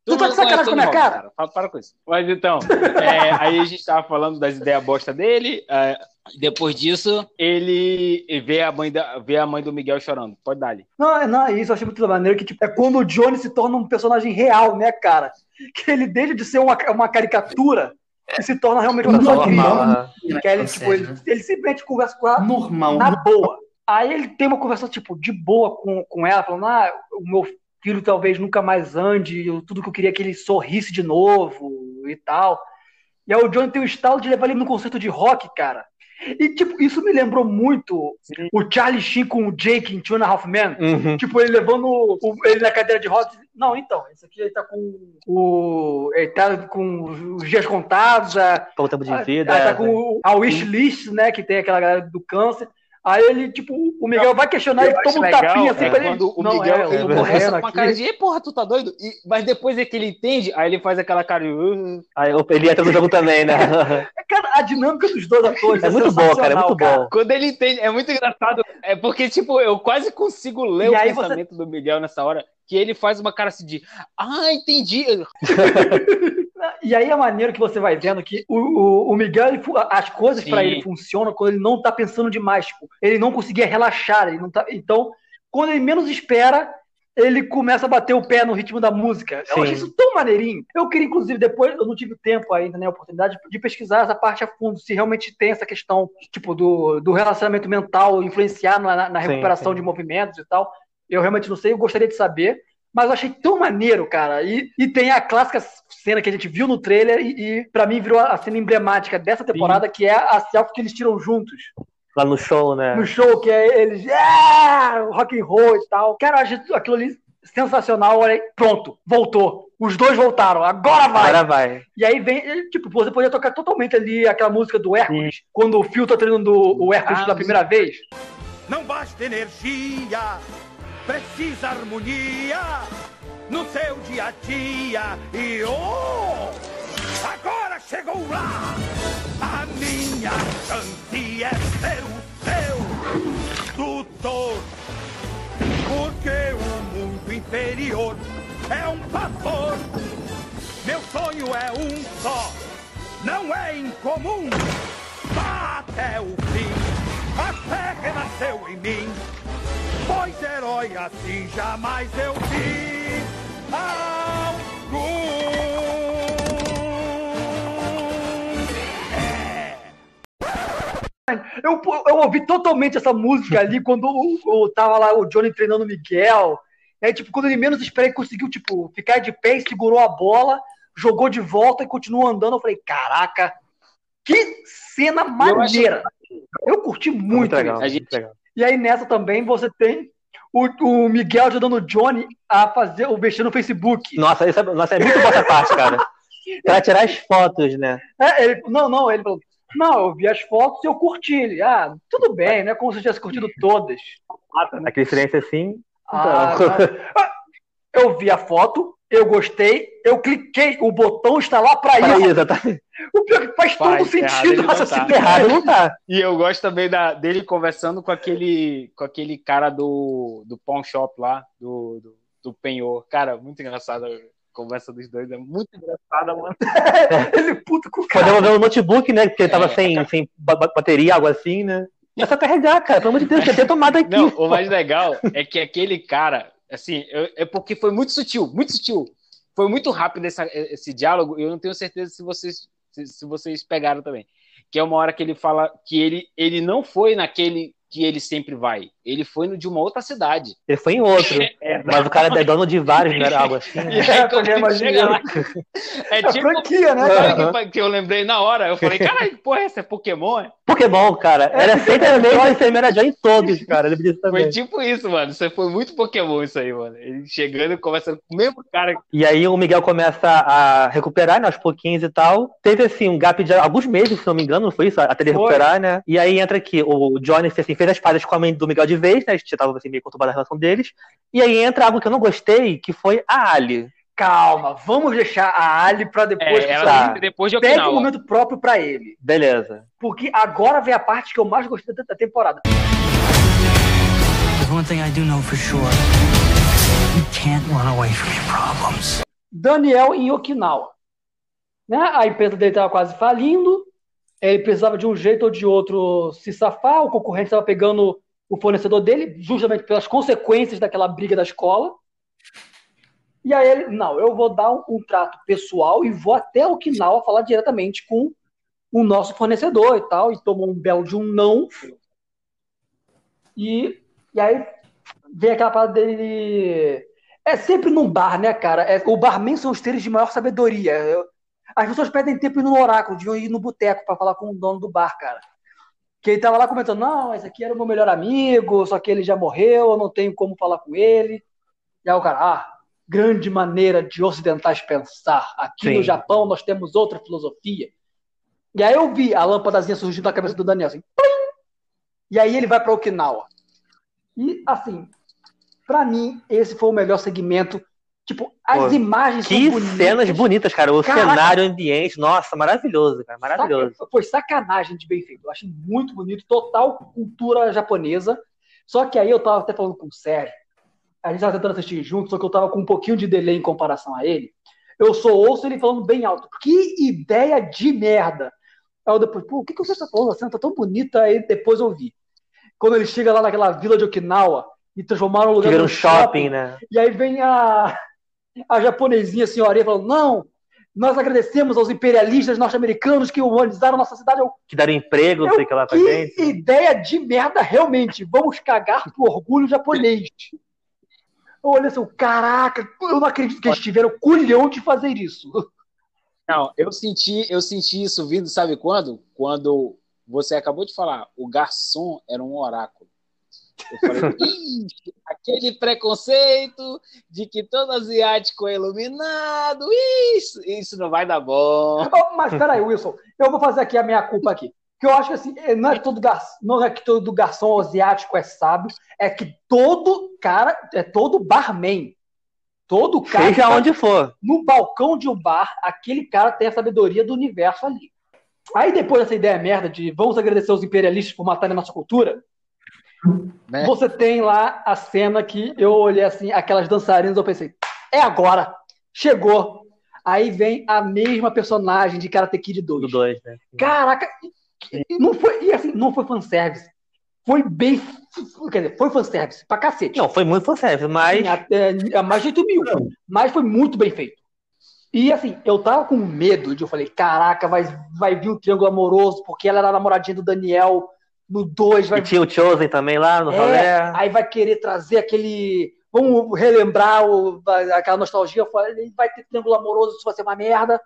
Tu tá de sacanagem com a minha cara? Para, para com isso. Mas então, é, aí a gente tava falando das ideias bosta dele. é, depois disso, ele vê a, mãe da, vê a mãe do Miguel chorando. Pode dar ali. Não, não, isso eu achei muito maneiro, que tipo, é quando o Johnny se torna um personagem real, né, cara? Que ele deixa de ser uma, uma caricatura e se torna realmente uma pessoa Normal. aham. Que ele, tipo, ele, né? ele simplesmente conversa com ela Normal. na boa. Aí ele tem uma conversa, tipo, de boa com, com ela, falando, ah, o meu filho talvez nunca mais ande, tudo que eu queria é que ele sorrisse de novo e tal. E aí o Johnny tem o estalo de levar ele no conceito de rock, cara. E, tipo, isso me lembrou muito o Charlie Sheen com o Jake em Two and a Half Men. Uhum. Tipo, ele levando o- ele na cadeira de rodas. Não, então, esse aqui ele tá com o. Ele tá com os dias contados, a, Pouco tempo de vida. ah, tá com o- a wish list, né? Que tem aquela galera do câncer. Aí ele, tipo, o Miguel vai questionar e toma um legal, tapinha assim é, pra ele. quando o não, Miguel é, ele começa morrendo com uma cara de, "Ei, porra, tu tá doido? E- mas depois é que ele entende, aí ele faz aquela cara de. Aí ele entra no jogo também, né? (laughs) Cara, a dinâmica dos dois atores É muito bom, cara. É muito bom. Quando ele entende, é muito engraçado. É porque, tipo, eu quase consigo ler E o aí você- pensamento do Miguel nessa hora, que ele faz uma cara assim de. Ah, entendi. (laughs) E aí é maneiro que você vai vendo que o, o, o Miguel, ele as coisas pra ele funcionam quando ele não tá pensando demais. Tipo, ele não conseguia relaxar. Ele não tá... Então, quando ele menos espera, ele começa a bater o pé no ritmo da música. Eu Sim. achei isso tão maneirinho. Eu queria, inclusive, depois, eu não tive tempo ainda, né, a oportunidade de pesquisar essa parte a fundo, se realmente tem essa questão, tipo, do, do relacionamento mental influenciar na, na- na Sim, recuperação sim. de movimentos e tal. Eu realmente não sei, eu gostaria de saber. Mas eu achei tão maneiro, cara. E, e tem a clássica cena que a gente viu no trailer e, e para mim virou a cena emblemática dessa temporada, que é a selfie que eles tiram juntos Lá no show, né? no show, que é eles, yeah! rock and roll e tal. Cara, eu achei aquilo ali sensacional. Olha aí, pronto, voltou. Os dois voltaram, agora vai! Agora vai. E aí vem, tipo, você podia tocar totalmente ali aquela música do Hércules, quando o Phil tá treinando o Hércules Ah, pela primeira vez. Não basta energia, precisa harmonia no seu dia a dia. E oh, agora chegou lá a minha chance é ser o seu tutor. Por inferior, é um pavor. Meu sonho é um só, não é incomum. Vá até o fim, a fé renasceu em mim. Pois herói assim jamais eu vi Eu, eu ouvi totalmente essa música ali (laughs) quando o, o- tava lá o Johnny treinando o Miguel. Aí, tipo, quando ele menos espera, ele conseguiu, tipo, ficar de pé, e segurou a bola, jogou de volta e continuou andando. Eu falei, caraca, que cena maneira. Eu curti muito. Muito legal. gente- muito legal. E aí nessa também você tem o, o Miguel ajudando o Johnny a fazer o mexer no Facebook. Nossa, isso é, nossa, é muito boa essa parte, cara. Pra tirar as fotos, né? É, ele, não, não, ele falou, não, eu vi as fotos e eu curti. Ele, ah, tudo bem, né? Como se eu tivesse curtido todas. Aquele silêncio assim. Ah, Então. Ah, Eu vi a foto, eu gostei, eu cliquei, o botão está lá para isso. tá? (laughs) O pior é que faz, Faz, todo sentido não essa tá. Errado não tá. E eu gosto também da, dele conversando com aquele, com aquele cara do, do pawn shop lá, do, do, do penhor. Cara, muito engraçado a conversa dos dois. É muito engraçada, mano. (laughs) Ele puta com o cara. Podemos ver o notebook, né? Porque ele tava É, sem, sem ba- ba- bateria, algo assim, né? É só carregar, cara. Pelo amor de Deus, ter tomado aqui. Não, o mais legal é que aquele cara, assim, eu- é porque foi muito sutil, muito sutil. Foi muito rápido essa- esse diálogo, eu não tenho certeza se vocês, se, se vocês pegaram também. Que é uma hora que ele fala que ele, ele não foi naquele que ele sempre vai. Ele foi no de uma outra cidade. Ele foi em outro. (laughs) É, Mas o cara é dono de vários, não era algo assim? (laughs) E né? aí, (laughs) É, porque imagina- lá, é É tipo. franquia, né, cara? que, eu lembrei na hora? Eu falei, caralho, que porra é essa? É Pokémon? é? Pokémon, cara. Era sempre a mesma enfermeira Joy em todos, cara. Foi tipo isso, mano. Isso foi muito Pokémon isso aí, mano. Ele chegando e conversando com o mesmo cara. E aí o Miguel começa a recuperar, né, aos pouquinhos e tal. Teve, assim, um gap de alguns meses, se não me engano, não foi isso? Até ele Foi. recuperar, né? E aí entra aqui, o Johnny, assim, fez as pazes com a mãe do Miguel de vez, né? Já tava, assim, meio conturbada a relação deles. E aí entra algo que eu não gostei, que foi a Ali. Calma, vamos deixar a Ali pra depois. É, ela tá. depois de Pegue um momento próprio pra ele. Beleza. Porque agora vem a parte que eu mais gostei da da temporada. There's one thing I do know for sure. You can't run away from your problems. Daniel em Okinawa. Né? A empresa dele estava quase falindo, ele precisava de um jeito ou de outro se safar, o concorrente estava pegando o fornecedor dele, justamente pelas consequências daquela briga da escola. E aí ele, não, eu vou dar um, um trato pessoal e vou até Okinawa falar diretamente com o nosso fornecedor e tal, e tomou um belo de um não. E, e aí vem aquela parada dele. É sempre num bar, né, cara? É, o barman são os seres de maior sabedoria. As pessoas perdem tempo indo no oráculo, deviam ir no boteco pra falar com o dono do bar, cara. Que ele tava lá comentando, não, esse aqui era o meu melhor amigo, só que ele já morreu, eu não tenho como falar com ele. E aí o cara, ah, grande maneira de ocidentais pensar. Aqui Sim. no Japão nós temos outra filosofia. E aí eu vi a lâmpadazinha surgindo na cabeça do Daniel, assim, plim! E aí ele vai pra Okinawa. E, assim, pra mim, esse foi o melhor segmento. Tipo, as Pô, imagens Que bonitas. cenas bonitas, cara. O Caraca. cenário, o ambiente, nossa, maravilhoso, cara. Maravilhoso. Saca- Foi sacanagem de bem feito. Eu achei muito bonito, total cultura japonesa. Só que aí eu tava até falando com o Sérgio. A gente tava tentando assistir junto, só que eu tava com um pouquinho de delay em comparação a ele. Eu só ouço ele falando bem alto. Que ideia de merda! Aí eu depois, pô, o que, que você tá falando? A cena tá tão bonita. Aí depois eu vi. Quando ele chega lá naquela vila de Okinawa e transformaram o lugar Que vira um shopping, né? e aí vem a, a japonesinha senhorinha falando: não, nós agradecemos aos imperialistas norte-americanos que humanizaram nossa cidade. Eu, Que deram emprego, não sei o que lá pra que gente. ideia de merda, realmente. Vamos cagar pro orgulho japonês. Eu olhei assim, caraca, eu não acredito que eles tiveram culhão de fazer isso. Não, eu senti, eu senti isso vindo, sabe quando? Quando você acabou de falar, o garçom era um oráculo. Eu falei, Ixi, aquele preconceito de que todo asiático é iluminado, isso, isso não vai dar bom. Oh, Mas peraí, Wilson, eu vou fazer aqui a minha culpa aqui. Que eu acho que assim, não é todo garçom, não é que todo garçom asiático é sábio, é que todo cara, é todo barman. Todo cara Seja tá onde for. no balcão de um bar, aquele cara tem a sabedoria do universo ali. Aí depois dessa ideia merda de vamos agradecer os imperialistas por matarem a nossa cultura, Né? Você tem lá a cena que eu olhei assim, aquelas dançarinas, eu pensei, é agora, chegou. Aí vem a mesma personagem de Karate Kid 2. Do 2, né? Caraca, não foi, e assim, não foi fanservice. Foi bem, quer dizer, foi fanservice pra cacete. Não, foi muito fanservice, mas. Sim, até, a mais de 8 mil. Mas foi muito bem feito. E assim, eu tava com medo de eu falei, caraca, vai, vai vir um triângulo amoroso, porque ela era a namoradinha do Daniel no 2, vai E tinha o Chosen também lá no é, rolê. aí vai querer trazer aquele. Vamos relembrar o- aquela nostalgia. Falei, vai ter triângulo amoroso, isso vai ser uma merda.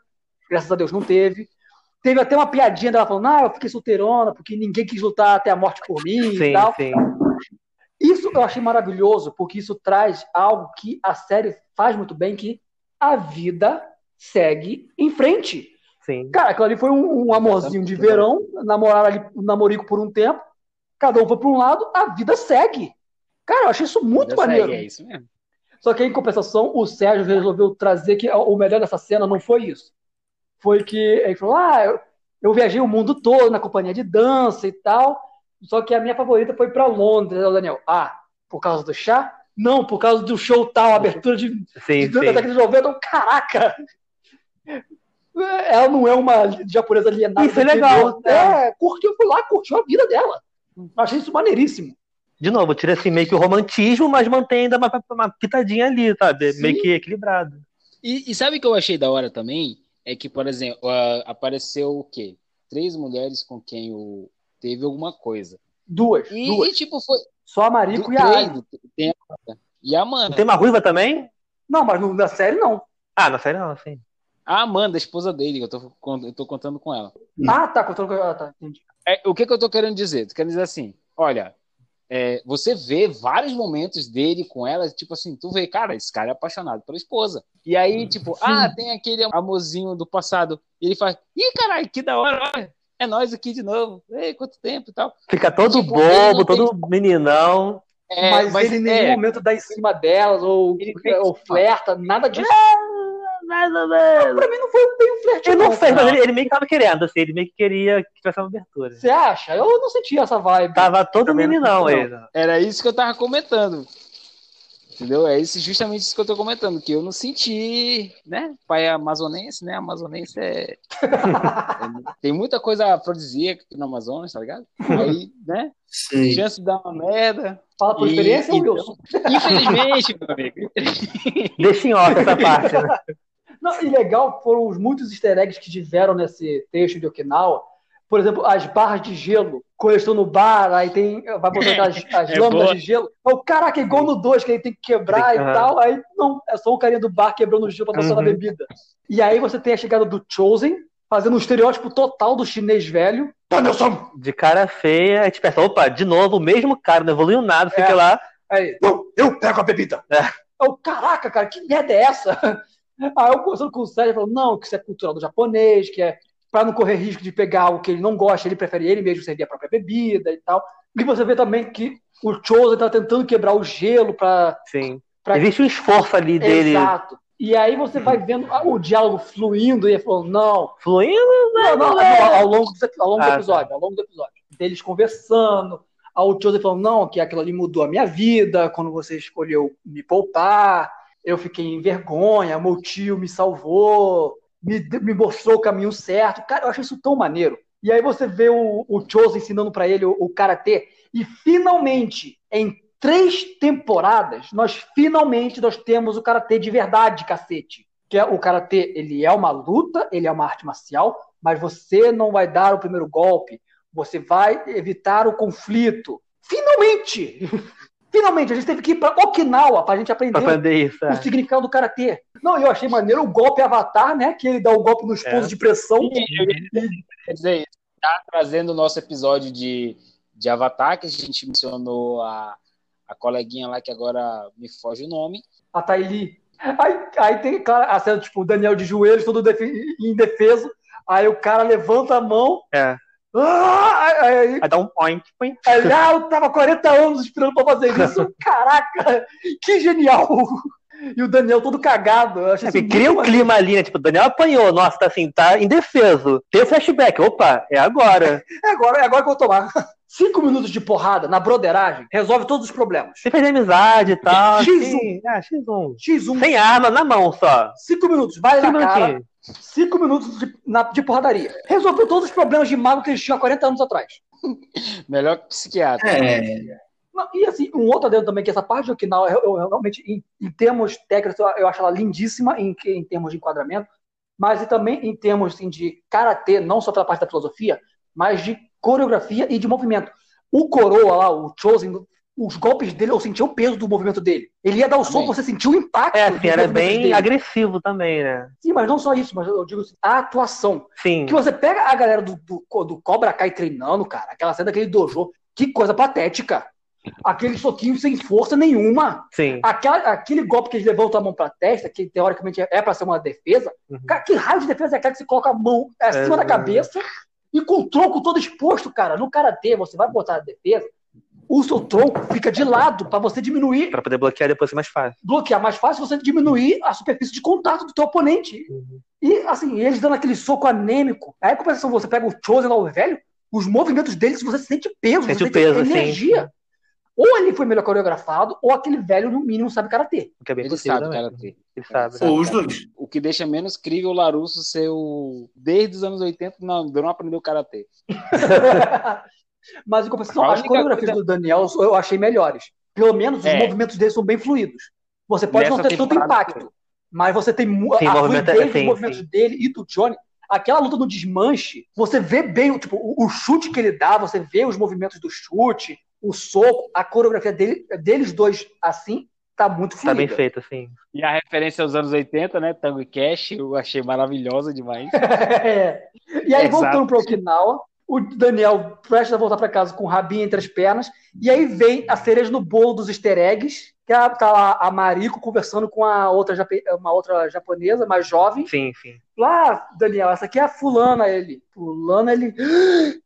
Graças a Deus não teve. Teve até uma piadinha dela falando, ah, eu fiquei solteirona, porque ninguém quis lutar até a morte por mim e Sim, tal. sim. Isso eu achei maravilhoso, porque isso traz algo que a série faz muito bem, que a vida segue em frente. Sim. Cara, aquilo ali foi um, um amorzinho de verão, namoraram ali um namorico por um tempo, cada um foi para um lado, a vida segue. Cara, eu achei isso muito maneiro. segue, é isso mesmo. Só que em compensação, o Sérgio resolveu trazer que o melhor dessa cena não foi isso. Foi que ele falou: Ah, eu, eu viajei o mundo todo na companhia de dança e tal. Só que a minha favorita foi para Londres, né, Daniel. Ah, por causa do chá? Não, por causa do show tal, abertura de, Sim, de sim. década de 90. Caraca! Ela não é uma japonesa alienada. Isso é legal, interior. É, curtiu, foi lá, curtiu a vida dela. Achei isso maneiríssimo. De novo, tira assim meio que o romantismo, mas mantém ainda uma, uma pitadinha ali, sabe? Sim. Meio que equilibrado. E, e sabe o que eu achei da hora também? É que, por exemplo, ah, apareceu o quê? Três mulheres com quem o teve alguma coisa. Duas. E, duas. e, tipo, foi. Só a Marico do e a Ari. tem a. E a Amanda. Não tem uma ruiva também? Não, mas na série não. Ah, na série não, sim. A Amanda, a esposa dele, que eu tô, eu tô contando com ela. Ah, tá, contando com ah, tá, entendi. É, o que, que eu tô querendo dizer? Tô querendo dizer assim, olha, é, você vê vários momentos dele com ela, tipo assim, tu vê, cara, esse cara é apaixonado pela esposa. E aí, tipo, ah, tem aquele amorzinho do passado. E ele faz, ih, caralho, que da hora, olha, é nós aqui de novo. Ei, quanto tempo e tal. Fica todo Tipo, bobo, tem- todo meninão. É, mas, ele em nenhum é, momento dá em cima delas ou, Ele ou flerta, nada disso. Mais ou menos. Pra mim não foi bem um flerte, Ele não não. fez, mas ele, ele meio que tava querendo, assim, ele meio que queria que tivesse uma abertura. Você acha? Eu não senti essa vibe. Tava todo meninão ele. Era isso que eu tava comentando. Entendeu? É isso, justamente isso que eu tô comentando, que eu não senti, né? Pai amazonense, né? Amazonense é. (laughs) é- tem muita coisa afrodisíaca aqui no Amazonas, tá ligado? Aí, né? Sim. Chance de dar uma merda. Fala por E- experiência, então- Wilson? Infelizmente, meu amigo. Deixa em off essa parte, né? (laughs) Não, e legal foram os muitos easter eggs que tiveram nesse texto de Okinawa. Por exemplo, as barras de gelo. Quando eles estão no bar, aí tem. Vai botar (laughs) as, as É lâminas boa. de gelo. O caraca, é igual no 2, que ele tem que quebrar Aham. e tal. Aí não, é só o carinha do bar quebrando o gelo pra mostrar Uhum. a bebida. E aí você tem a chegada do Chosen, fazendo um estereótipo total do chinês velho. Danielson! De cara feia, a gente pensa, opa, de novo, o mesmo cara, não evoluiu nada, fica É. lá. Aí, não, eu pego a bebida. É. Eu, caraca, cara, que merda é essa? Aí eu conversando com o Sérgio, ele falou, não, que isso é cultural do japonês, que é pra não correr risco de pegar algo que ele não gosta, ele prefere ele mesmo servir a própria bebida e tal. E você vê também que o Chosen tá tentando quebrar o gelo pra... Sim. pra... Existe um esforço ali dele Exato. E aí você vai vendo o diálogo fluindo e ele falou, não, fluindo. não, não, não, ao longo, do, ao longo do Ah, tá. episódio, ao longo do episódio. Deles conversando, o Joseph falando, não, que aquilo ali mudou a minha vida, quando você escolheu me poupar, eu fiquei em vergonha, meu tio me salvou, me, me mostrou o caminho certo. Cara, eu acho isso tão maneiro. E aí você vê o, o Chose ensinando pra ele o, o karatê, e finalmente, em três temporadas, nós finalmente nós temos o karatê de verdade, cacete. Que é, o karatê, ele é uma luta, ele é uma arte marcial, mas você não vai dar o primeiro golpe, você vai evitar o conflito. Finalmente! (laughs) Finalmente, a gente teve que ir pra Okinawa pra gente aprender Pra aprender isso. o é. significado do karatê. Não, eu achei maneiro o golpe avatar, né? Que ele dá o golpe nos É. pontos de pressão. Quer dizer, isso, tá trazendo o nosso episódio de, de Avatar, que a gente mencionou a, a coleguinha lá que agora me foge o nome. a Thaili. Aí, aí tem claro, a cena, tipo, o Daniel de joelhos, todo defe- indefeso. Aí o cara levanta a mão. É. Ah, aí, aí, Aí dá um point. point. aí, ah, eu tava 40 anos esperando pra fazer isso. (laughs) Caraca, que genial! E o Daniel todo cagado. Eu achei É, cria um clima ali, né? Tipo, o Daniel apanhou, nossa, tá assim, tá indefeso. Tem o flashback, opa, é agora. É agora, é agora que eu vou tomar. Cinco minutos de porrada na broderagem resolve todos os problemas. Você fez amizade e tal. X1. assim, ah, X1. X1. Sem arma, na mão só. Cinco minutos, vai Cinco na cara. Cinco minutos de, na- de porradaria. Resolveu todos os problemas de mago que eles tinham há 40 anos atrás. (laughs) Melhor que psiquiatra. É, Não, E assim, um outro adendo também, que essa parte Okinawa, eu, eu- eu realmente, em, em termos técnicos, eu, eu acho ela lindíssima em, em termos de enquadramento, mas e também em termos assim, de karatê, não só pela parte da filosofia, mas de coreografia e de movimento. O Coroa lá, o Chosen, os golpes dele, eu sentia o peso do movimento dele. Ele ia dar o soco, você sentiu o impacto. É, assim, era bem dele. agressivo também, né? Sim, mas não só isso, mas eu digo assim, a atuação. Sim. Que você pega a galera do, do, do Cobra Kai treinando, cara, aquela cena daquele dojo, que coisa patética. Aquele soquinho sem força nenhuma. Sim. Aquela, aquele golpe que eles levantam a mão pra testa, que teoricamente é pra ser uma defesa. Uhum. Cara, que raio de defesa é aquela que você coloca a mão acima É, da cabeça e com o tronco todo exposto, cara? No karatê, você vai botar a defesa, o seu tronco fica de lado pra você diminuir, Pra poder bloquear depois ser mais fácil. bloquear mais fácil, você diminuir a superfície de contato do teu oponente. Uhum. E assim, eles dando aquele soco anêmico. Aí, compensação, você pega o Chosen lá, o velho, os movimentos deles, você sente peso, Sente você sente peso, sim. energia. Ou ele foi melhor coreografado, ou aquele velho, no mínimo, sabe karatê. O que é bem Ele possível sabe, também. karatê. Ele sabe. Ou os cara. dois. O que deixa menos crível o Larusso ser o. Desde os anos 80, não, não aprendeu karatê. (laughs) Mas, em compensação, as coreografias coisa- do Daniel eu achei melhores. Pelo menos os É. movimentos dele são bem fluidos. Você pode não Nessa ter tanto impacto, mas você tem Sim, a movimento é- fluidez dos sim, movimentos sim. dele e do Johnny. Aquela luta no desmanche, você vê bem tipo, o, o chute que ele dá, você vê os movimentos do chute, o soco, a coreografia dele, deles dois assim, tá muito Tá fluida. bem feito, assim. E a referência aos anos 80, né? Tango e Cash, eu achei maravilhosa demais. (laughs) É. E aí, Exato. voltando para Okinawa, o Daniel presta a voltar para casa com o rabinho entre as pernas, e aí vem a cereja no bolo dos easter eggs, que a- tá lá a Mariko conversando com a outra, uma outra japonesa, mais jovem. Sim, sim. Lá, Daniel, essa aqui é a fulana, ele. Fulana, ele.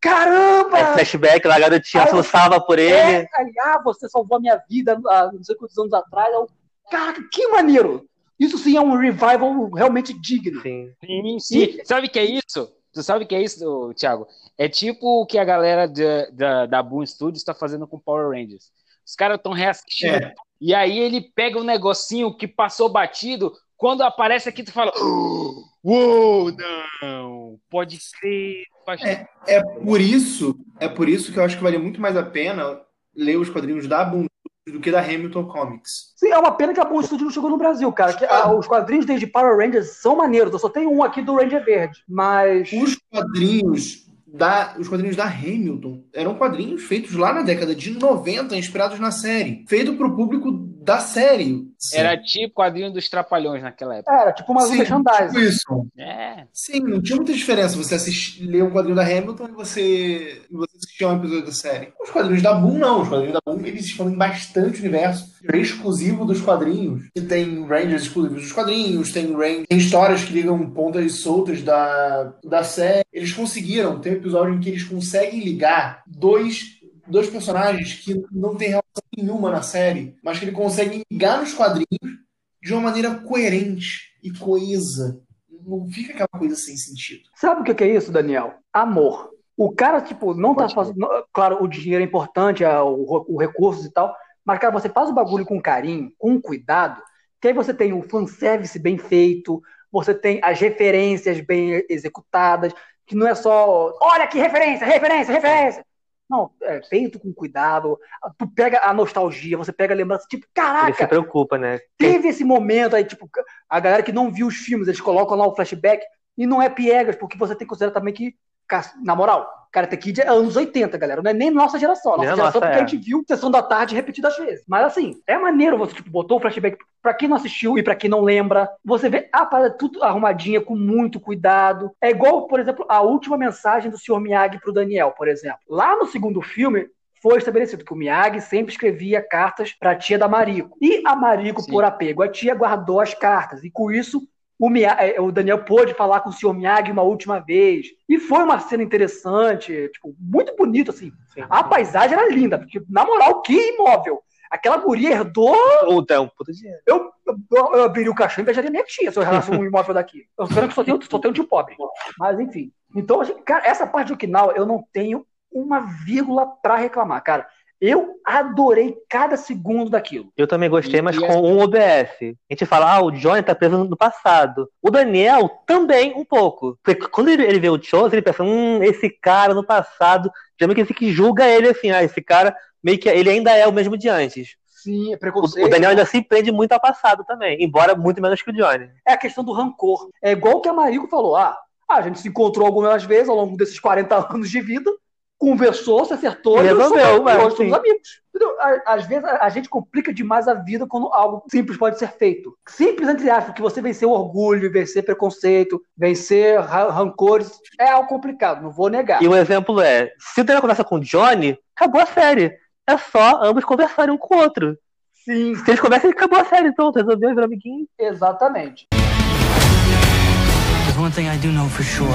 Caramba! Aí, flashback lá, a garotinha Aí por ele. É, aí, ah, você salvou a minha vida há não sei quantos anos atrás. Eu, Caraca, que maneiro! Isso sim é um revival realmente digno. Sim. Sim, sim. Sabe o que é isso? Tu sabe o que é isso, Thiago? É tipo o que a galera da, da, da Boom Studios está fazendo com Power Rangers. Os caras estão reassistindo. É. E aí ele pega um negocinho que passou batido. Quando aparece aqui, tu fala: Uou, não! Pode faz- É. É por isso, é por isso que eu acho que vale muito mais a pena ler os quadrinhos da Boom do que da Hamilton Comics. Sim, é uma pena que a Boom Studio não chegou no Brasil, cara. Que, ah, os quadrinhos desde Power Rangers são maneiros. Eu só tenho um aqui do Ranger Verde. Mas. Os quadrinhos da, os quadrinhos da Hamilton eram quadrinhos feitos lá na década de 90, inspirados na série. Feito pro público da série. Era tipo quadrinho dos Trapalhões naquela época. Era tipo uma Sim, merchandising. tipo isso. É. Sim, não tinha muita diferença você assistir, ler um quadrinho da Hamilton e você, e você assistir a um episódio da série. Os quadrinhos da Boom, não. Os quadrinhos da Boom, eles expandem bastante o universo. É exclusivo dos quadrinhos. E tem Rangers exclusivos dos quadrinhos, tem, Ran- tem histórias que ligam pontas soltas da, da série. Eles conseguiram, tem um episódio em que eles conseguem ligar dois, dois personagens que não têm relação nenhuma na série, mas que eles conseguem ligar nos quadrinhos de uma maneira coerente e coesa. Não fica aquela coisa sem sentido. Sabe o que é isso, Daniel? Amor. O cara, tipo, não tá Pode fazendo. não- Claro, o dinheiro é importante, o, o recursos e tal. Mas, cara, você faz o bagulho com carinho, com cuidado, que aí você tem o fanservice bem feito, você tem as referências bem executadas, que não é só. Olha que referência, referência, referência. Não, é feito com cuidado. Tu pega a nostalgia, você pega a lembrança, tipo, Ele se caraca, preocupa, né? teve esse momento aí, tipo, a galera que não viu os filmes, eles colocam lá o flashback e não é piegas, porque você tem que considerar também que, na moral, Karate Kid é anos 80, galera, não é nem nossa geração. Nossa geração nossa, porque é. a gente viu Sessão da Tarde repetidas vezes. Mas assim, é maneiro você, tipo, botou o flashback pra quem não assistiu e pra quem não lembra, você vê a parada tudo arrumadinha, com muito cuidado. É igual, por exemplo, a última mensagem do Sr. Miyagi pro Daniel, por exemplo. Lá no segundo filme, foi estabelecido que o Miyagi sempre escrevia cartas para a tia da Mariko. E a Mariko, Sim. por apego à tia, guardou as cartas. E com isso, o, eh, o Daniel pôde falar com o Sr. Miyagi uma última vez. E foi uma cena interessante, tipo, muito bonito, assim. A paisagem era linda, porque, na moral, que imóvel. Aquela guria herdou. Puta, é um puta dinheiro. Eu, eu, eu abriria o caixão e invejaria minha tia se eu herdasse um (laughs) imóvel daqui. Eu que só tenho, só tenho de pobre. Mas, enfim. Então, cara, essa parte de Okinawa eu não tenho uma vírgula pra reclamar, cara. Eu adorei cada segundo daquilo. Eu também gostei, mas e com um OBS. A gente fala, ah, o Johnny tá preso no passado. O Daniel também um pouco. Porque quando ele, ele vê o Chose, ele pensa, hum, esse cara no passado, já meio que, que julga ele assim, ah, esse cara meio que ele ainda é o mesmo de antes. Sim, é O, preconceito. o Daniel ainda se prende muito ao passado também, embora muito menos que o Johnny. É a questão do rancor. É igual o que a Mariko falou. Ah, a gente se encontrou algumas vezes ao longo desses 40 anos de vida, conversou, se acertou e Resolveu, mas, hoje somos amigos. Entendeu? Às vezes a a gente complica demais a vida quando algo simples pode ser feito. Simples, entre aspas, porque você vencer o orgulho, vencer preconceito, vencer ra- rancores, é algo complicado, não vou negar. E um exemplo é, se o Daniel conversa com o Johnny, acabou a série. É só ambos conversarem um com o outro. Sim, Se eles conversam, acabou a série, pronto, resolveu, virou amiguinho. exatamente. There's one thing I do know for sure.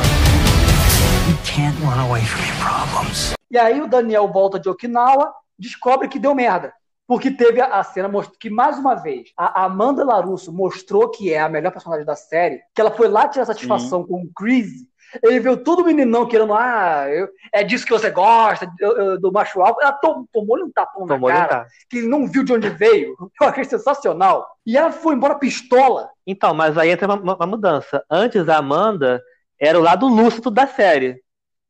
Can't run away from your problems. E aí o Daniel volta de Okinawa, descobre que deu merda. Porque teve a, cena que, mais uma vez, a Amanda Larusso mostrou que é a melhor personagem da série, que ela foi lá tirar satisfação com o Chris. Ele viu todo meninão querendo, ah, eu- é disso que você gosta, eu- eu- do macho alto. Ela tom- tomou-lhe um tapão Tomou na ele cara, que ele não viu de onde veio. (laughs) Eu achei sensacional. E ela foi embora pistola. Então, mas aí entra uma, uma- uma mudança. Antes a Amanda era o lado lúcido da série.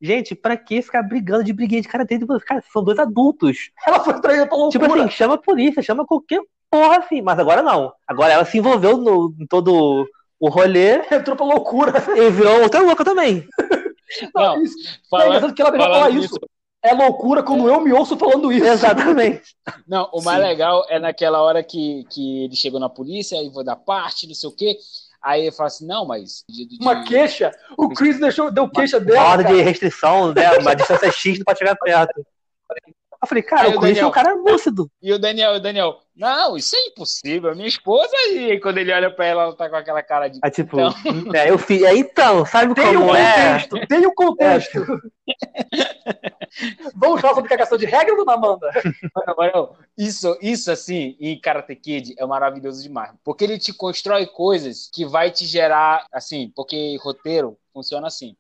Gente, pra que ficar brigando de briguinha de karatê? Tipo, Cara, são dois adultos. Ela foi traída pela loucura. Tipo assim, chama a polícia, chama qualquer porra assim. Mas agora não. Agora ela se envolveu no, em todo o rolê (laughs) Entrou pra loucura. e virou outra louca também. (laughs) Não, Não, isso, é Falando- engraçado que ela fala nisso- isso. É loucura quando eu me ouço falando isso. Exatamente. (laughs) Não, o mais legal é naquela hora que, que ele chegou na polícia, aí vou dar parte, não sei o quê. Aí ele fala assim, não, mas. de- de- Uma queixa. O Chris deixou, deu queixa dela. Ordem cara. de restrição, né? Uma distância X não pode chegar perto. Eu falei, cara, Aí o é um cara lúcido. (laughs) E o Daniel, o Daniel, não, isso é impossível. Minha esposa, e quando ele olha pra ela, ela tá com aquela cara de. Aí, tipo, Então. (laughs) é, eu fiz. É, então, sabe Tem um como é? contexto, tem um contexto. (laughs) Vamos falar sobre cagação de regra, dona Amanda? Isso, isso, assim, em Karate Kid é maravilhoso demais. Porque ele te constrói coisas que vai te gerar, assim, porque roteiro funciona assim.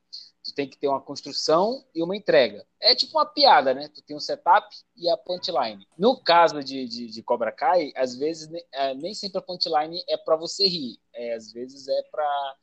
Tu tem que ter uma construção e uma entrega. É tipo uma piada, né? Tu tem um setup e a punchline. No caso de, de, de Cobra Kai, às vezes é, nem sempre a punchline é pra você rir. É, às vezes é pra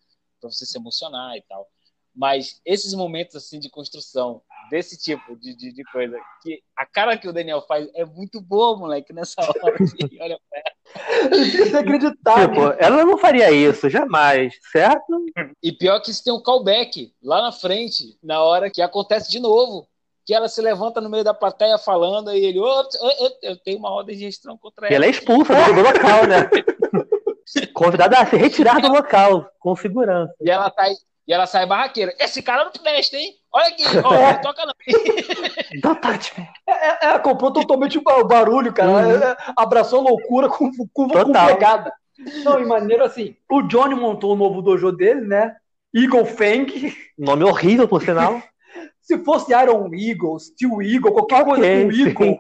você se emocionar e tal. Mas esses momentos assim de construção, desse tipo de, de, de coisa, que a cara que o Daniel faz é muito boa, moleque, nessa hora. (laughs) assim, olha ela. Inacreditável. Tipo, ela não faria isso, jamais, certo? E pior que isso tem um callback lá na frente, na hora que acontece de novo. Que ela se levanta no meio da plateia falando e ele, "Ô, eu, eu tenho uma ordem de restrição contra E ela ela. é expulsa do, do local, né? (laughs) Convidada a se retirar do local, com segurança. E ela sai, e ela sai barraqueira. Esse cara não presta, hein? Olha aqui, ó, não toca não. Don't touch me. É, é, comprou totalmente o ba- o barulho, cara. Uhum. É, é, abraçou a loucura com, com, com pegada. Não, e maneiro assim. O Johnny montou o novo dojo dele, né? Eagle Fang. Nome horrível, por sinal. (laughs) Se fosse Iron Eagle, Steel Eagle, qualquer coisa com Eagle.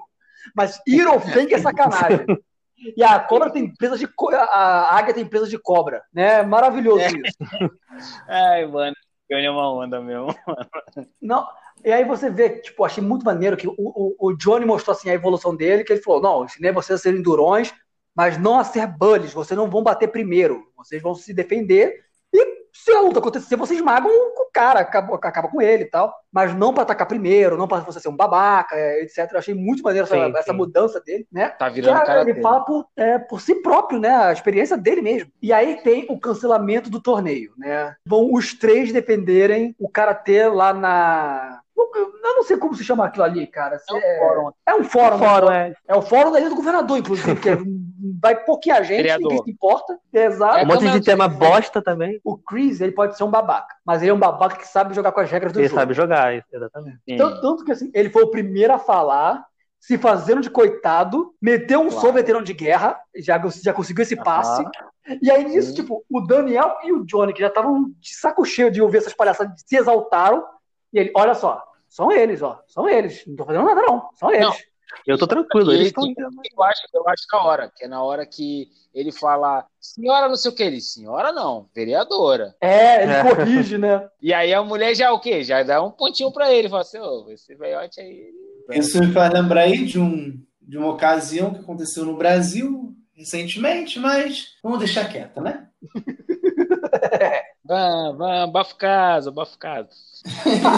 Mas Eagle Fang é sacanagem. (laughs) E a cobra tem empresa de. co- A águia tem empresa de cobra, né? Maravilhoso É. isso. (laughs) Ai, mano, ganhou uma onda mesmo. Não, e aí você vê, tipo, achei muito maneiro que o, o, o Johnny mostrou assim a evolução dele, que ele falou: não, ensinei vocês a serem durões, mas não a ser bullies, vocês não vão bater primeiro, vocês vão se defender, e se a luta acontecer, vocês magam o cara, acaba, acaba com ele e tal, mas não pra atacar primeiro, não pra você ser um babaca, é, etc. Eu achei muito maneiro essa, Sim, essa sim. mudança dele, né? Tá Que virando a- cara ele dele. fala por, é, por si próprio, né? A experiência dele mesmo. E aí tem o cancelamento do torneio, né? Vão os três defenderem o karatê lá na. Eu não sei como se chama aquilo ali, cara. É um fórum. É um fórum. Fórum, né? é. É o fórum da ilha do governador, inclusive, que é- vai pouquinha gente, Vereador. ninguém se importa. Exato. É Um monte de tema disse, bosta também. O Chris, ele pode ser um babaca, mas ele é um babaca que sabe jogar com as regras do Ele jogo. sabe jogar, exatamente. Tanto, tanto que assim, ele foi o primeiro a falar, se fazendo de coitado, meteu um Claro. sou veterano de guerra, já, já conseguiu esse passe. E aí nisso, Sim. tipo, o Daniel e o Johnny, que já estavam de saco cheio de ouvir essas palhaçadas, se exaltaram. E ele, olha só, são eles, ó, são eles. Não tô fazendo nada, não, são eles. Não. Eu tô tranquilo, eles ele estão. eu, acho, eu acho na hora, que é na hora que ele fala, senhora não sei o que, ele, senhora não, vereadora. É, ele É. corrige, né? (laughs) E aí a mulher já o quê? Já dá um pontinho pra ele, fala assim, ô, esse velhote aí. Isso me faz lembrar aí de, um, de uma ocasião que aconteceu no Brasil recentemente, mas vamos deixar quieto, né? (laughs) Vamos, vamos, bafo casa, bafo casa.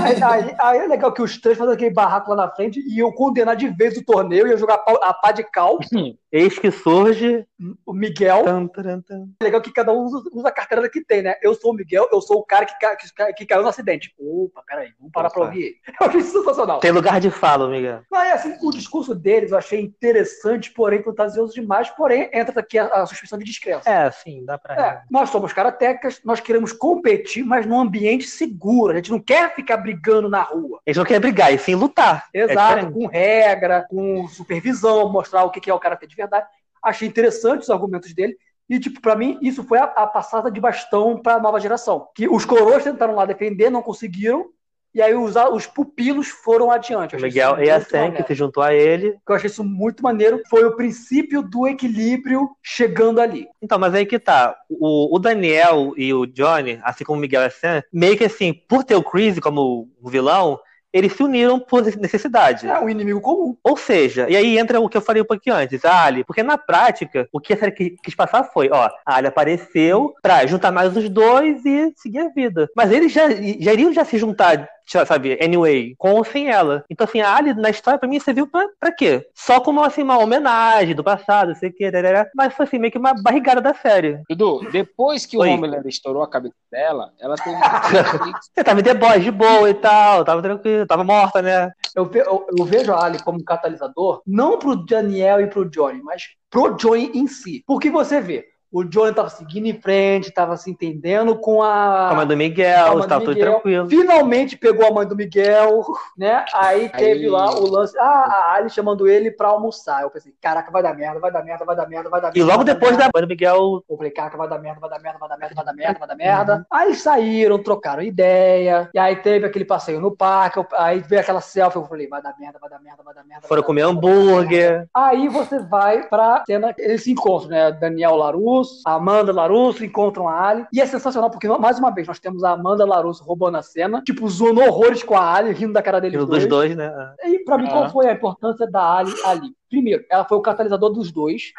Aí, aí- aí é legal que os três fazem aquele barraco lá na frente e eu condenar de vez o torneio e eu jogar a pá de cal, (laughs) Eis que surge. o Miguel. Tan, taran, tan. É legal que cada um usa, usa a carteira que tem, né? Eu sou o Miguel, eu sou o cara que, que, que caiu no acidente. Opa, peraí, vamos parar pra Opa. ouvir ele. Eu achei isso sensacional. Tem lugar de fala, Miguel. Não, é assim, o discurso deles eu achei interessante, porém fantasioso demais, porém entra aqui a, a suspensão de descrença. É, sim, dá pra. É, nós somos karatecas, nós queremos competir, mas num ambiente seguro. A gente não quer ficar brigando na rua. Eles não querem brigar, e sim lutar. É Exato, diferente. com regra, com supervisão, mostrar o que é o karatê de verdade. Achei interessante os argumentos dele. E, tipo, pra mim, isso foi a, a passada de bastão pra nova geração. Que os coroas tentaram lá defender, não conseguiram. E aí os, os pupilos foram adiante. O Miguel e maneiro. que se juntou a ele. que eu achei isso muito maneiro, foi o princípio do equilíbrio chegando ali. Então, mas aí que tá. O, o Daniel e o Johnny, assim como o Miguel e a Sam, meio que assim, por ter o Chris como vilão, eles se uniram por necessidade. É um inimigo comum. Ou seja, e aí entra o que eu falei um pouquinho antes, a Ali, porque na prática, o que a série qui- quis passar foi, ó, a Ali apareceu pra juntar mais os dois e seguir a vida. Mas eles já, já iriam já se juntar, sabe, anyway, com ou sem ela. Então, assim, a Ali na história, pra mim, serviu pra, pra quê? Só como, assim, uma homenagem do passado, sei o que, mas foi, assim, meio que uma barrigada da série. Dudu, depois que o. Homelander estourou a cabeça dela, ela teve (laughs) Você tava em The Boys de boa e tal, tava tranquilo, tava morta, né? Eu, ve- eu- eu vejo a Ali como um catalisador, não pro Daniel e pro Johnny, mas pro Johnny em si. Porque você vê, o Johnny tava seguindo em frente, tava se entendendo com a. A mãe do Miguel, mãe do tava tudo tranquilo. Finalmente pegou a mãe do Miguel, né? Aí teve Aí- lá o lance, ah, a Ali chamando ele pra almoçar. Eu pensei, caraca, vai dar merda, vai dar merda, vai dar merda, vai dar merda. E logo depois da mãe do Miguel, Eu falei, caraca, vai dar merda, vai dar merda, vai dar merda, vai dar merda, vai dar merda. Aí eles saíram, trocaram ideia. E aí teve aquele passeio no parque. Aí veio aquela selfie. Eu falei, vai dar merda, vai dar merda, vai dar merda. foram comer hambúrguer. Aí você vai pra cena, eles se encontram, né? Daniel Larusso, Amanda Larusso encontram a Ali. E é sensacional, porque mais uma vez nós temos a Amanda Larusso roubando a cena, tipo, zoando horrores com a Ali, rindo da cara deles Dos dois, né? e pra mim, Ah. qual foi a importância da Ali ali? Primeiro, ela foi o catalisador dos dois.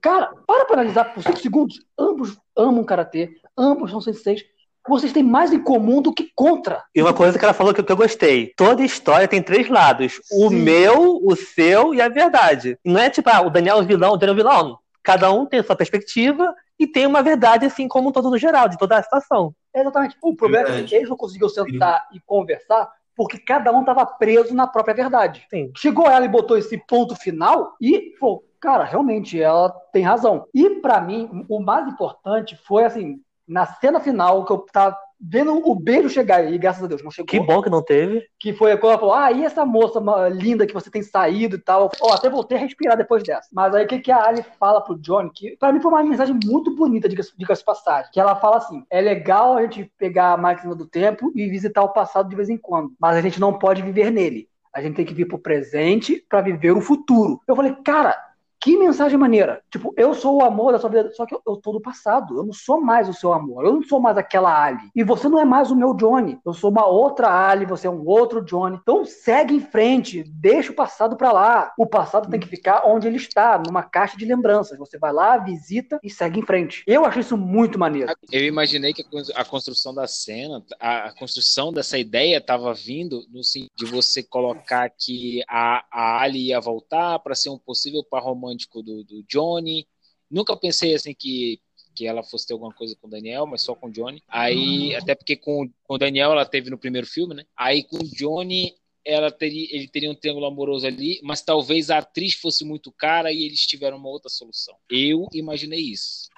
Cara, para pra analisar por 5 segundos. Ambos amam karatê, ambos são senseis. Vocês têm mais em comum do que contra. E uma coisa que ela falou que, eu gostei: toda história tem três lados: o Sim. meu, o seu e a verdade. Não é tipo, ah, o Daniel é o vilão, o Daniel é o vilão. Cada um tem a sua perspectiva e tem uma verdade, assim como um todo no geral, de toda a situação. Exatamente. O problema é que Verdade. eles não conseguiram sentar e conversar porque cada um estava preso na própria verdade. Sim. Chegou ela e botou esse ponto final e falou, cara, realmente ela tem razão. E pra mim, o mais importante foi assim, na cena final que eu tava vendo o beijo chegar e graças a Deus não chegou. Que bom que não teve. Que foi quando ela falou, ah, e essa moça linda que você tem saído e tal. Ó, até voltei a respirar depois dessa. Mas aí o que, que a Ali fala pro Johnny, que pra mim foi uma mensagem muito bonita, diga-se de passagem. Que ela fala assim: é legal a gente pegar a máquina do tempo e visitar o passado de vez em quando, mas a gente não pode viver nele. A gente tem que vir pro presente pra viver o futuro. Eu falei, cara, que mensagem maneira. Tipo, eu sou o amor da sua vida, só que eu, eu tô do passado. Eu não sou mais o seu amor. Eu não sou mais aquela Ali. E você não é mais o meu Johnny. Eu sou uma outra Ali, você é um outro Johnny. Então segue em frente, deixa o passado pra lá. O passado tem que ficar onde ele está, numa caixa de lembranças. Você vai lá, visita e segue em frente. Eu achei isso muito maneiro. Eu imaginei que a cons- a construção da cena, a, a construção dessa ideia estava vindo no sentido de você colocar que a, a Ali ia voltar para ser um possível par romântico do, do Johnny. Nunca pensei assim que, que ela fosse ter alguma coisa com o Daniel, mas só com o Johnny. Aí, até porque com, com o Daniel ela teve no primeiro filme, né? Aí com o Johnny ela teria, ele teria um triângulo amoroso ali, mas talvez a atriz fosse muito cara e eles tiveram uma outra solução. Eu imaginei isso.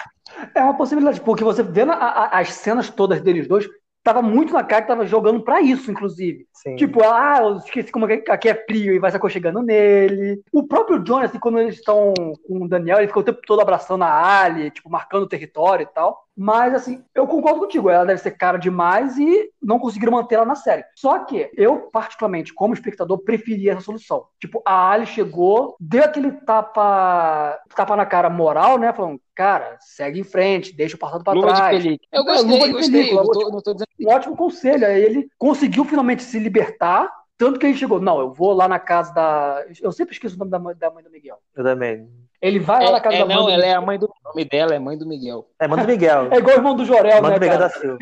É uma possibilidade, porque você vendo a- a- as cenas todas deles dois, tava muito na cara que tava jogando pra isso, inclusive. Sim. Tipo, ah, eu esqueci como é que aqui é frio e vai se aconchegando nele. O próprio Johnny, assim, quando eles estão com o Daniel, ele fica o tempo todo abraçando a Ali, tipo, marcando o território e tal. Mas, assim, eu concordo contigo. Ela deve ser cara demais e não conseguiram manter ela na série. Só que eu, particularmente, como espectador, preferia essa solução. Tipo, a Ali chegou, deu aquele tapa, tapa na cara moral, né? Falando, cara, segue em frente, deixa o passado pra Luva de trás. película. Eu É, gostei, luva de gostei. película, Não tô, não tô dizendo um ótimo conselho. Aí ele conseguiu finalmente se libertar, tanto que ele chegou, não, eu vou lá na casa da... Eu sempre esqueço o nome da mãe, da mãe do Miguel. Eu também. Ele vai lá na casa É, é, da não, mãe do ela é a mãe do o nome dela, é mãe do Miguel. É, manda o Miguel. É igual o irmão do Jorel, Manda né, o Miguel cara? da Silva.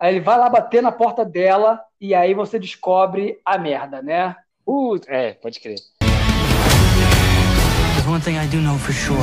Aí ele vai lá bater na porta dela e aí você descobre a merda, né? Putz, é, pode crer. There's one thing I do know for sure.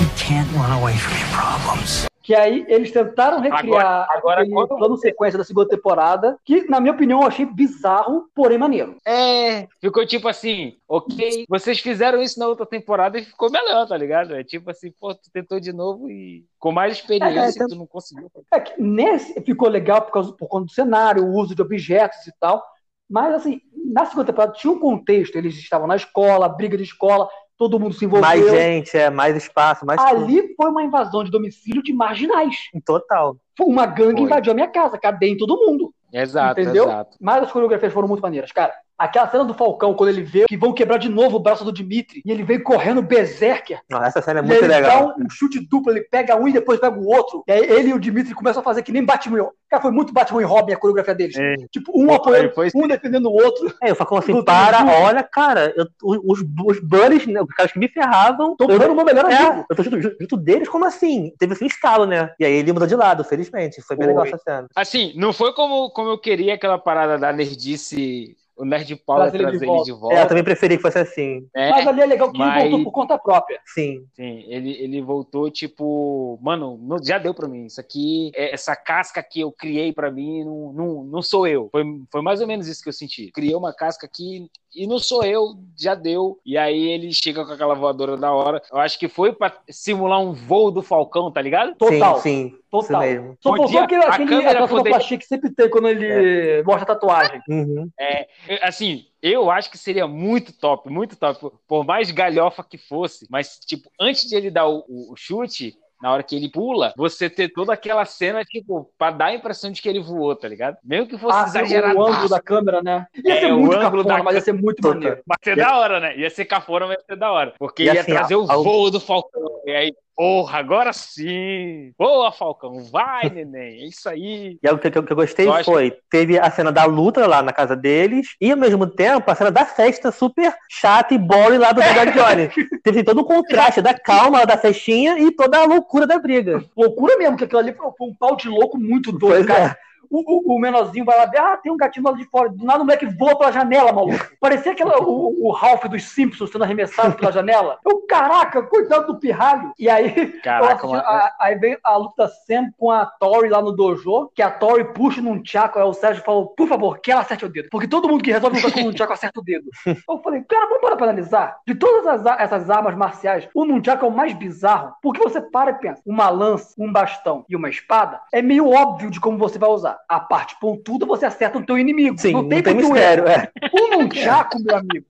You can't run away from your problems. Que aí eles tentaram recriar Agora- agora aquele quando- plano sequência da segunda temporada, que, na minha opinião, eu achei bizarro, porém maneiro. É, ficou tipo assim, ok, vocês fizeram isso na outra temporada e ficou melhor, tá ligado? É tipo assim, pô, tu tentou de novo e com mais experiência É, é, tu não conseguiu. É que nesse ficou legal por, causa, por conta do cenário, o uso de objetos e tal. Mas, assim, na segunda temporada tinha um contexto. Eles estavam na escola, briga de escola, todo mundo se envolveu. Mais gente, é, mais espaço, mais tudo. Ali foi uma invasão de domicílio de marginais. Total. Foi Uma gangue Foi. invadiu a minha casa, cadê em todo mundo. Exato, entendeu? exato. Mas as coreografias foram muito maneiras, cara. Aquela cena do Falcão, quando ele vê que vão quebrar de novo o braço do Dimitri, e ele vem correndo berserker, Não, essa cena é muito ele legal. dá um, chute duplo, ele pega um e depois pega o outro. E aí ele e o Dimitri começam a fazer que nem Batman. Cara, foi muito Batman e Robin a coreografia deles. É. Tipo, um apoiando, foi um defendendo o outro. É, eu falo assim, para, olha, cara, eu- os, os buddies, né, os caras que me ferravam, Tô eu, dando o meu melhor amigo. é, eu tô junto, junto deles, como assim? Teve assim um estalo, né? E aí ele mudou de lado, felizmente. Foi bem Foi. legal essa cena. Assim, não foi como, como eu queria aquela parada da nerdice, o Nerd Power Trazer ele trazer de ele de volta. É, eu também preferi que fosse assim. né? Mas ali é legal que mas- ele voltou por conta própria. Sim. Sim, ele, ele voltou tipo, mano, não- já deu pra mim. Isso aqui, é- essa casca que eu criei pra mim, não, não, não sou eu. Foi, foi mais ou menos isso que eu senti. Criei uma casca aqui e não sou eu, já deu. E aí ele chega com aquela voadora da hora. Eu acho que foi pra simular um voo do Falcão, tá ligado? Total. Sim, sim. Total. Isso mesmo. Só faltou aquele, a aquele, câmera aquela sonoplastia que sempre tem quando ele mostra a tatuagem. Uhum. É, assim, eu acho que seria muito top, muito top. Por- mais galhofa que fosse, mas, tipo, antes de ele dar o- o chute, na hora que ele pula, você ter toda aquela cena, tipo, pra dar a impressão de que ele voou, tá ligado? Mesmo que fosse Ah, exagerado. o ângulo da câmera, né? Ia É, ser o muito ângulo cafona, da mas ia ser muito maneiro. Vai ser da hora, né? Ia ser cafona, mas ia ser da hora. Porque ia assim, trazer o a- a- voo do Falcão. E aí, porra, agora sim! Boa, Falcão! Vai, (laughs) neném! É isso aí! E o que, que eu que eu gostei foi, teve a cena da luta lá na casa deles, e ao mesmo tempo a cena da festa super chata e boring lá do Big Johnny. (laughs) teve todo o contraste da calma da festinha e toda a loucura da briga. Loucura mesmo, que aquilo ali foi foi um pau de louco muito doido, Pois cara. é. O, o, o menorzinho vai lá ver, ah, tem um gatinho lá de fora. Do nada o moleque voa pela janela, maluco. Parecia aquela, o, o Ralph dos Simpsons sendo arremessado pela janela. Eu, caraca, coitado do pirralho. E aí, Caraca, assisti- a- aí vem a luta Sam com a Tori lá no dojo, que a Tori puxa num tchaco, aí o Sérgio falou, por favor, que ela acerte o dedo. Porque todo mundo que resolve lutar com um tchaco acerta o dedo. Eu falei, cara, vamos parar pra analisar. De todas as essas armas marciais, o nunchaku é o mais bizarro. Porque você para e pensa, uma lança, um bastão e uma espada, é meio óbvio de como você vai usar. A parte pontuda você acerta no teu inimigo. Sim, não tem, não tem mistério, é. O nunchaku, meu amigo,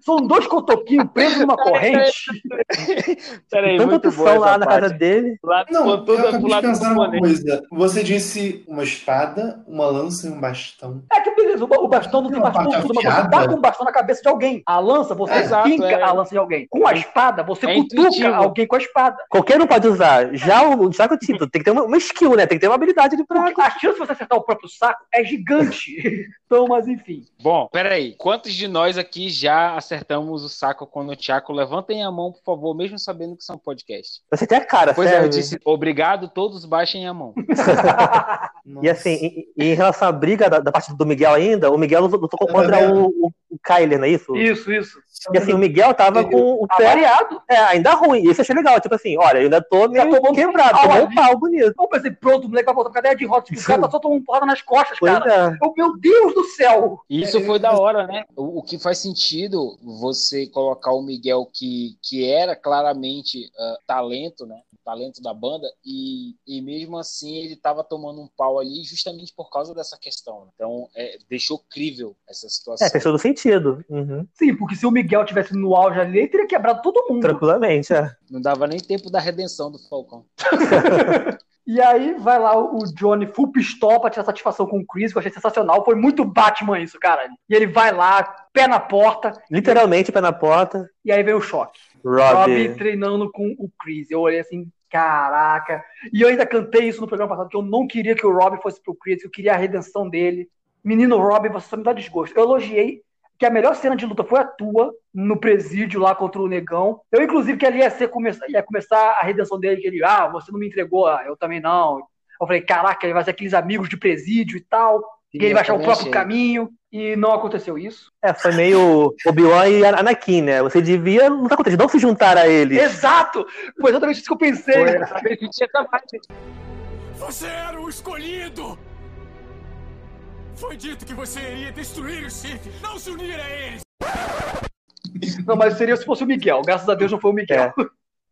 são dois cotoquinhos presos numa corrente. Peraí, Tanta boa lá na parte. casa dele. Lá, Não, botou eu do acabei de pensar numa coisa. Você disse uma espada, uma lança e um bastão. É que beleza, o ba- o bastão não tem mas você dá com o bastão na cabeça de alguém. A lança, você Exato, finca é. a lança de alguém. Com a espada, você É cutuca intuitivo. alguém com a espada. Qualquer um pode usar. Já o já que o tipo, tem que ter uma, uma skill, né? Tem que ter uma habilidade ali pra. A chance de você acertar o próprio saco é gigante. (laughs) então, mas enfim. Bom, peraí. Quantos de nós aqui já acertamos o saco com o Tiago? Levantem a mão, por favor, mesmo sabendo que são podcast. Você tem a cara, Pois é, sério. eu disse obrigado, todos baixem a mão. (laughs) E assim, e, e em relação à briga da, da parte do Miguel ainda, o Miguel lutou lutou contra vendo? o, o, o Kyler, não é isso? Isso, isso. E assim, o Miguel tava com o pé Avariado. é, ainda ruim. Isso eu achei legal. Tipo assim, olha, eu ainda tô meio tomou um quebrado, pau tomou um pau bonito. Eu pensei, pronto, o moleque vai voltar pra cadeia de rodas, o cara tá só tomando porrada nas costas, Pois cara. é. Eu, meu Deus do céu! E Isso foi da hora, né? O, o que faz sentido você colocar o Miguel, que, que era claramente ah, talento, né? talento da banda, e, e mesmo assim ele tava tomando um pau ali justamente por causa dessa questão. Então, é, deixou crível essa situação. É, fez todo sentido. Uhum. Sim, porque se o Miguel tivesse no auge ali, ele teria quebrado todo mundo. Tranquilamente, é. Não dava nem tempo da redenção do Falcão. (laughs) E aí vai lá o Johnny full pistola pra tirar satisfação com o Chris, que eu achei sensacional. Foi muito Batman isso, cara. E ele vai lá, pé na porta, Literalmente, pé na porta. e aí vem o choque. Rob. Rob treinando com o Chris. Eu olhei assim, caraca. E eu ainda cantei isso no programa passado, que eu não queria que o Rob fosse pro Chris, eu queria a redenção dele. Menino Rob, você só me dá desgosto. Eu elogiei que a melhor cena de luta foi a tua, no presídio lá contra o Negão. Eu, inclusive, que ali ia, ser, começar, ia começar a redenção dele, que ele, ah, você não me entregou, ah, eu também não. Eu falei, caraca, ele vai ser aqueles amigos de presídio e tal, Sim, que ele vai achar o próprio achei. caminho, e não aconteceu isso. É, foi meio Obi-Wan e Anakin, né? Você devia lutar contra eles, não se juntar a eles. Exato! Foi exatamente isso que eu pensei. Foi Você era o escolhido! Foi dito que você iria destruir o Sith, não se unir a eles! Não, mas seria se fosse o Miguel. Graças a Deus não foi o Miguel.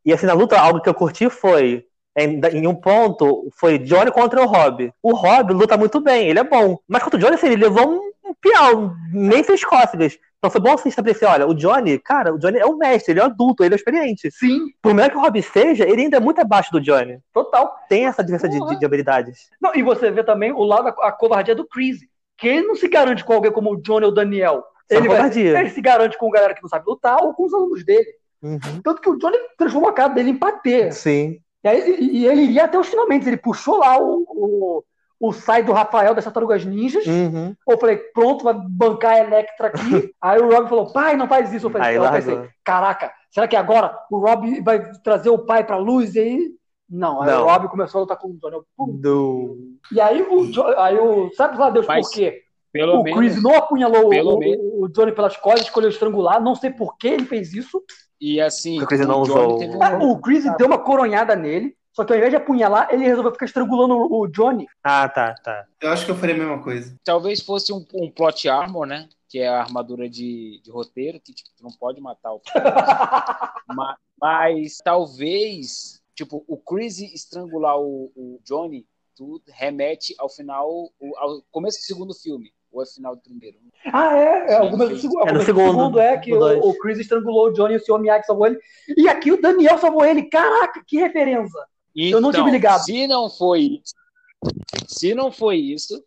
E assim, na luta, algo que eu curti foi. Em, em um ponto, foi Johnny contra o Rob. O Rob luta muito bem, ele é bom. Mas contra o Johnny, assim, ele levou um, um piau, nem fez cócegas. Então foi bom assim estabelecer: olha, o Johnny, cara, o Johnny é o mestre, ele é o adulto, ele é experiente. Sim, Por melhor que o Rob seja, ele ainda é muito abaixo do Johnny. total. Tem essa diferença de, de- de habilidades. Não, e você vê também o lado da a covardia do Chris. Que ele não se garante com alguém como o Johnny ou o Daniel. Só Ele, vai, ele se garante com galera que não sabe lutar ou com os alunos dele. Uhum. Tanto que o Johnny transformou a cara dele em patê. Sim. E, aí, e- ele iria até os finalmente. Ele puxou lá o, o, o sai do Rafael das Tartarugas Ninjas. Uhum. Eu falei, pronto, vai bancar a Electra aqui. (laughs) aí o Rob falou, pai, não faz isso. Eu falei, Aí eu pensei, caraca, será que agora o Rob vai trazer o pai pra luz? E aí, não. Aí Não. o Rob começou a lutar com o Johnny. Do... E aí o, aí o sabe lá Deus Mas, por quê? Pelo o menos. Chris não apunhalou pelo o, o, Johnny pelas costas, escolheu estrangular. Não sei por que ele fez isso. E assim, o Chris não usou- teve Ah, o Chris deu uma coronhada nele. Só que ao invés de apunhalar, ele resolveu ficar estrangulando o, Johnny. Ah, tá, tá. Eu acho que eu faria a mesma coisa. talvez fosse um, um plot armor, né? Que é a armadura de, de roteiro, que tipo, tu não pode matar o (laughs) Ma- Mas, talvez, tipo, o Chris estrangular o, o Johnny, tudo remete ao final, o- ao começo do segundo filme, ou é final do primeiro. Ah, é. é o começo do Sim. segundo, É no o começo do segundo, é que o, o Chris estrangulou o Johnny e o Sr. Miyagi salvou ele. E aqui o Daniel salvou ele. Caraca, que referência. Eu não tinha me ligado. Se não foi isso, se não foi isso,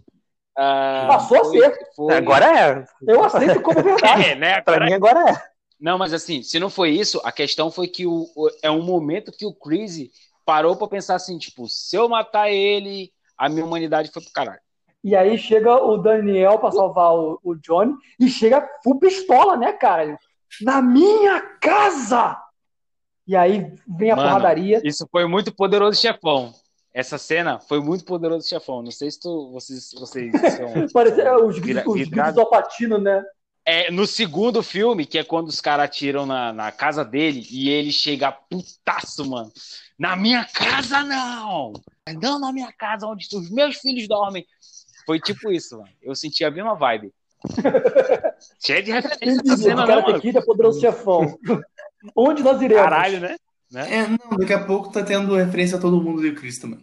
ah, Passou a foi- ser. foi- Agora é. Eu aceito como (laughs) verdade. É, né? Pra Agora mim, agora é. Não, mas assim, se não foi isso, a questão foi que o, o- é um momento que o Chris parou pra pensar assim, tipo, se eu matar ele, a minha humanidade foi pro caralho. E aí chega o Daniel pra salvar o, o Johnny e chega full pistola, né, cara? Na minha casa! E aí vem a Mano, porradaria. Isso foi muito poderoso chefão. Essa cena foi muito poderoso chefão. Não sei se tu, vocês, vocês são. (laughs) Parecia é, os, Vira- os gritos do Alpatino, né? É, no segundo filme, que é quando os caras atiram na, na casa dele e ele chega putaço, mano. Na minha casa, não! Não na minha casa, onde os meus filhos dormem. Foi tipo isso, mano. Eu senti a mesma vibe. (laughs) Cheio de referência essa cena, O né, cara mano? Kid é poderoso chefão. (laughs) Onde nós iremos? Caralho, né? né? É, não, daqui a pouco tá tendo referência a todo mundo do Cristo, mano.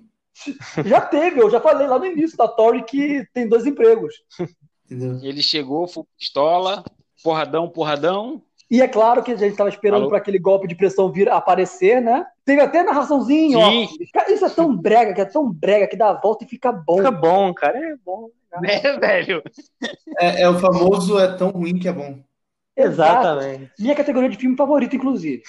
Já teve, eu já falei lá no início da Tori que tem dois empregos. (laughs) Entendeu? Ele chegou, foi pistola, porradão, porradão. E é claro que a gente estava esperando para aquele golpe de pressão vir aparecer, né? Teve até narraçãozinho, ó. Sim. Cara, Isso é tão brega, que é tão brega que dá a volta e fica bom. Fica bom, cara. É bom. Né, velho? É, é o famoso é tão ruim que é bom. Exatamente. Minha categoria de filme favorito, inclusive.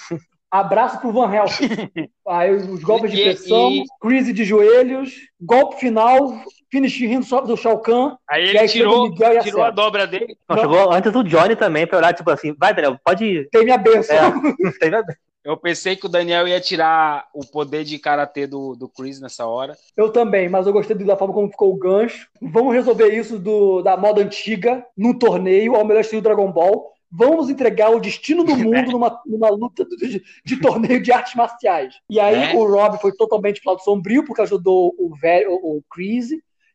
Abraço pro Van Helsing. (laughs) Aí os golpes de pressão, e- crise de joelhos, golpe final, finish rindo só do Shao Kahn. Aí E ele aí tirou, Miguel e tirou a dobra dele. Não, Não. chegou antes do Johnny também pra olhar, tipo assim, vai, Daniel, pode ir. Tem minha benção. É. (laughs) Tem nada. Eu pensei que o Daniel ia tirar o poder de karatê do, do Chris nessa hora. Eu também, mas eu gostei da forma como ficou o gancho. Vamos resolver isso do, da moda antiga, num torneio, ao melhor estilo Dragon Ball. Vamos entregar o destino do (laughs) mundo numa, numa luta de, de torneio de artes marciais. E aí É. o Rob foi totalmente pro lado sombrio, porque ajudou o velho, o, o Chris.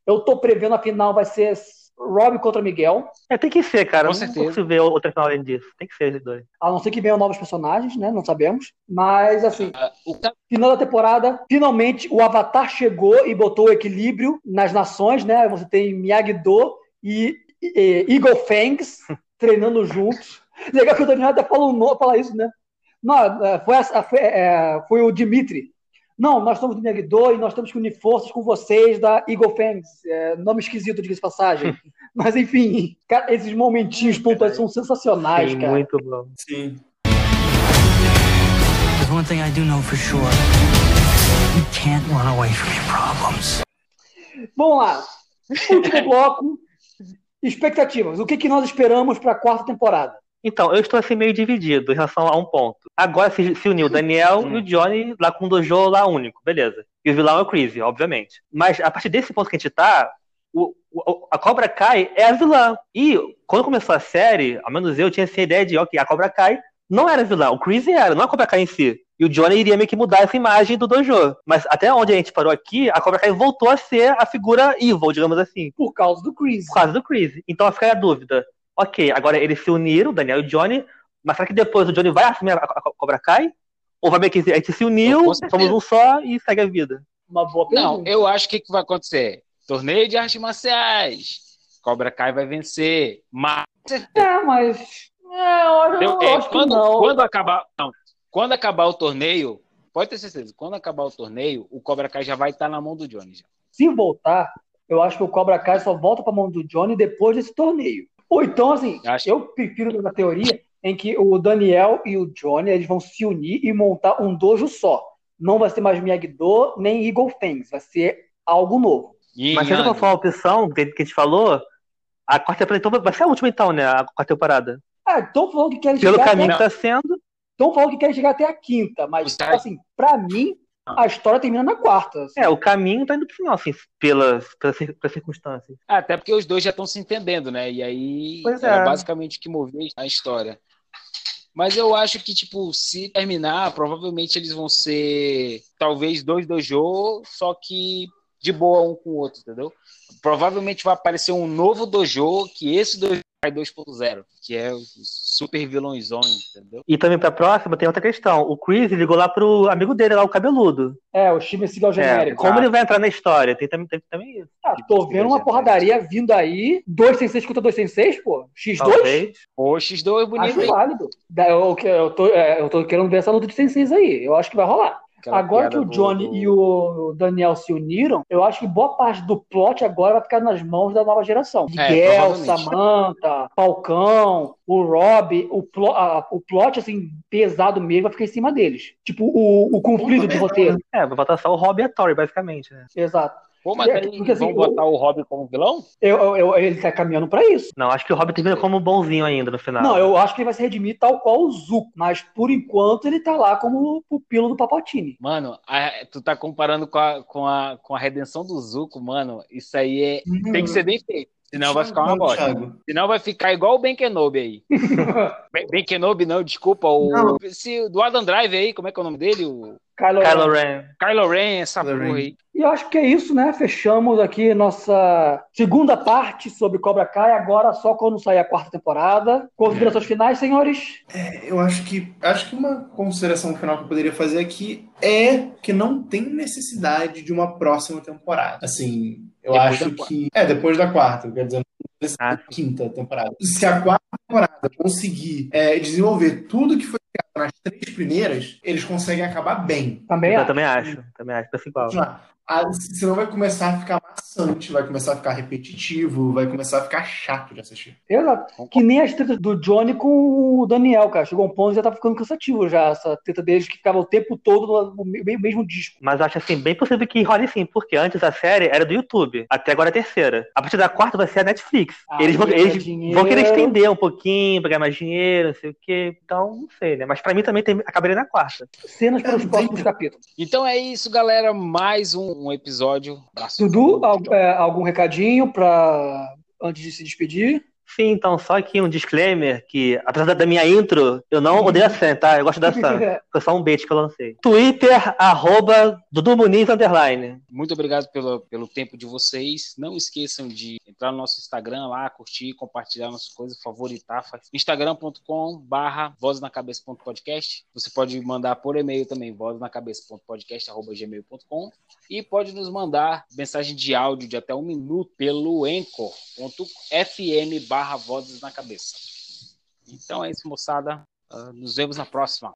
Eu tô prevendo a final vai ser Rob contra Miguel. É, tem que ser, cara. Com não certeza. consigo ver outra final além disso. Tem que ser esses dois. A não ser que venham novos personagens, né? Não sabemos. Mas, assim, O final da temporada, finalmente o Avatar chegou e botou o equilíbrio nas nações, né? Você tem Miyagi-Do e, e Eagle Fangs (laughs) treinando juntos. Legal que o Daniel até falou, no- fala isso, né? Não, é, foi, a- foi, é, foi o Dimitri. Não, nós somos do Miyagi-Do e nós temos que unir forças com vocês da Eagle Fangs. É, nome esquisito, diga-se de passagem. (laughs) Mas, enfim, cara, esses momentinhos pontuais são sensacionais, Sim, cara. muito bom. Sim. There's one thing I do know for sure. You can't run away from your problems. Vamos lá. Último (laughs) bloco. Expectativas. O que, que nós esperamos para a quarta temporada? Então, eu estou assim meio dividido em relação a um ponto. Agora se, se uniu o Daniel Hum. e o Johnny lá com o Dojo lá único, beleza. E o vilão é o Chris, obviamente. Mas a partir desse ponto que a gente tá, o- o- a Cobra Kai é a vilã. E quando começou a série, ao menos eu tinha essa ideia de, ok, a Cobra Kai não era vilã, o Chris era, não a Cobra Kai em si. E o Johnny iria meio que mudar essa imagem do Dojo. Mas até onde a gente parou aqui, a Cobra Kai voltou a ser a figura evil, digamos assim. Por causa do Chris. Por causa do Chris. Então fica a dúvida. Ok, agora eles se uniram, o Daniel e o Johnny, mas será que depois o Johnny vai assumir a, Cobra Kai? Ou vai meio que a gente se uniu, somos um só e segue a vida? Uma boa Não, pergunta. eu acho que o que vai acontecer? Torneio de artes marciais. Cobra Kai vai vencer. Mas É, mas. É, eu, eu- eu é, acho que quando, não. quando acabar, não, quando acabar o torneio, pode ter certeza, quando acabar o torneio, o Cobra Kai já vai estar na mão do Johnny. Já. Se voltar, eu acho que o Cobra Kai só volta pra mão do Johnny depois desse torneio. Ou então, assim, Acho- eu prefiro na teoria em que o Daniel e o Johnny eles vão se unir e montar um dojo só. Não vai ser mais Miyagi-Do nem Eagle Fangs, vai ser algo novo. Yin Mas se essa Yang. for a opção que a gente falou, a quarta temporada então vai ser a última então, né? A quarta temporada. Ah, estão falando que querem Pelo chegar caminho até... que tá sendo. Estão falando que querem chegar até a quinta, mas Tá. assim, pra mim, a história termina na quarta. assim. É, o caminho tá indo pro final, assim, pelas, pelas, pelas circunstâncias. Ah, Até porque os dois já estão se entendendo, né? E aí Pois era é. basicamente o que movia a história. Mas eu acho que, tipo, se terminar, provavelmente eles vão ser talvez dois dojo, só que de boa um com o outro, entendeu? Provavelmente vai aparecer um novo dojo, que esse dojo é 2.0, que é o super vilãozão, entendeu? E também pra próxima tem outra questão. O Chris ligou lá pro amigo dele lá, o cabeludo. É, o Steven Seagal É, genérico. como ele vai entrar na história? Tem também, tem também isso. Ah, tô vendo uma porradaria vindo aí. 2 sem 6 contra 2 sem 6, pô. X2? Talvez. O X2 é bonito, Acho hein? válido. Eu, eu, tô, é, eu tô querendo ver essa luta de senseis aí. Eu acho que vai rolar. Aquela agora que o Johnny do- e o Daniel se uniram, eu acho que boa parte do plot agora vai ficar nas mãos da nova geração. É, Miguel, provavelmente. Samantha, Falcão, o Rob, o, plo, a- o plot, assim, pesado mesmo vai ficar em cima deles. Tipo, o, o conflito de roteiro. É, vai botar só o Rob e a Tori, basicamente, né? Exato. Pô, mas É, aí porque, assim, vão botar o Robin como vilão? Eu, eu- eu- ele tá caminhando pra isso. Não, acho que o Rob termina como bonzinho ainda no final. Não, eu acho que ele vai se redimir tal qual o Zuko, mas por enquanto ele tá lá como pupilo do Papatini. Mano, a- tu tá comparando com a, com, a, com a redenção do Zuko, mano. Isso aí é, tem que ser bem feito. Senão vai ficar uma Não, bosta. Thiago. Senão vai ficar igual o Ben Kenobi aí. (laughs) Ben, ben Kenobi não, desculpa. O, Não. Se, do Adam Drive aí, como é que é o nome dele? O Kylo Kylo Ren. Ren. Kylo Ren, essa Kylo porra Ren. aí. E eu acho que é isso, né? Fechamos aqui nossa segunda parte sobre Cobra Kai. Agora só quando sair a quarta temporada. Considerações finais, senhores? Eu acho que acho que uma consideração final que eu poderia fazer aqui é que não tem necessidade de uma próxima temporada. Assim, eu Depois acho que é depois da quarta, quer dizer, Ah, quinta temporada. Se a quarta temporada conseguir é, desenvolver tudo que foi nas três primeiras, eles conseguem acabar bem. Também Eu acho. também acho. Também acho. Pensa igual. Continuar. Ah, senão vai começar a ficar maçante, vai começar a ficar repetitivo, vai começar a ficar chato de assistir. Exato. Que nem as tretas do Johnny com o Daniel, cara. Chegou um ponto que já tá ficando cansativo já. Essa treta deles que ficava o tempo todo no me- mesmo disco. Mas eu acho assim, bem possível que role sim, porque antes a série era do YouTube, até agora é a terceira. A partir da quarta vai ser a Netflix. Ah, eles vão, eles dinheiro. vão querer estender um pouquinho, pegar mais dinheiro, não sei o quê. Então, não sei, né? Mas pra mim também tem, acabaria na quarta. Cenas para os É, próximos capítulos. Então é isso, galera. Mais um, um episódio. Dudu, al- é, algum recadinho para antes de se despedir? Sim, então, só aqui um disclaimer que, apesar da minha intro, eu não odeio a Sam, tá? Eu gosto da Sam. (laughs) Foi só um bait que eu lancei. Twitter, arroba Dudu Muniz, underline. Muito obrigado pelo, pelo tempo de vocês. Não esqueçam de entrar no nosso Instagram lá, curtir, compartilhar nossas coisas, favoritar. instagram.com barra voznacabeça.podcast. Você pode mandar por e-mail também, voznacabeça.podcast.gmail.com e pode nos mandar mensagem de áudio de até um minuto pelo anchor.fm barra vozes na cabeça. Então é isso, moçada. Ah, nos vemos na próxima.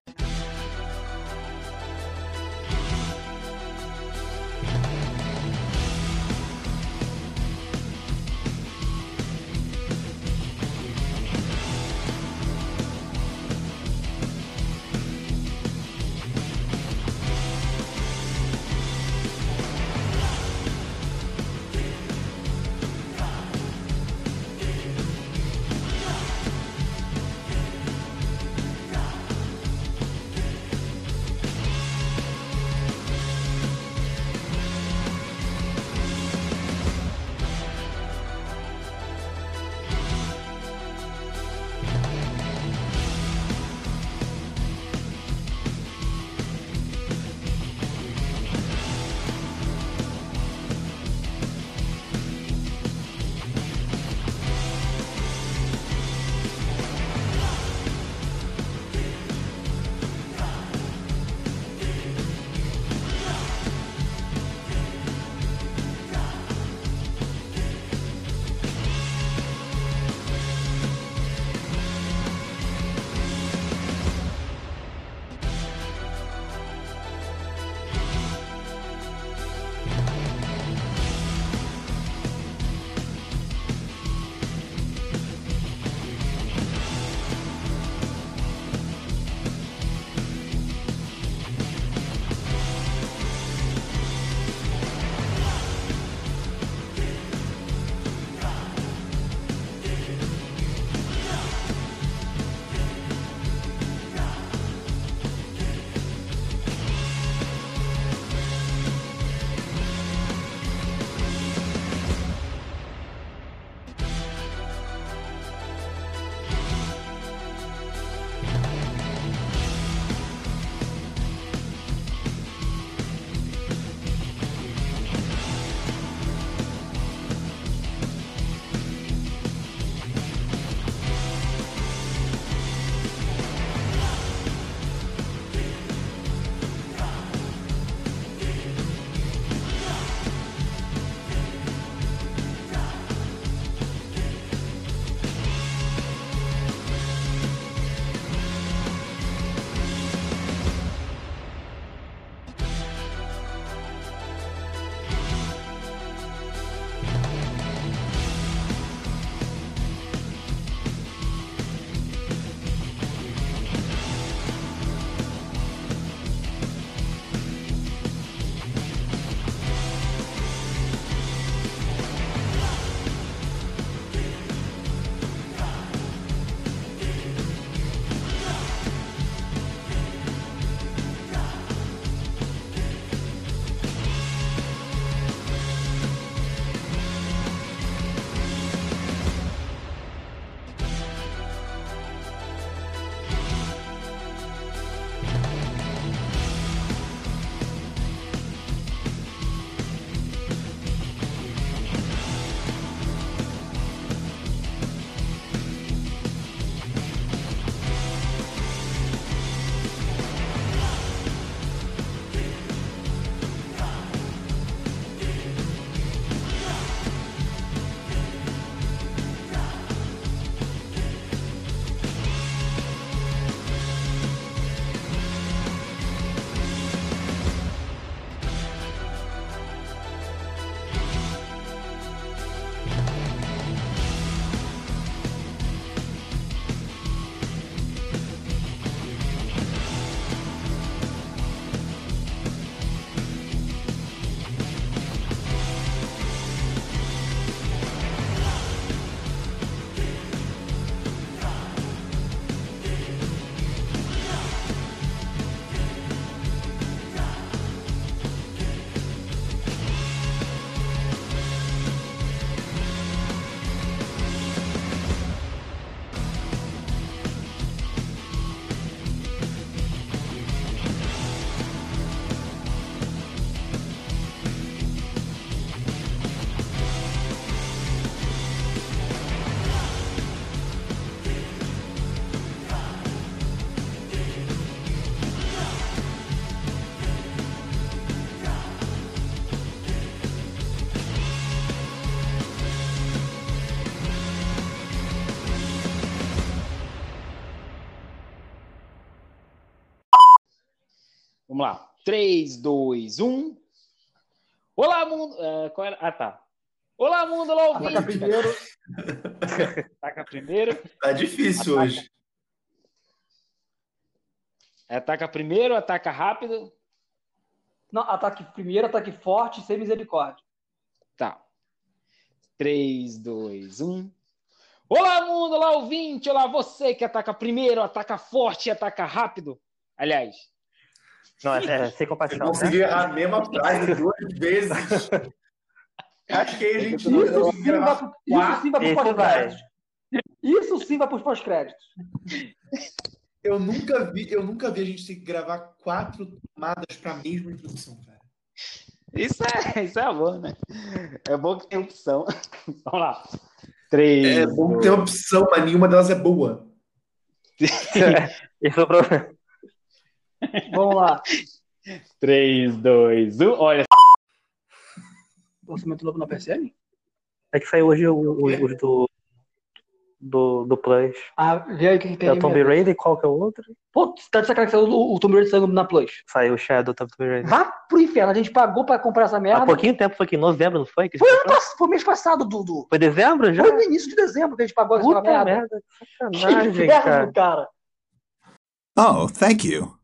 3, 2, 1. Olá, mundo. é, qual era? Ah, tá. Olá, mundo. Olá, ouvinte. Ataca primeiro. (laughs) Ataca primeiro. Tá difícil Ataca. hoje. Ataca primeiro, ataca rápido. Não, ataque primeiro, ataque forte, sem misericórdia. Tá. 3, 2, 1. Olá, mundo! Olá, ouvinte! Olá, você que ataca primeiro, ataca forte e ataca rápido. Aliás, Não, é, é sem Eu compaixão. consegui Né? errar a mesma frase duas vezes. (laughs) Acho que a gente Isso sim vai, pro- isso sim vai pós-créditos. Isso sim vai pros pós-créditos. Eu nunca vi, eu nunca vi a gente ter que gravar quatro tomadas para a mesma introdução, cara. isso é, isso é bom, né? É bom que tem opção. (laughs) Vamos lá. 3, É bom ter opção, mas nenhuma delas é boa. (laughs) Esse é o problema. Vamos lá. 3, 2, 1. Olha, Orçamento novo na PSN? É que saiu hoje o, o, o do, do, do Plus. Ah, vê aí o que, que tem É o Tomb. Raider e qual que é o outro? Pô, tá de sacanagem que saiu o, o Tomb Raider saindo na Plus. Saiu o Shadow Tomb Raider. Vá pro inferno, a gente pagou pra comprar essa merda. Há pouquinho tempo, foi aqui em novembro, não foi? Que Foi, ano pass- foi mês passado, Dudu. Foi dezembro já? Foi no início de dezembro que a gente pagou essa Puta merda. merda, que (laughs) Que sacanagem, inferno, cara. cara. Oh, thank you.